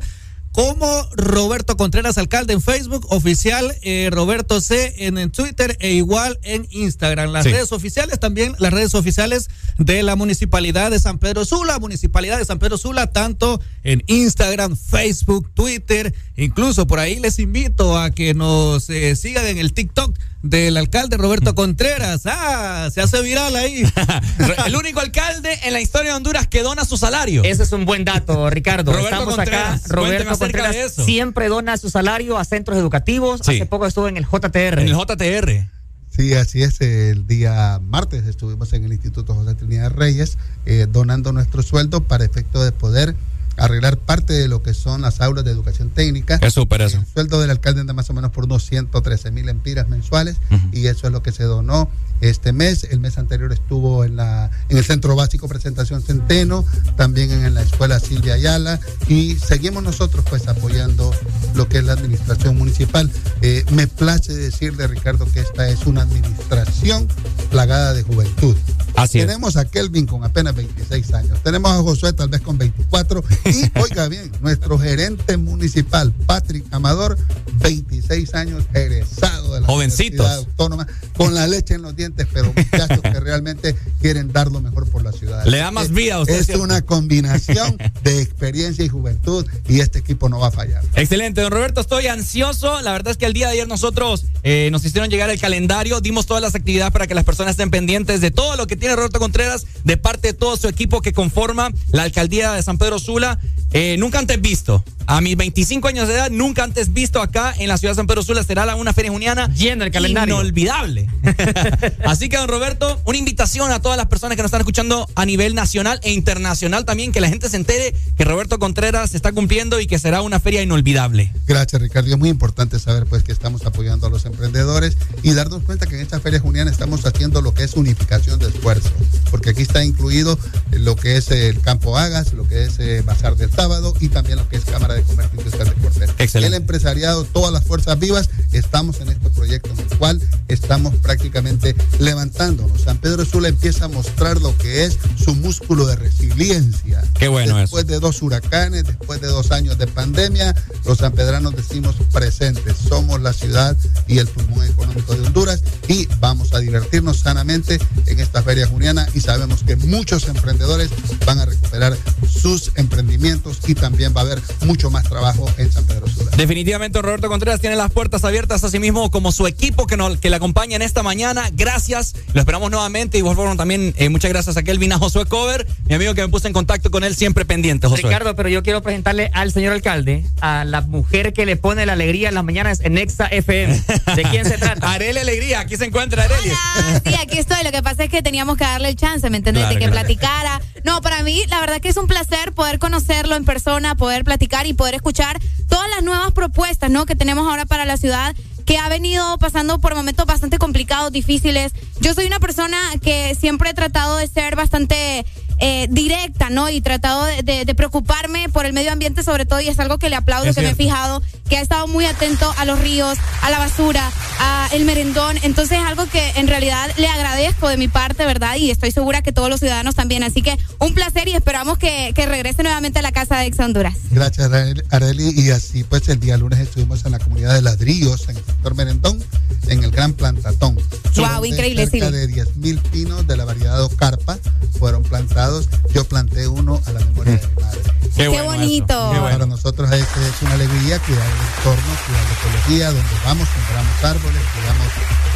como Roberto Contreras Alcalde en Facebook, oficial eh, Roberto C en, en Twitter e igual en Instagram. Las Sí. redes oficiales también, las redes oficiales de la Municipalidad de San Pedro Sula, Municipalidad de San Pedro Sula, tanto en Instagram, Facebook, Twitter, incluso por ahí les invito a que nos eh, sigan en el TikTok del alcalde Roberto Contreras. Ah, se hace viral ahí. El único alcalde en la historia de Honduras que dona su salario. Ese es un buen dato, Ricardo. Roberto Estamos Contreras, acá. Roberto Contreras de eso. siempre dona su salario a centros educativos. Sí. Hace poco estuvo en el JTR. En el JTR. Sí, así es. El día martes estuvimos en el Instituto José Trinidad Reyes eh, donando nuestro sueldo para efecto de poder arreglar parte de lo que son las aulas de educación técnica. Es súper eso. El sueldo del alcalde anda más o menos por unos 113 mil empiras mensuales y eso es lo que se donó este mes. El mes anterior estuvo en, la, en el Centro Básico Presentación Centeno, también en la Escuela Silvia Ayala y seguimos nosotros pues apoyando lo que es la administración municipal. Eh, me place decirle, Ricardo, que esta es una administración plagada de juventud. Así es. Tenemos a Kelvin con apenas 26 años. Tenemos a Josué tal vez con 24. Y oiga bien, nuestro gerente municipal, Patrick Amador, 26 años, egresado de la Jovencitos. Universidad Autónoma, con la leche en los dientes, pero muchachos que realmente quieren dar lo mejor por la ciudad. Le da más vida a usted, Es ¿cierto? una combinación de experiencia y juventud y este equipo no va a fallar. Excelente, don Roberto, estoy ansioso. La verdad es que el día de ayer nosotros eh, nos hicieron llegar el calendario, dimos todas las actividades para que las personas estén pendientes de todo lo que tiene Roberto Contreras, de parte de todo su equipo que conforma la alcaldía de San Pedro Sula. Eh, nunca antes visto. A mis 25 años de edad, nunca antes visto acá en la ciudad de San Pedro Sula será la- una feria juniana Lleno el calendario. inolvidable. Así que, don Roberto, una invitación a todas las personas que nos están escuchando a nivel nacional e internacional también, que la gente se entere que Roberto Contreras está cumpliendo y que será una feria inolvidable. Gracias, Ricardo. Es muy importante saber pues que estamos apoyando a los emprendedores y darnos cuenta que en esta feria juniana estamos haciendo lo que es unificación de esfuerzos, porque aquí está incluido lo que es el Campo Agas, lo que es eh, Bazar del Sábado y también lo que es Cámara de Comercio Industrial de Cortés. Excelente. El empresariado, todas las fuerzas vivas, estamos en este proyecto en el cual estamos prácticamente levantándonos. San Pedro Sula empieza a mostrar lo que es su músculo de resiliencia. Qué bueno eso. Después de dos huracanes, después de dos años de pandemia, los sanpedranos decimos presentes. Somos la ciudad y el pulmón económico de Honduras y vamos a divertirnos sanamente en esta feria juniana y sabemos que muchos emprendedores van a recuperar sus emprendimientos y también va a haber mucho más trabajo en San Pedro Sula. Definitivamente Roberto Contreras tiene las puertas abiertas a sí mismo como su equipo que, nos, que le acompaña en esta mañana. Gracias, lo esperamos nuevamente. Igual forma también eh, muchas gracias a Kelvin, a Josué Cover, mi amigo que me puso en contacto con él, siempre pendiente, Josué. Ricardo, pero yo quiero presentarle al señor alcalde a la mujer que le pone la alegría en las mañanas en Exa FM. ¿De quién se trata? Arely Alegría, aquí se encuentra Arely. Ah, sí, aquí estoy. Lo que pasa es que teníamos que darle el chance, ¿me entendés? Claro, de que claro. platicara. No, para mí, la verdad que es un placer poder conocerlo en persona, poder platicar y poder escuchar todas las nuevas propuestas, ¿no? Que tenemos ahora para la ciudad que ha venido pasando por momentos bastante complicados, difíciles. Yo soy una persona que siempre he tratado de ser bastante eh, directa, ¿no? Y tratado de, de- de preocuparme por el medio ambiente sobre todo y es algo que le aplaudo, Es que me he fijado, que ha estado muy atento a los ríos, a la basura, a el merendón. Entonces es algo que en realidad le agradezco de mi parte, ¿verdad? Y estoy segura que todos los ciudadanos también. Así que un placer y esperamos que, que regrese nuevamente a la casa de Ex Honduras. Gracias, Areli-. Y así, pues, el día lunes estuvimos en la comunidad de Ladrillos, en el sector Merendón, en el Gran Plantatón. Wow, increíble, Cerca sí. de 10 mil pinos de la variedad Ocarpa fueron plantados. Yo planté uno a la memoria de mi madre. Qué bueno bonito. Para nosotros es, es una alegría cuidar entorno, cuidar la ecología, donde vamos, sembramos árboles, cuidamos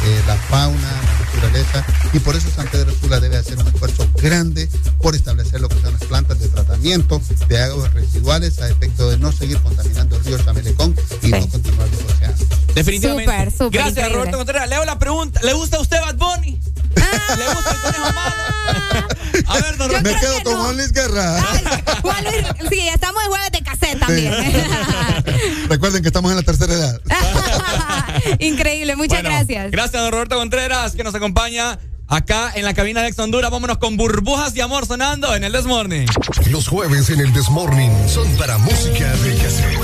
eh, la fauna, la naturaleza. Y por eso San Pedro Sula debe hacer un esfuerzo grande por establecer lo que son las plantas de tratamiento de aguas residuales a efecto de no seguir contaminando el río Chamelecón y no continuar los océanos. Definitivamente. Gracias, increíble. Roberto Contreras. Leo la pregunta. ¿Le gusta a usted Bad Bunny? ¿Le gusta el conejo malo? A ver, don Yo. Me quedo con Juan Luis Guerra. Juan Luis, sí, estamos de jueves de cassette también. Recuerden que estamos en la tercera edad. Increíble, muchas Bueno, gracias. Gracias, don Roberto Contreras, que nos acompaña acá en la cabina de Ex Honduras. Vámonos con burbujas de amor sonando en el This Morning. Los jueves en el Desmorning son para música de cassette.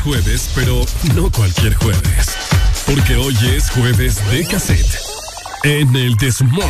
jueves, pero no cualquier jueves. Porque hoy es jueves de cassette. En el Desmond.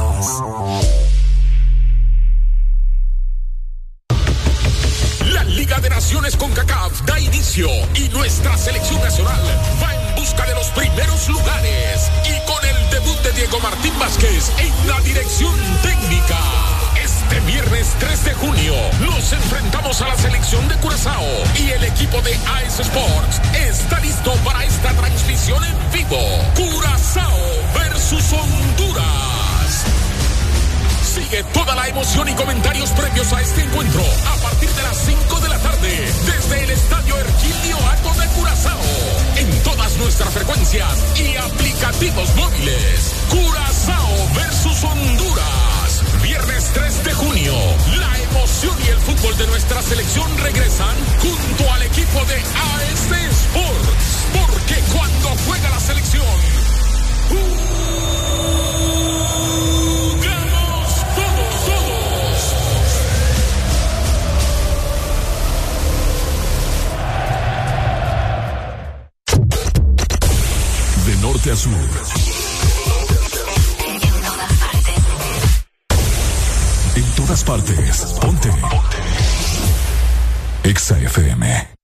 Exa FM.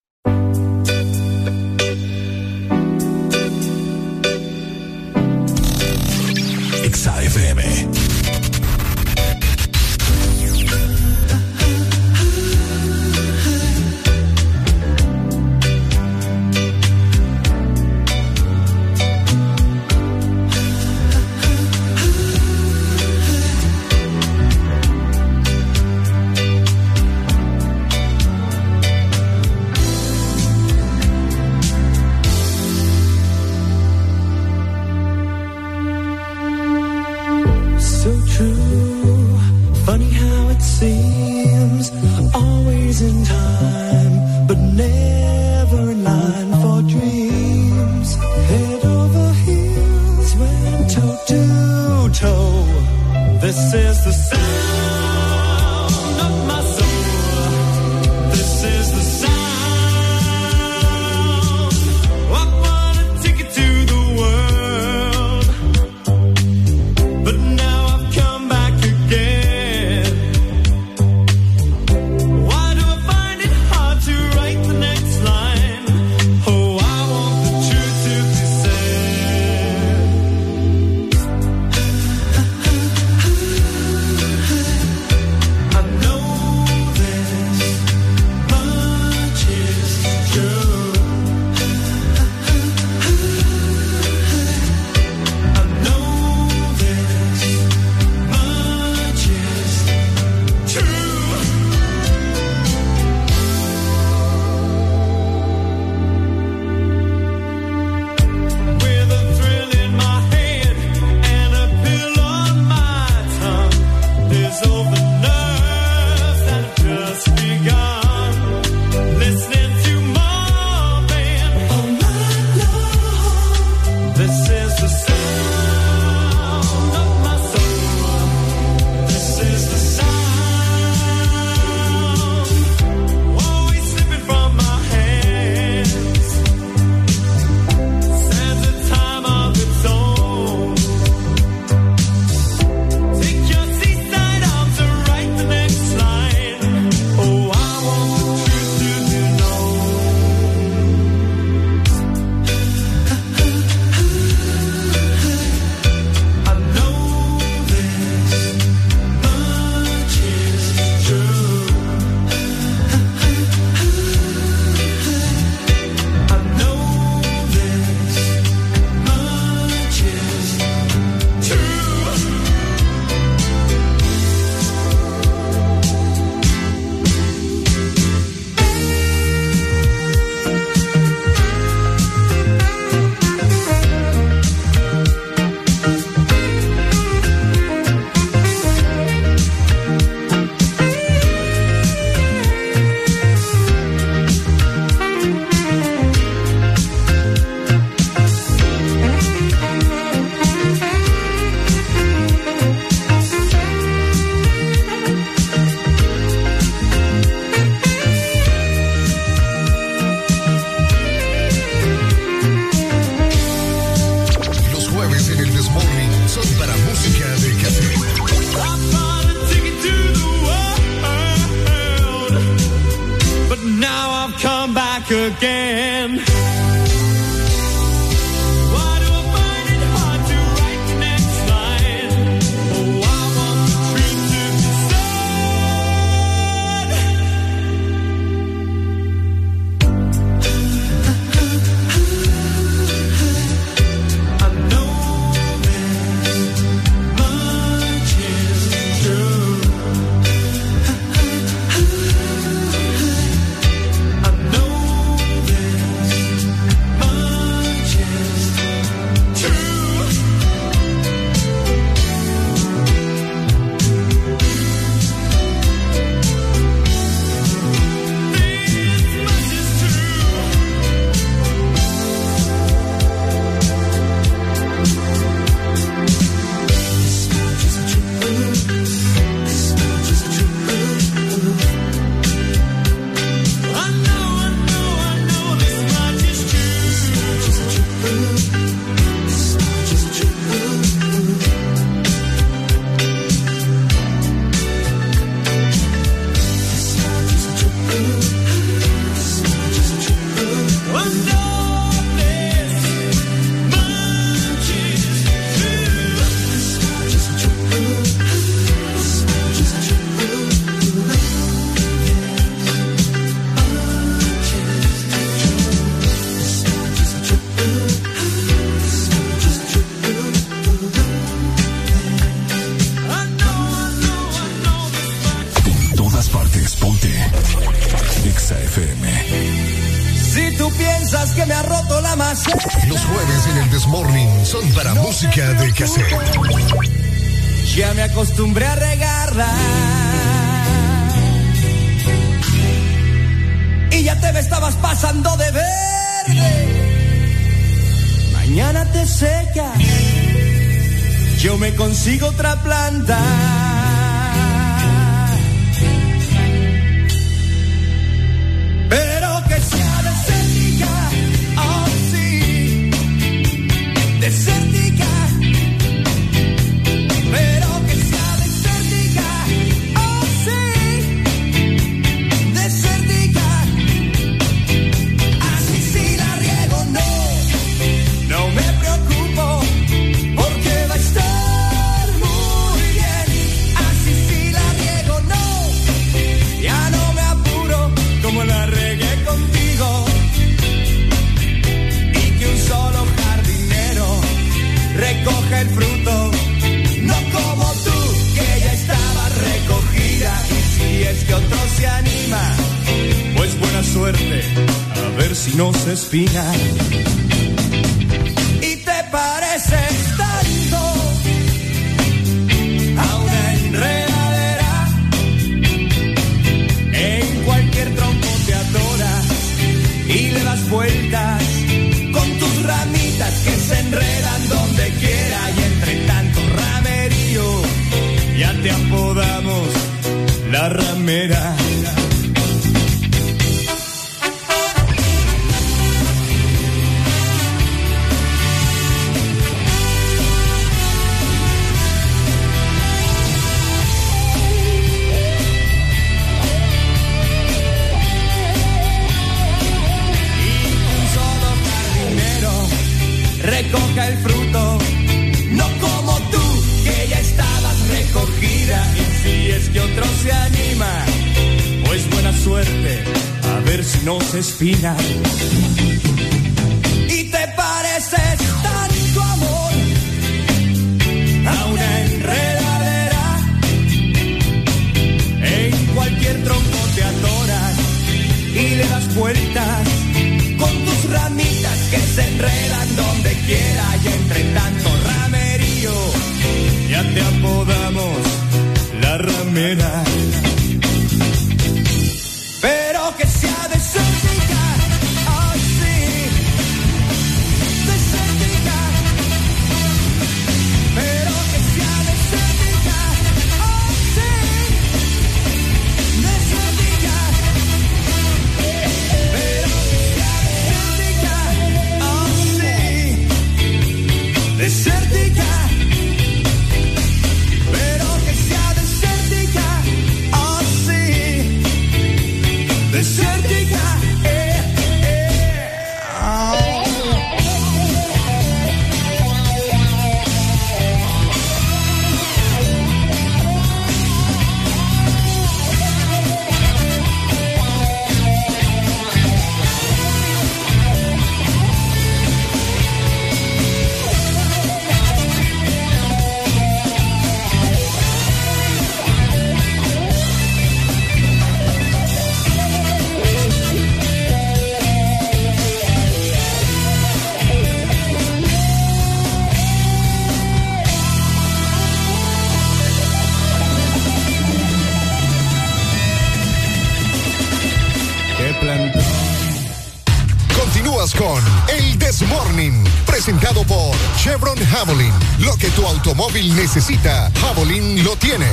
El Desmorning, presentado por Chevron Javelin. Lo que tu automóvil necesita, Javelin lo tiene.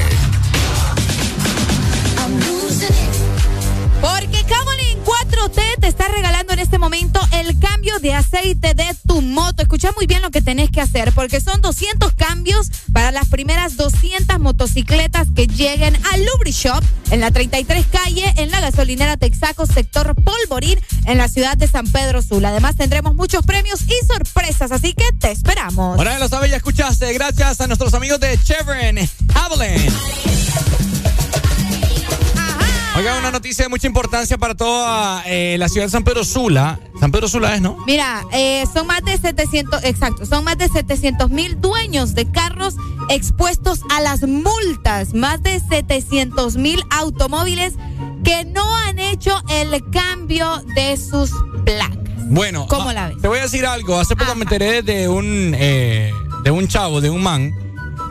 4T te está regalando en este momento el cambio de aceite de tu moto. Escucha muy bien lo que tenés que hacer porque son 200 cambios para las primeras 200 motocicletas que lleguen al Lubri Shop en la 33 calle en la gasolinera Texaco, sector Polvorín, en la ciudad de San Pedro Sula. Además tendremos muchos premios y sorpresas, así que te esperamos. Ya lo sabes, ya escuchaste. Gracias a nuestros amigos de Chevron Avalanche. Oiga, una noticia de mucha importancia para toda eh, la ciudad de San Pedro Sula. San Pedro Sula es, ¿no? Mira, eh, son más de 700, exacto, son más de 700 mil dueños de carros expuestos a las multas, más de 700 mil automóviles que no han hecho el cambio de sus placas. Bueno, ¿Cómo ah, la ves? te voy a decir algo. Hace poco me enteré de un eh, de un chavo, de un man,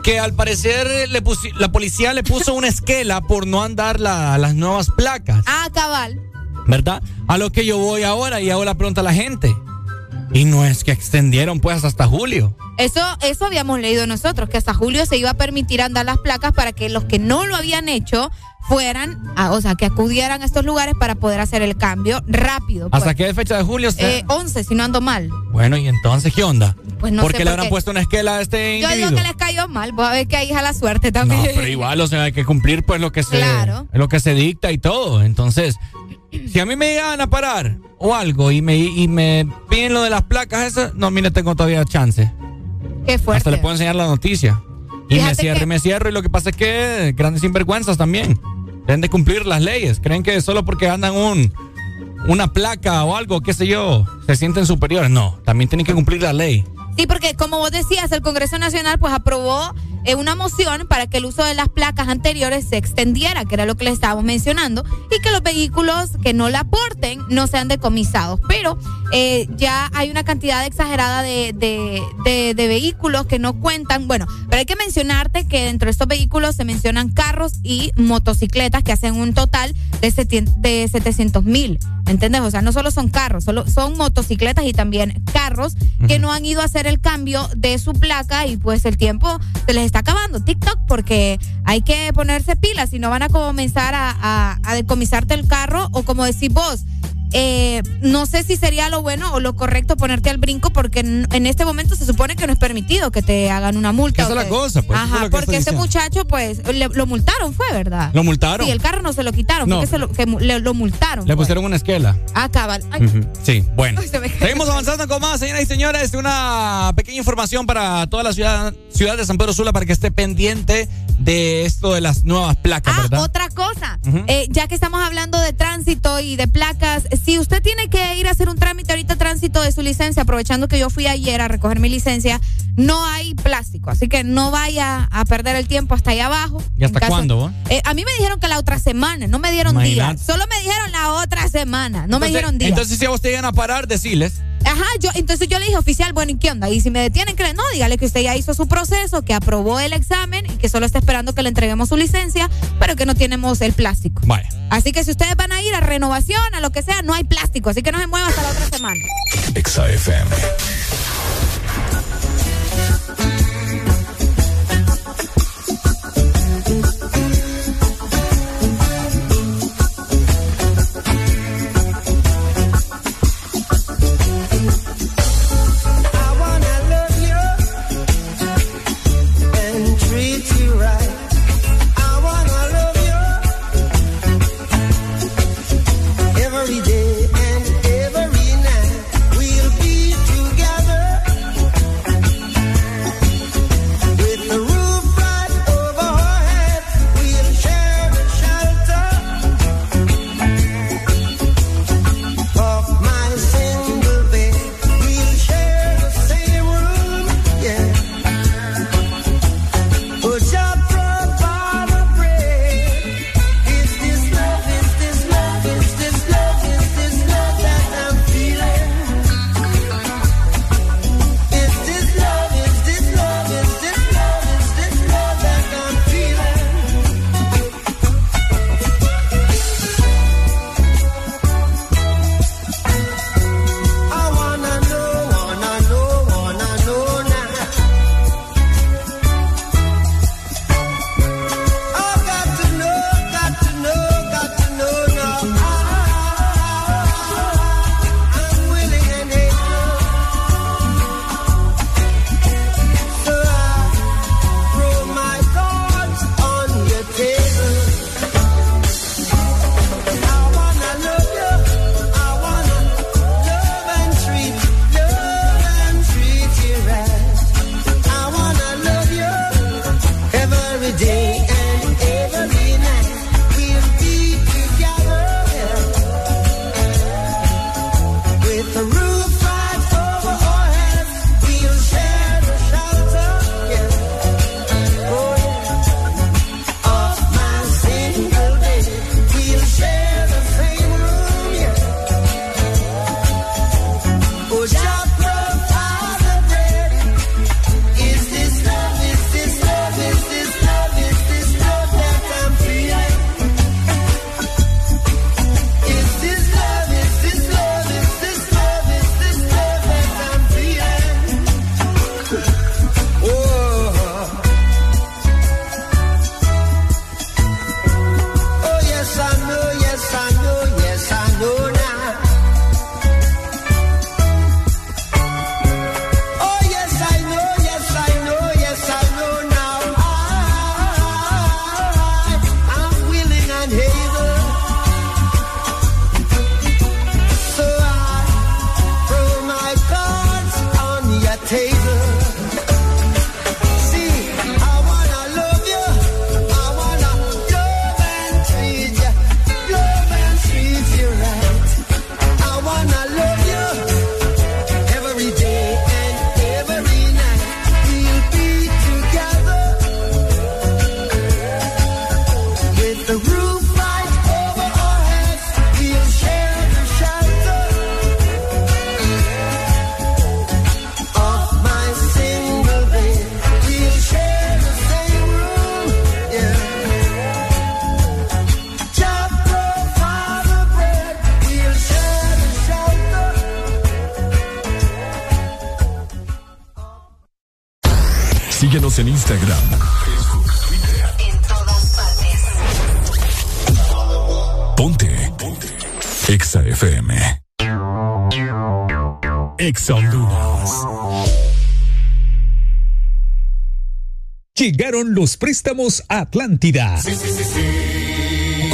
que al parecer le la policía le puso una esquela por no andar la- las nuevas placas, Ah, cabal. ¿verdad? A lo que yo voy ahora y hago la pregunta a la gente. Y no es que extendieron pues hasta julio. Eso, eso habíamos leído nosotros, que hasta julio se iba a permitir andar las placas para que los que no lo habían hecho fueran, a- o sea, que acudieran a estos lugares para poder hacer el cambio rápido. pues. ¿Hasta qué fecha de julio? se- Eh, 11, si no ando mal. Bueno, ¿y entonces qué onda? Pues no ¿Por sé qué le habrán puesto una esquela a este Yo individuo? digo que les cayó mal, vos a ver que ahí a la suerte No, también. pero igual, o sea, hay que cumplir pues lo que se Claro. lo que se dicta y todo. Entonces, si a mí me llegan a parar o algo y me y me piden lo de las placas esas, no, mire, tengo todavía chance. Qué Hasta fuerte. le puedo enseñar la noticia. Y me cierro que- y me cierro y lo que pasa es que grandes sinvergüenzas también. Deben de cumplir las leyes. Creen que solo porque andan un una placa o algo, qué sé yo, se sienten superiores. No, también tienen que cumplir la ley. Sí, porque como vos decías, el Congreso Nacional pues aprobó eh, una moción para que el uso de las placas anteriores se extendiera, que era lo que les estábamos mencionando, y que los vehículos que no la aporten no sean decomisados. Pero eh, ya hay una cantidad exagerada de, de- de- de vehículos que no cuentan. Bueno, pero hay que mencionarte que dentro de estos vehículos se mencionan carros y motocicletas que hacen un total de, de 700 mil. ¿Entendés? O sea, no solo son carros, solo son motocicletas y también carros que no han ido a hacer el cambio de su placa y pues el tiempo se les está acabando. TikTok, porque hay que ponerse pilas si no van a comenzar a, a- a decomisarte el carro o como decís vos. Eh, no sé si sería lo bueno o lo correcto ponerte al brinco porque en, en este momento se supone que no es permitido que te hagan una multa. Esa es la que- cosa, pues, es Ajá, porque ese diciendo. muchacho pues le- lo multaron fue, ¿verdad? ¿Lo multaron? Sí, el carro no se lo quitaron, No. fue que, se lo, que le- lo multaron. Le pues. pusieron una esquela. Ah, cabal. Ay, Sí, bueno. Ay. Seguimos avanzando con más, señoras y señores. Una pequeña información para toda la ciudad, ciudad de San Pedro Sula para que esté pendiente de esto de las nuevas placas, Ah, ¿verdad? otra cosa. Eh, ya que estamos hablando de tránsito y de placas, si usted tiene que ir a hacer un trámite ahorita tránsito de su licencia, aprovechando que yo fui ayer a recoger mi licencia, no hay plástico, así que no vaya a perder el tiempo hasta allá abajo. ¿Y hasta caso- cuándo? vos? Eh, a mí me dijeron que la otra semana, no me dieron días, solo me dijeron la otra semana, no me dieron días. Entonces, si a vos te llegan a parar, deciles. Ajá, yo, entonces yo le dije, oficial, bueno, ¿y qué onda? Y si me detienen, que no, dígale que usted ya hizo su proceso, que aprobó el examen y que solo está esperando que le entreguemos su licencia, pero que no tenemos el plástico. Vaya. Así que si ustedes van a ir a renovación, a lo que sea, no hay plástico, así que no se mueva hasta la otra semana. Síguenos en Instagram, Facebook, Twitter. En todas partes. Ponte. Ponte. Exa FM. Exa Honduras. Llegaron los préstamos a Atlántida. Sí, sí, sí,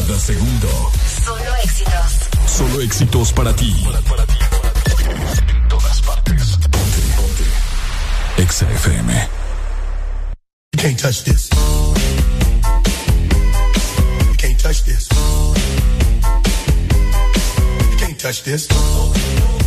Cada segundo. Solo éxitos. Solo éxitos para ti. Para, ti, para ti. En todas partes. Ponte, ponte. Exa FM. Can't touch this. Can't touch this. Can't touch this.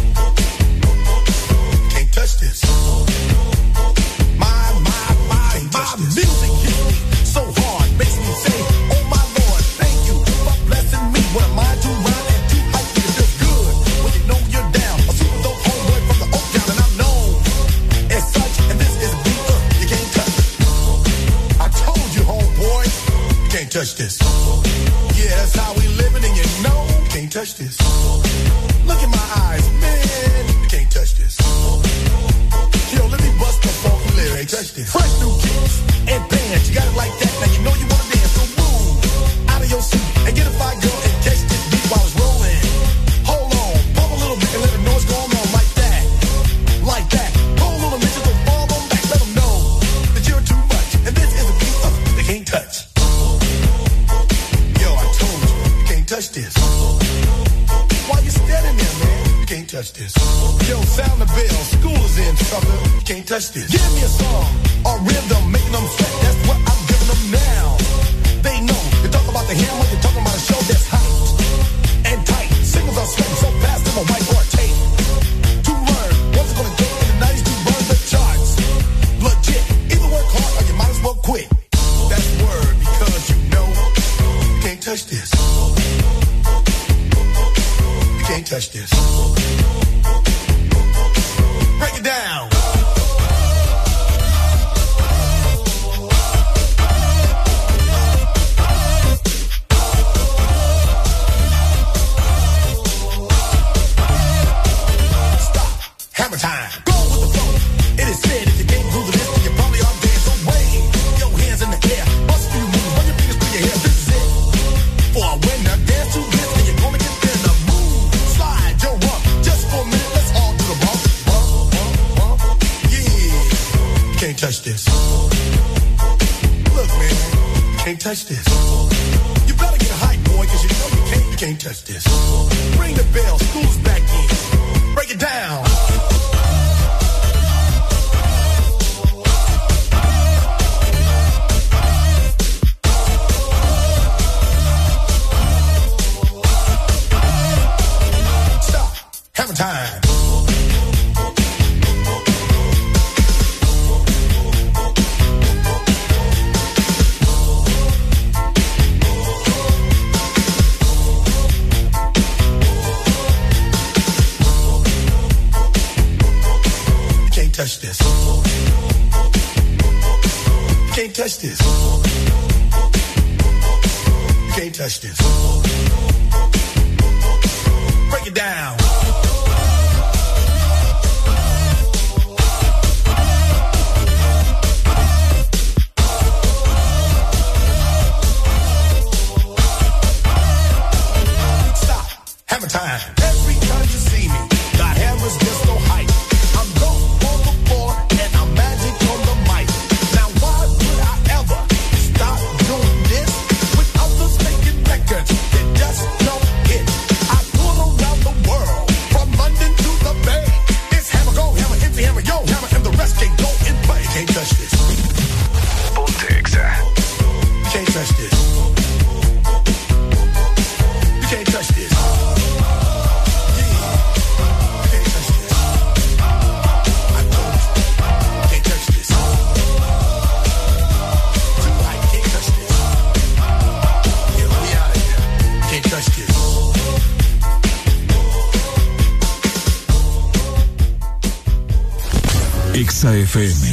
FM,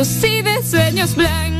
Descalzos y de sueños blancos.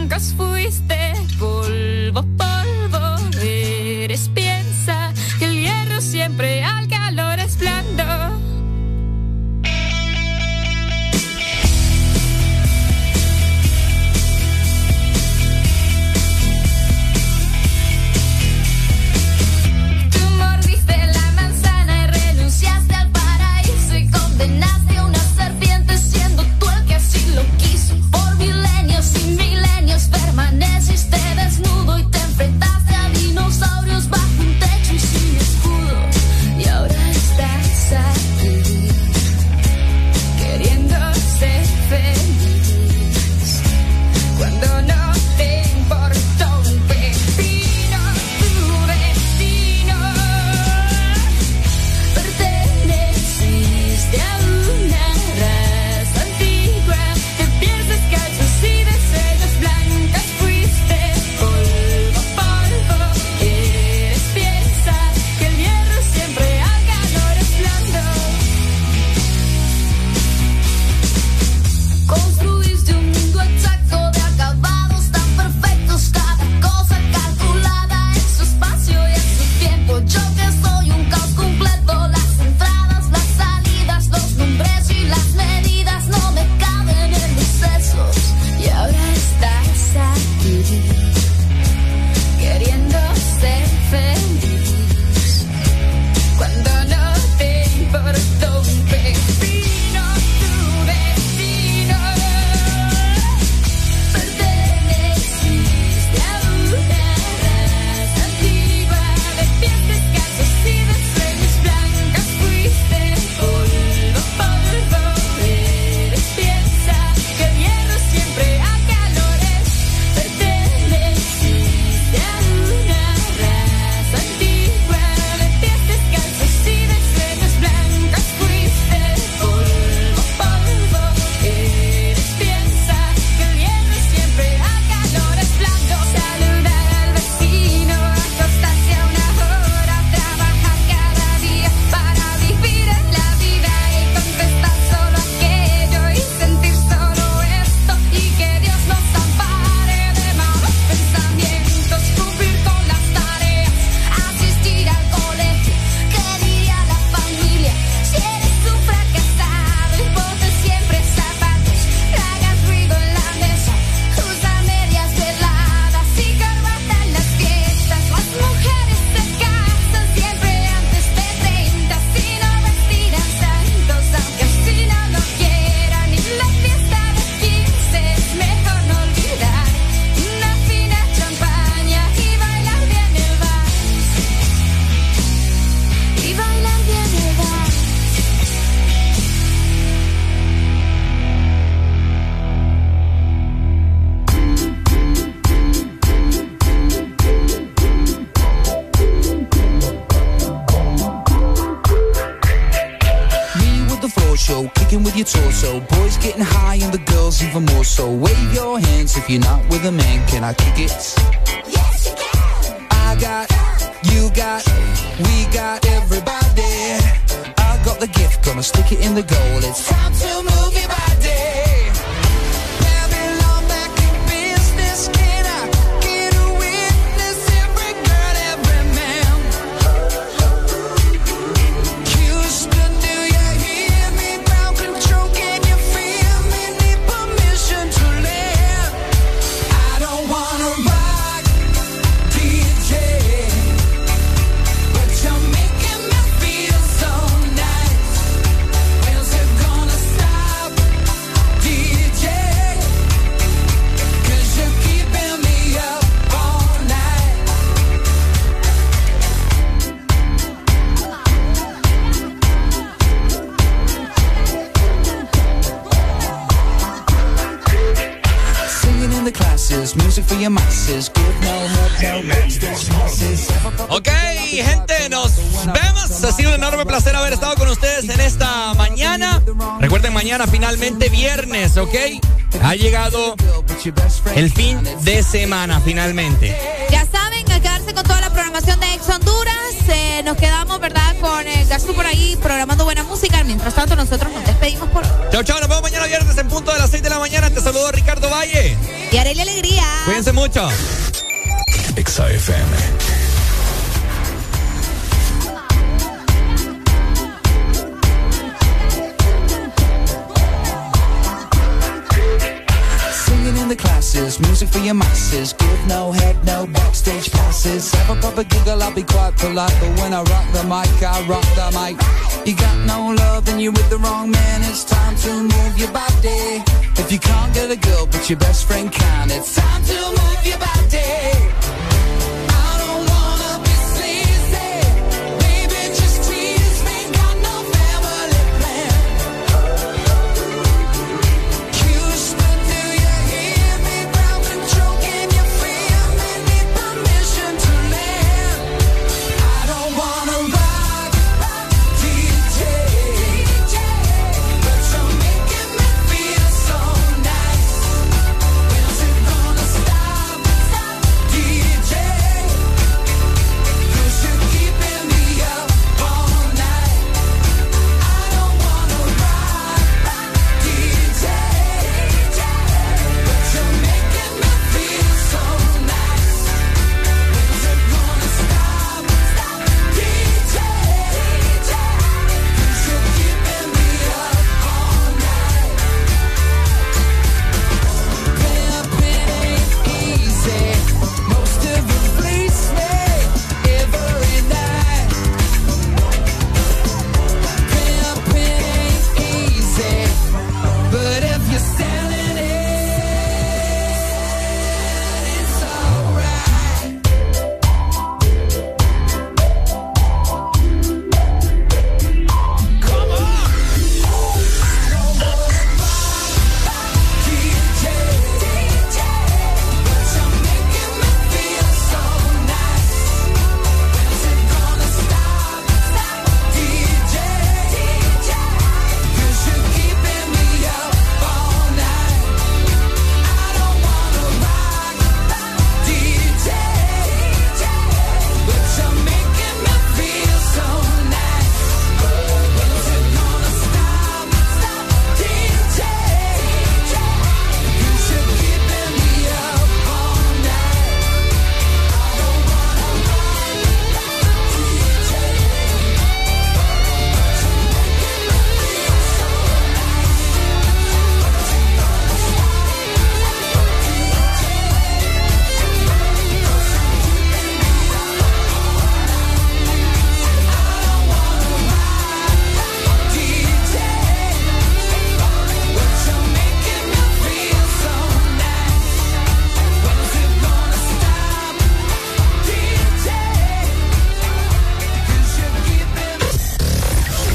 semana finalmente.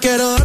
Quiero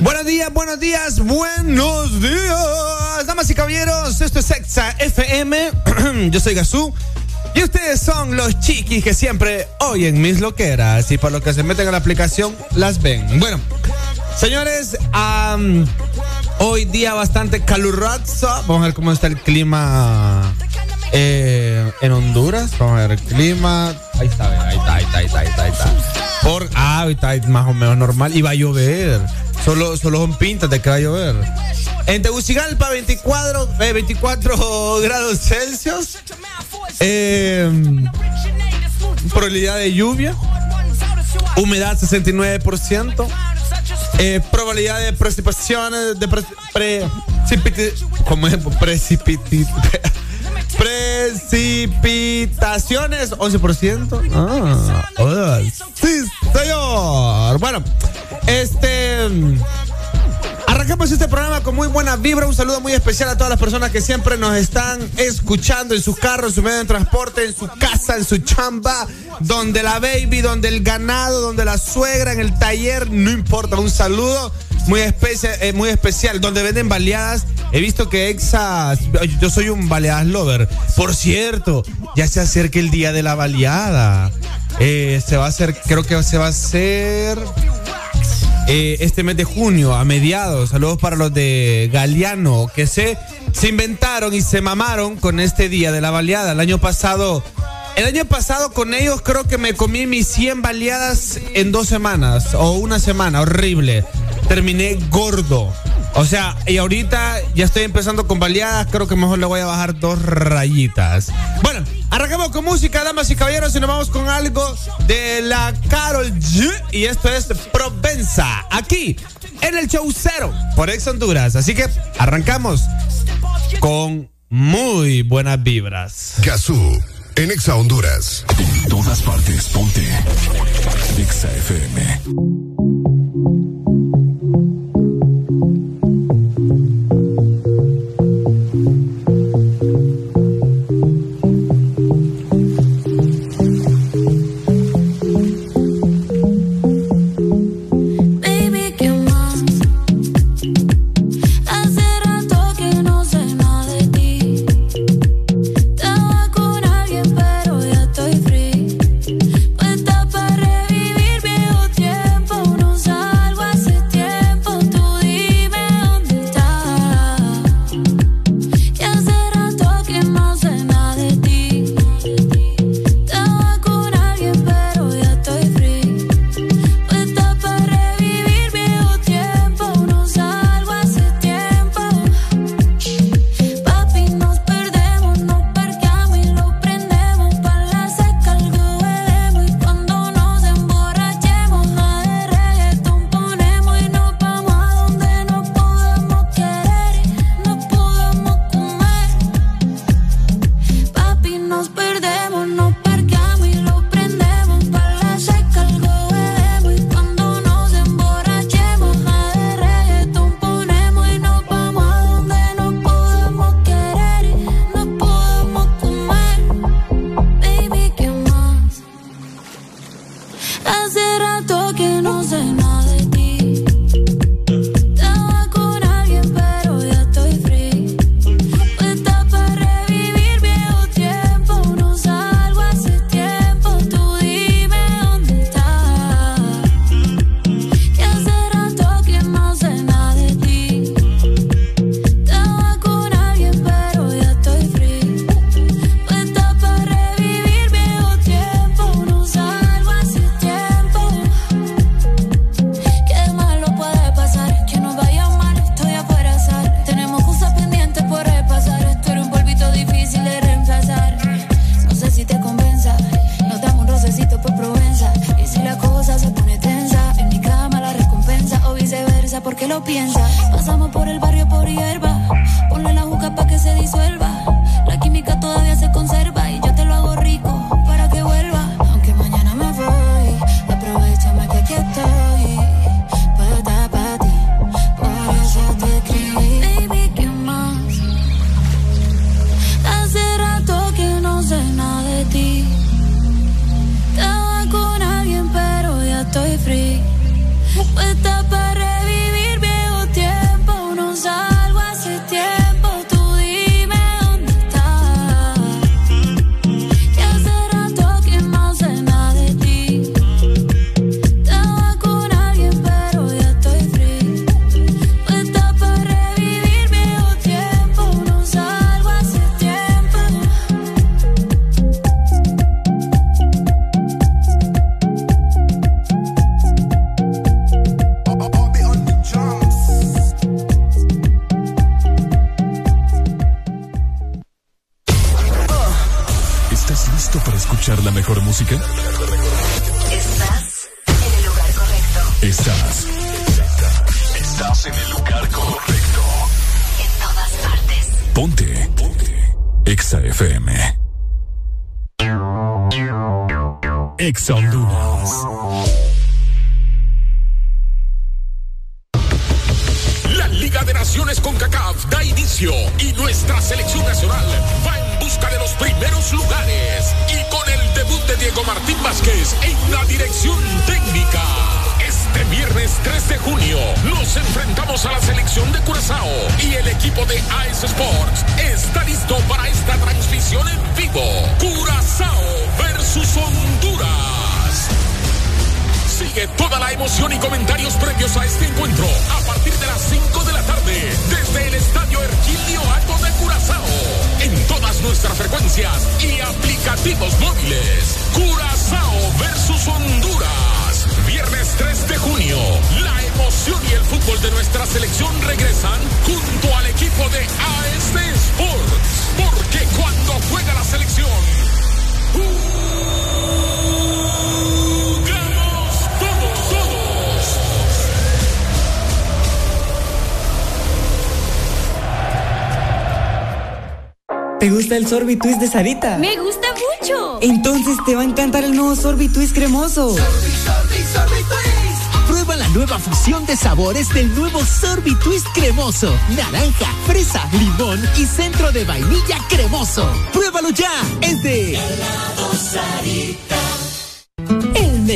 Buenos días, buenos días, buenos días, damas y caballeros. Esto es Exa FM. Yo soy Gazú. Y ustedes son los chiquis que siempre oyen mis loqueras. Y por lo que se meten en la aplicación, las ven. Bueno, señores, am, hoy día bastante caluroso. Vamos a ver cómo está el clima eh, en Honduras. Vamos a ver el clima. Ahí está, ahí está, ahí está, ahí está, está. Por, ah, ahí está más o menos normal. Y va a llover. Solo, solo son pintas de que va a llover. En Tegucigalpa, 24, eh, 24 grados Celsius. Eh, probabilidad de lluvia. Humedad 69%. Eh, probabilidad de precipitaciones. De pre, precipiti- ¿Cómo es? Precipiti- Precipitaciones 11%. Ah, sí, señor. Bueno, Arrancamos este programa con muy buena vibra. Un saludo muy especial a todas las personas que siempre nos están escuchando en sus carros, en su medio de transporte, en su casa, en su chamba, donde la baby, donde el ganado, donde la suegra, en el taller, no importa. Un saludo muy, especia- eh, muy especial, donde venden baleadas. He visto que Exa, yo soy un baleadas lover. Por cierto, ya se acerca el día de la baleada. Eh, se va a hacer, creo que se va a hacer eh, este mes de junio, a mediados. Saludos para los de Galeano, que se, se inventaron y se mamaron con este día de la baleada. El año pasado el año pasado con ellos creo que me comí mis 100 baleadas en dos semanas o una semana, horrible. Terminé gordo. O sea, y ahorita ya estoy empezando con baleadas, creo que mejor le voy a bajar dos rayitas. Bueno, arrancamos con música, damas y caballeros, y nos vamos con algo de la Carol G. Y esto es Aquí, en el show cero, por Ex Honduras. Así que arrancamos con muy buenas vibras. Gazú, en Exa Honduras. En todas partes, ponte. Exa FM. Me gusta mucho. Entonces te va a encantar el nuevo Sorbi Twist cremoso. Sorbi, sorbi, sorbi twist. Prueba la nueva fusión de sabores del nuevo Sorbi Twist cremoso. Naranja, fresa, limón y centro de vainilla cremoso. Pruébalo ya. Es de Helado Sarita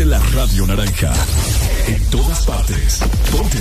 Ponte la radio naranja. En todas partes. Ponte.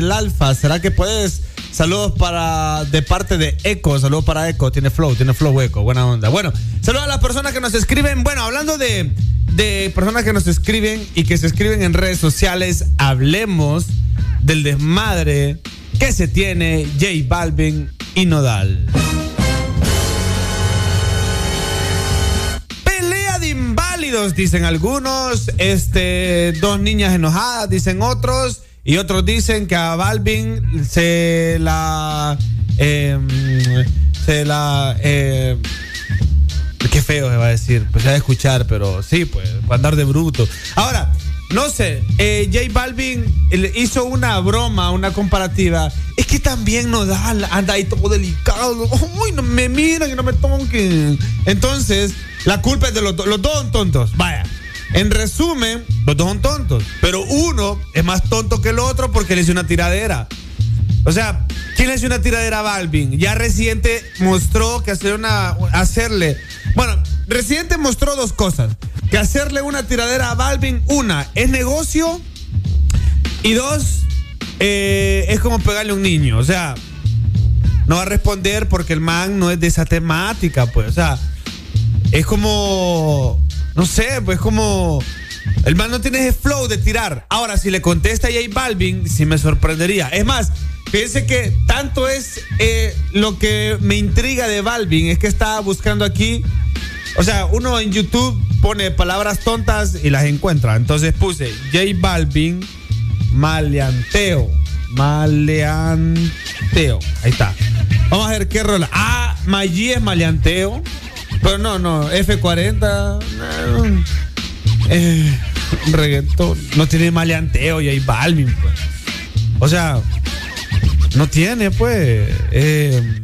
del Alfa. ¿Será que puedes? Saludos para de parte de Eco, saludos para Eco, tiene flow, tiene flow Eco, buena onda. Bueno, saludos a las personas que nos escriben. Bueno, hablando de, de personas que nos escriben y que se escriben en redes sociales, hablemos del desmadre que se tiene J Balvin y Nodal. Pelea de inválidos, dicen algunos, este, dos niñas enojadas, dicen otros. Y otros dicen que a Balvin se la. em, se la. eh, qué feo se va a decir. Pues se va a escuchar, pero sí, pues, va a andar de bruto. Ahora, no sé, eh, J Balvin hizo una broma, una comparativa. Es que también Nodal anda ahí todo delicado. Uy, no me miran y no me toquen. Entonces, la culpa es de los. Los dos tontos. Vaya. En resumen, los dos son tontos. Pero uno es más tonto que el otro porque le hizo una tiradera. O sea, ¿quién le hizo una tiradera a Balvin? Ya Residente mostró que hacer una, hacerle. Bueno, Residente mostró dos cosas. Que hacerle una tiradera a Balvin, una, es negocio. Y dos, eh, es como pegarle a un niño. O sea, no va a responder porque el man no es de esa temática, pues. O sea, es como. No sé, pues como. El man no tiene ese flow de tirar. Ahora, si le contesta a J Balvin, sí me sorprendería. Es más, fíjense que tanto es eh, lo que me intriga de Balvin, es que estaba buscando aquí. O sea, uno en YouTube pone palabras tontas y las encuentra. Entonces puse J Balvin maleanteo. Maleanteo. Ahí está. Vamos a ver qué rola. Ah, Maggi es maleanteo. Pero no, no, F40. no. Eh, reggaetón. No tiene maleanteo J Balvin, pues. O sea, no tiene, pues. eh,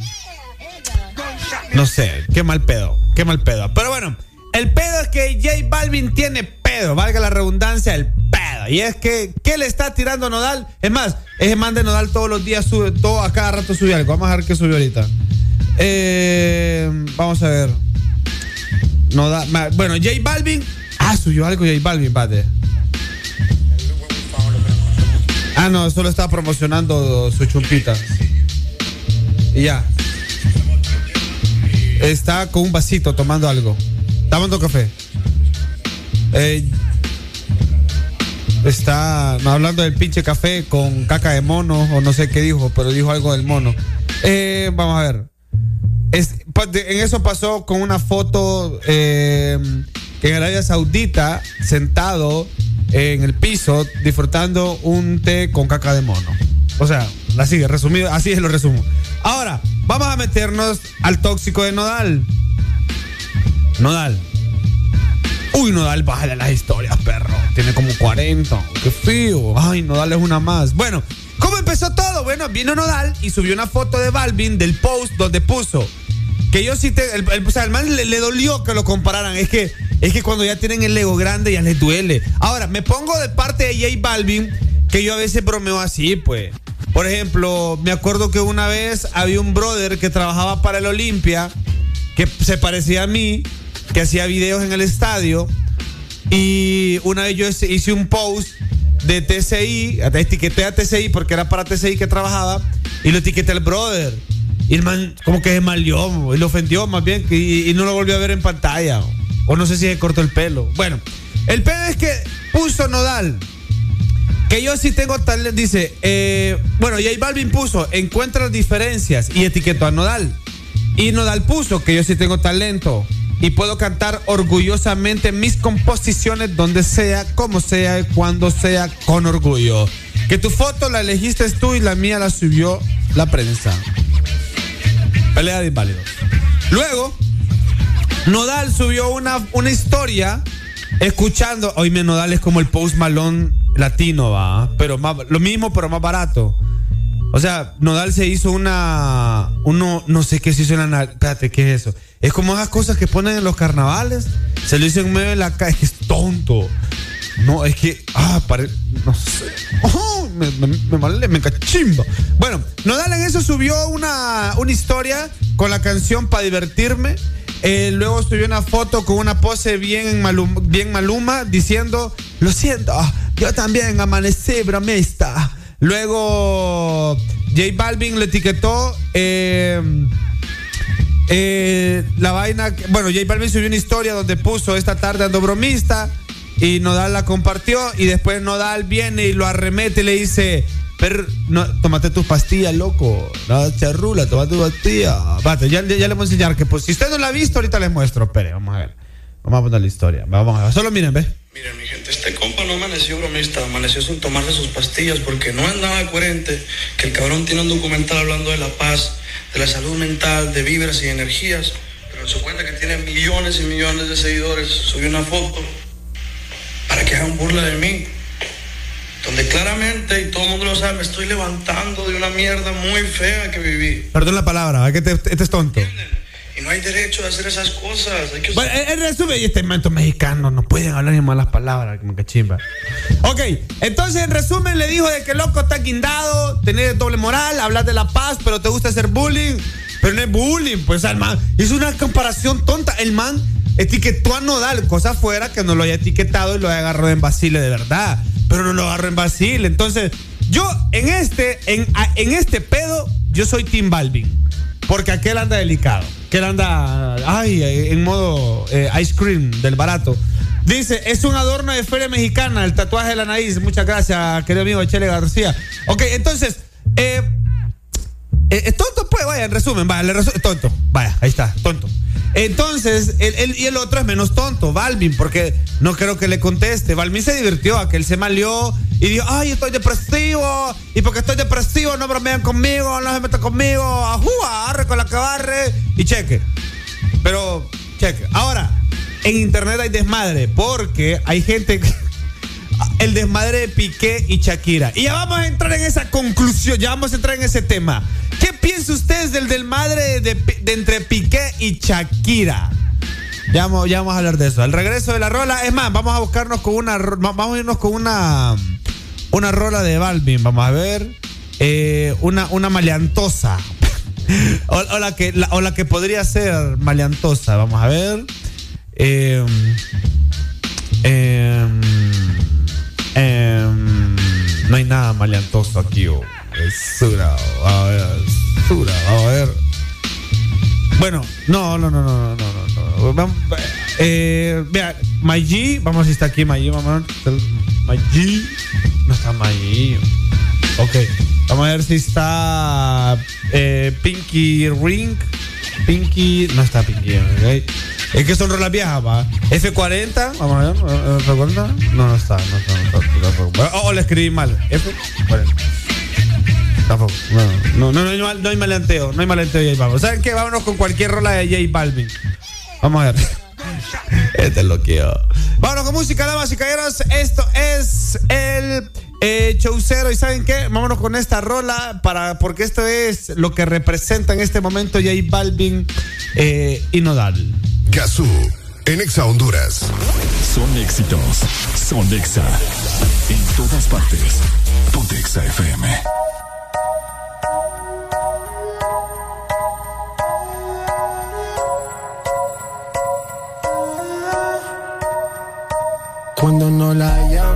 no sé, qué mal pedo, qué mal pedo. Pero bueno, el pedo es que J Balvin tiene pedo, valga la redundancia, el pedo. Y es que, ¿qué le está tirando Nodal? Es más, ese man de Nodal todos los días sube, todo, a cada rato sube algo. Vamos a ver qué subió ahorita. Eh, vamos a ver. Nodal, bueno, J Balvin. Ah, subió algo J Balvin, pate. Ah, no, solo está promocionando su chumpita. Y ya. Está con un vasito tomando algo. Tomando café. Está hablando del pinche café con caca de mono, o no sé qué dijo, pero dijo algo del mono. Eh, vamos a ver. Es- en eso pasó con una foto eh, en Arabia Saudita, sentado en el piso, disfrutando un té con caca de mono. O sea, así, resumido, así es lo resumo. Ahora, vamos a meternos al tóxico de Nodal. Nodal. Uy, Nodal baja de las historias, perro. Tiene como 40. Qué frío. Ay, Nodal es una más. Bueno, ¿cómo empezó todo? Bueno, vino Nodal y subió una foto de Balvin del post donde puso que yo sí te. El- o sea, al man le, le dolió que lo compararan. Es que, es que cuando ya tienen el ego grande ya les duele. Ahora, me pongo de parte de J Balvin que yo a veces bromeo así, pues. Por ejemplo, me acuerdo que una vez había un brother que trabajaba para el Olimpia que se parecía a mí, que hacía videos en el estadio. Y una vez yo hice- un post de TCI, etiqueté a TCI porque era para TCI que trabajaba, y lo etiqueté al brother. Y el man como que se malió, y lo ofendió más bien, y, y no lo volvió a ver en pantalla. O no sé si se cortó el pelo. Bueno, el pedo es que puso Nodal. Que yo sí tengo tal, dice, eh, bueno, J Balvin puso, encuentra diferencias y etiquetó a Nodal. Y Nodal puso que yo sí tengo talento y puedo cantar orgullosamente mis composiciones donde sea, como sea, cuando sea, con orgullo. Que tu foto la elegiste tú y la mía la subió la prensa. Pelea de inválidos. Luego, Nodal subió una, una historia escuchando. Oye, Nodal es como el Post Malone latino, va. Pero más, lo mismo, pero más barato. O sea, Nodal se hizo una. Uno, no sé qué se hizo en la. Espérate, ¿qué es eso? Es como esas cosas que ponen en los carnavales. Se lo hizo en medio de la calle. Es tonto. No, es que. Ah, pare- no sé. Oh, me, me, me, me cachimba. Bueno, Nodal en eso subió una, una historia con la canción Para divertirme. Eh, luego subió una foto con una pose bien, malum- bien maluma diciendo: Lo siento, yo también amanecí bromista. Luego J Balvin le etiquetó. eh, eh, la vaina, bueno, J Balvin subió una historia donde puso esta tarde ando bromista y Nodal la compartió y después Nodal viene y lo arremete y le dice, pero no, tómate tus pastillas, loco. No, charrula, tómate tu pastilla. Vate, ya, le voy a enseñar que, pues, si usted no la ha visto, ahorita les muestro. Espere, vamos a ver. Vamos a poner la historia. Vamos a ver. Solo miren, ve. Miren, mi gente, este compa no amaneció bromista, amaneció sin tomarse sus pastillas porque no es nada coherente que el cabrón tiene un documental hablando de la paz, de la salud mental, de vibras y energías, pero en su cuenta que tiene millones y millones de seguidores, subió una foto para que hagan burla de mí, donde claramente, y todo el mundo lo sabe, me estoy levantando de una mierda muy fea que viví. Perdón la palabra, es que este, este es tonto. Y no hay derecho a hacer esas cosas. Hay que Bueno, en en resumen, y este momento mexicano no pueden hablar ni malas palabras, como que chimba. Ok, entonces en resumen le dijo de que loco está guindado, tenés doble moral, hablas de la paz, pero te gusta hacer bullying. Pero no es bullying, pues el man hizo una comparación tonta. El man etiquetó a Nodal, cosa fuera que no lo haya etiquetado y lo haya agarrado en Basile de verdad. Pero no lo agarró en Basile. Entonces, yo en este, en, en este pedo, yo soy Tim Balvin. Porque aquel anda delicado. Que él anda, ay, en modo eh, ice cream del barato. Dice, es un adorno de feria mexicana, el tatuaje de la nariz. Muchas gracias, querido amigo Chele García. Ok, entonces, eh, eh, es tonto, pues, vaya, en resumen, vaya, resu- tonto, vaya, ahí está, tonto. Entonces, él, él- y el otro es menos tonto, Balvin, porque no creo que le conteste. Balvin se divirtió, a que él se malió y dijo, ay, estoy depresivo, y porque estoy depresivo no bromean conmigo, no se metan conmigo, ajúa, arre con la que barre, y cheque. Pero, cheque. Ahora, en internet hay desmadre, porque hay gente... El desmadre de Piqué y Shakira. Y ya vamos a entrar en esa conclusión, ya vamos a entrar en ese tema. ¿Qué piensa ustedes del desmadre de, de entre Piqué y Shakira? Ya vamos, ya vamos a hablar de eso. Al regreso de la rola, es más, vamos a buscarnos con una, vamos a irnos con una, una rola de Balvin. Vamos a ver, eh, una, una maleantosa. o, la que, o la que podría ser maleantosa. Vamos a ver. Eh, em, em, no hay nada maleantoso aquí. oh. Es sura, a ver, sura, a ver. Bueno, no, no, no, no, no, no, no. Vamos, eh, vea, G, vamos a si está aquí ver. My G, no está G. Ok, vamos a ver si está eh, Pinky Ring. Pinky, no está Pinky, ok. Es que son rolas viejas, va. F40, vamos a ver, eh, F40. No, no está, no está, no está. tampoco. O, o le escribí mal. F40. Tampoco. No, no, no, no, hay, mal- no hay malanteo. No hay malanteo de J Balvin. ¿Saben qué? Vámonos con cualquier rola de J Balvin. Vamos a ver. Este es lo que yo. Vámonos con música, damas y caballeros. Esto es el eh, Chaucero. ¿Y saben qué? Vámonos con esta rola para, porque esto es lo que representa en este momento J Balvin eh, y Nodal. Gazú, en Exa Honduras. Son éxitos. Son Exa. En todas partes. Ponte Exa FM. Cuando no la llamo,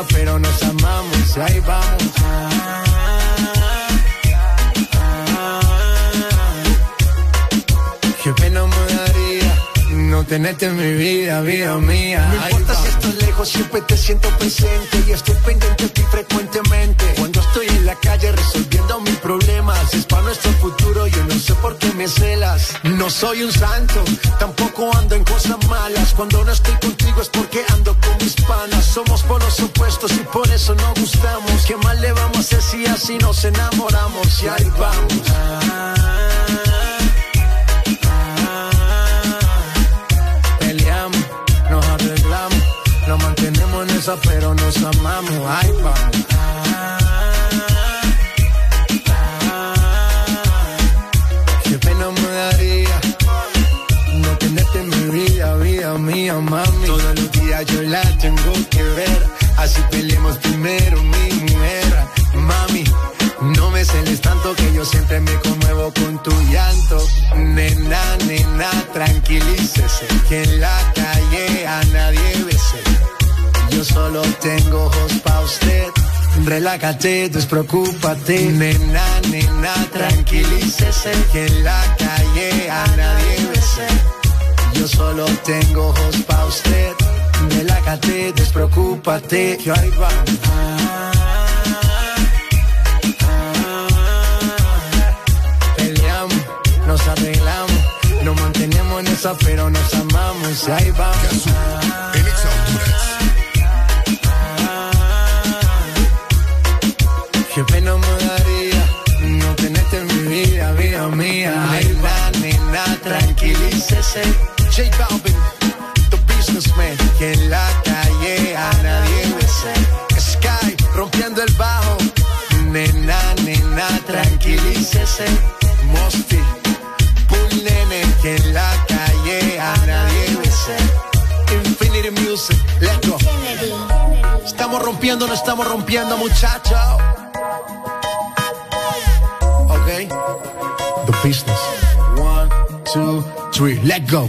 Pero nos amamos. Ahí vamos. Qué pena me daría no tenerte en mi vida, vida mía. No importa si estás lejos, siempre te siento presente y estoy pendiente de ti frecuentemente. La calle resolviendo mis problemas, es para nuestro futuro, yo no sé por qué me celas. No soy un santo, tampoco ando en cosas malas. Cuando no estoy contigo es porque ando con mis panas. Somos polos opuestos y por eso no gustamos. ¿Qué mal le vamos a hacer si así nos enamoramos? Y ahí vamos. Peleamos, nos arreglamos, nos mantenemos en esa, pero nos amamos. Ay, vamos. Mami. Todos los días yo la tengo que ver. Así peleemos primero, mi mujer. Mami, no me celes tanto que yo siempre me conmuevo con tu llanto. Nena, nena, tranquilícese. Que en la calle a nadie bese. Yo solo tengo ojos pa' usted. Relájate, despreocúpate. Nena, nena, tranquilícese. Que en la calle a nadie bese. Yo solo tengo ojos pa' usted. Relájate, despreocúpate. Que ahí va. Peleamos, nos arreglamos. Nos mantenemos en esa, pero nos amamos. Y ahí vamos. Qué pena me daría no tenerte en mi vida, vida mía. Nena, nena, tranquilícese. J Balvin, the businessman. Que en la calle a nadie bese. Sky, rompiendo el bajo. Nena, nena, tranquilícese. Mosty, Bull Nene. Que en la calle a nadie bese. Infinity Music, let's go. Estamos rompiendo, no estamos rompiendo, muchachos. Okay. The business. Two, three, let go.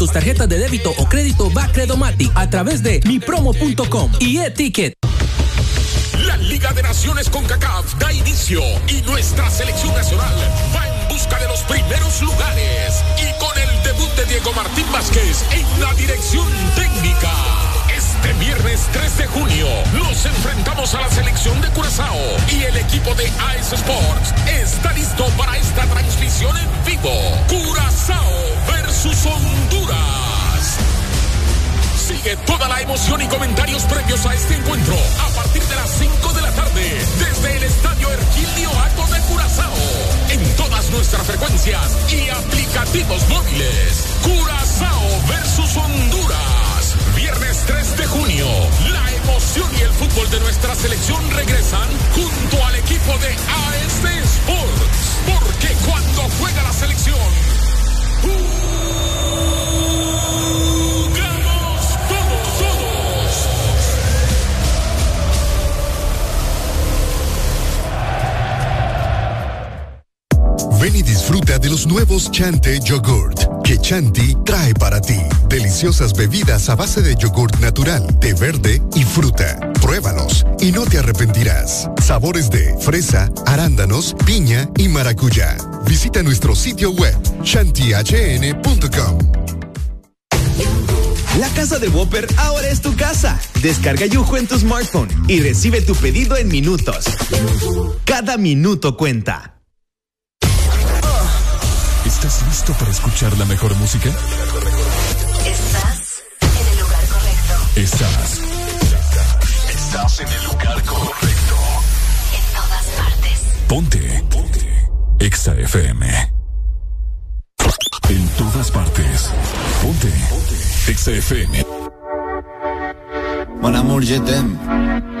tus tarjetas de débito o crédito Bacredomatic a través de mipromo.com y e-ticket. La Liga de Naciones con CACAF da inicio y nuestra selección nacional va en busca de los primeros lugares y con el debut de Diego Martín Vázquez en la dirección técnica. Este viernes 3 de junio nos enfrentamos a la selección de Curazao y el equipo de AS Sports está listo para esta transmisión en vivo. Curazao versus. Toda la emoción y comentarios previos a este encuentro a partir de las 5 de la tarde desde el Estadio Erquilio Ato de Curazao en todas nuestras frecuencias y aplicativos móviles. Curazao versus Honduras. Viernes 3 de junio. La emoción y el fútbol de nuestra selección regresan junto al equipo de AS Sports. Porque cuando juega la selección, jugamos Ven y disfruta de los nuevos Chante Yogurt que Chanti trae para ti. Deliciosas bebidas a base de yogurt natural, de verde y fruta. Pruébalos y no te arrepentirás. Sabores de fresa, arándanos, piña y maracuyá. Visita nuestro sitio web chantihn.com. La casa de Whopper ahora es tu casa. Descarga Yujo en tu smartphone y recibe tu pedido en minutos. Cada minuto cuenta. ¿Estás listo para escuchar la mejor música? Estás en el lugar correcto. Estás. Estás en el lugar correcto. En todas partes. Ponte. Ponte. Exa FM. En todas partes. Ponte. Exa FM. Mon amour, je t'aime.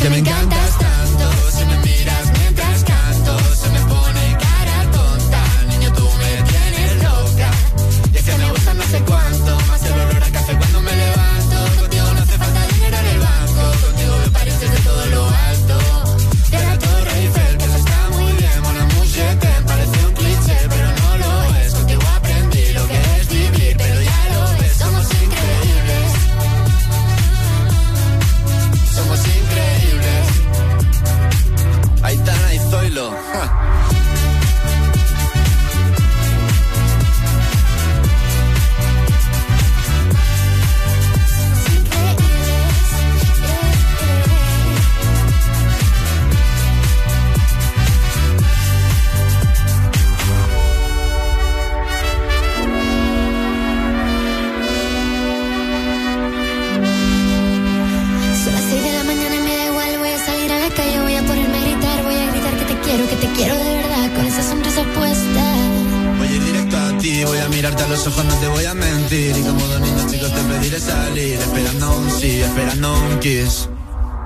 que me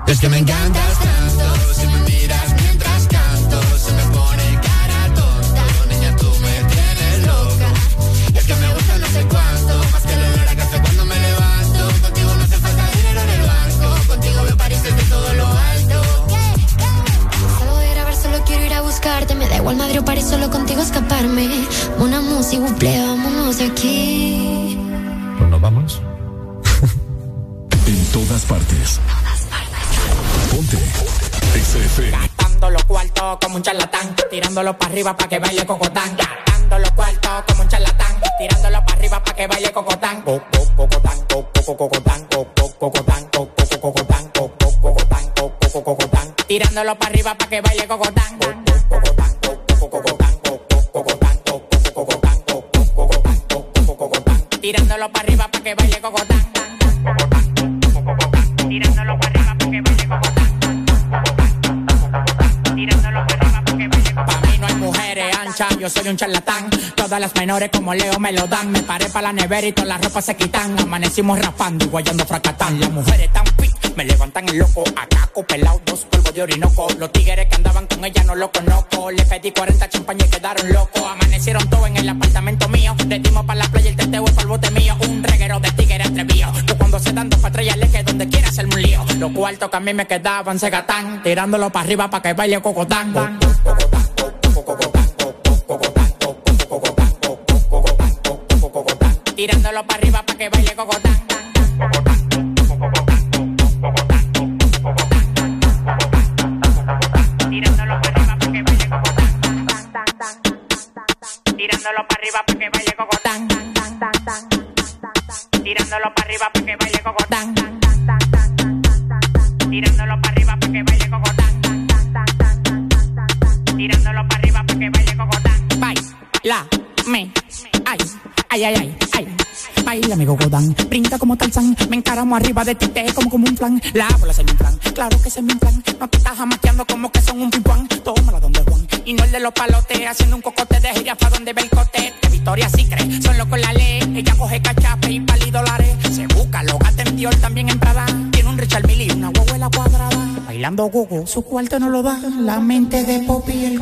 Es que me encantas tirándolo para arriba para que baile cocotán. Gastando los cuartos como un charlatán, tirándolo para arriba para que baile cocotán. Co- co- Cocotán, co- co- cocotán, co- co- cocotán, co- co- cocotán, co- co- cocotán, co- co- cocotán. Tirándolo para arriba para que baile cocotán. Co- co- cocotán, co- co- cocotán, co- co- cocotán, co- co- cocotán, co- co- cocotán, co- co- cocotán. Tirándolo para arriba para que baile cocotán. Yo soy un charlatán. Todas las menores como Leo me lo dan. Me paré para la nevera y todas las ropas se quitan. Amanecimos rapando y guayando fracatán. Las mujeres tan fit, me levantan el loco. Acaco, pelado, dos polvos de orinoco. Los tigres que andaban con ella no lo conozco. Le pedí 40 champañas y quedaron locos. Amanecieron todos en el apartamento mío. Le dimos para la playa el teteo y para el bote mío. Un reguero de tigres atrevido. Que cuando se dan dos ya le que donde quiera hacerme un lío. Los cuartos que a mí me quedaban se gatán. Tirándolo para arriba para que baile cocotán. Tirándolo para arriba para que baile cocotán. Tirándolo para arriba para que baile cocotán. Tirándolo para arriba para que baile cocotán. Tirándolo para arriba para que baile cocotán. Tirándolo para arriba para que baile cocotán. Tirándolo para para que baile. Baila, me, ay, ay, ay, ay. Baila mi cocotán, brinda como Tarzán, me encaramo arriba de ti, te como como un plan. La bola se me inflan, claro que se me inflan. No te estás jamaqueando como que son un pimpán. Tómala donde Juan, y no el de los palotes, haciendo un cocote de gira pa' donde ve el cote. De Victoria sí cree, son locos la ley. Ella coge cachape y pali dólares. Se busca, lo gata también en Prada. Tiene un Richard Mille y una huevuela cuadrada. Bailando gogo, su cuarto no lo da. La mente de Poppy y el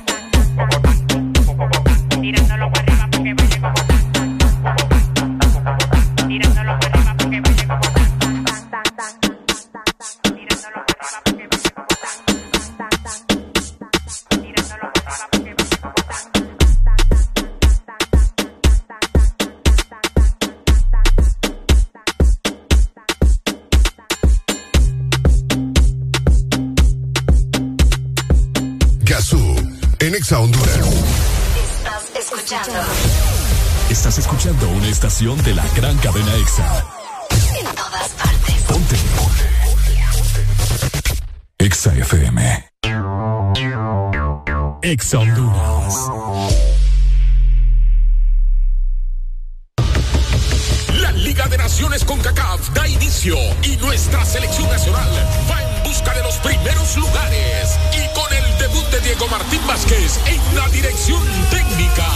Honduras. Estás escuchando Estás escuchando una estación de la gran cadena EXA. en todas partes. Ponte. EXA FM. EXA Honduras. La Liga de Naciones con CACAF da inicio y nuestra selección nacional va en busca de los primeros lugares y con el debut de Diego Martín Vázquez en la dirección técnica.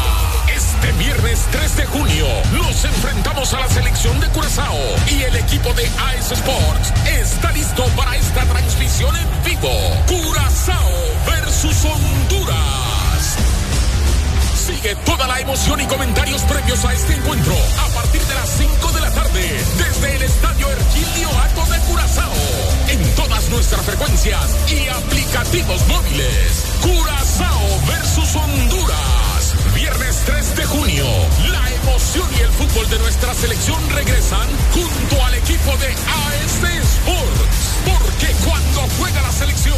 Este viernes 3 de junio nos enfrentamos a la selección de Curazao y el equipo de AS Sports está listo para esta transmisión en vivo. Curazao versus Honduras. Sigue toda la emoción y comentarios previos a este encuentro a partir de las 5 de desde el Estadio Erquilio Ato de Curazao en todas nuestras frecuencias y aplicativos móviles. Curazao versus Honduras. Viernes 3 de junio. La emoción y el fútbol de nuestra selección regresan junto al equipo de AS Sports. Porque cuando juega la selección,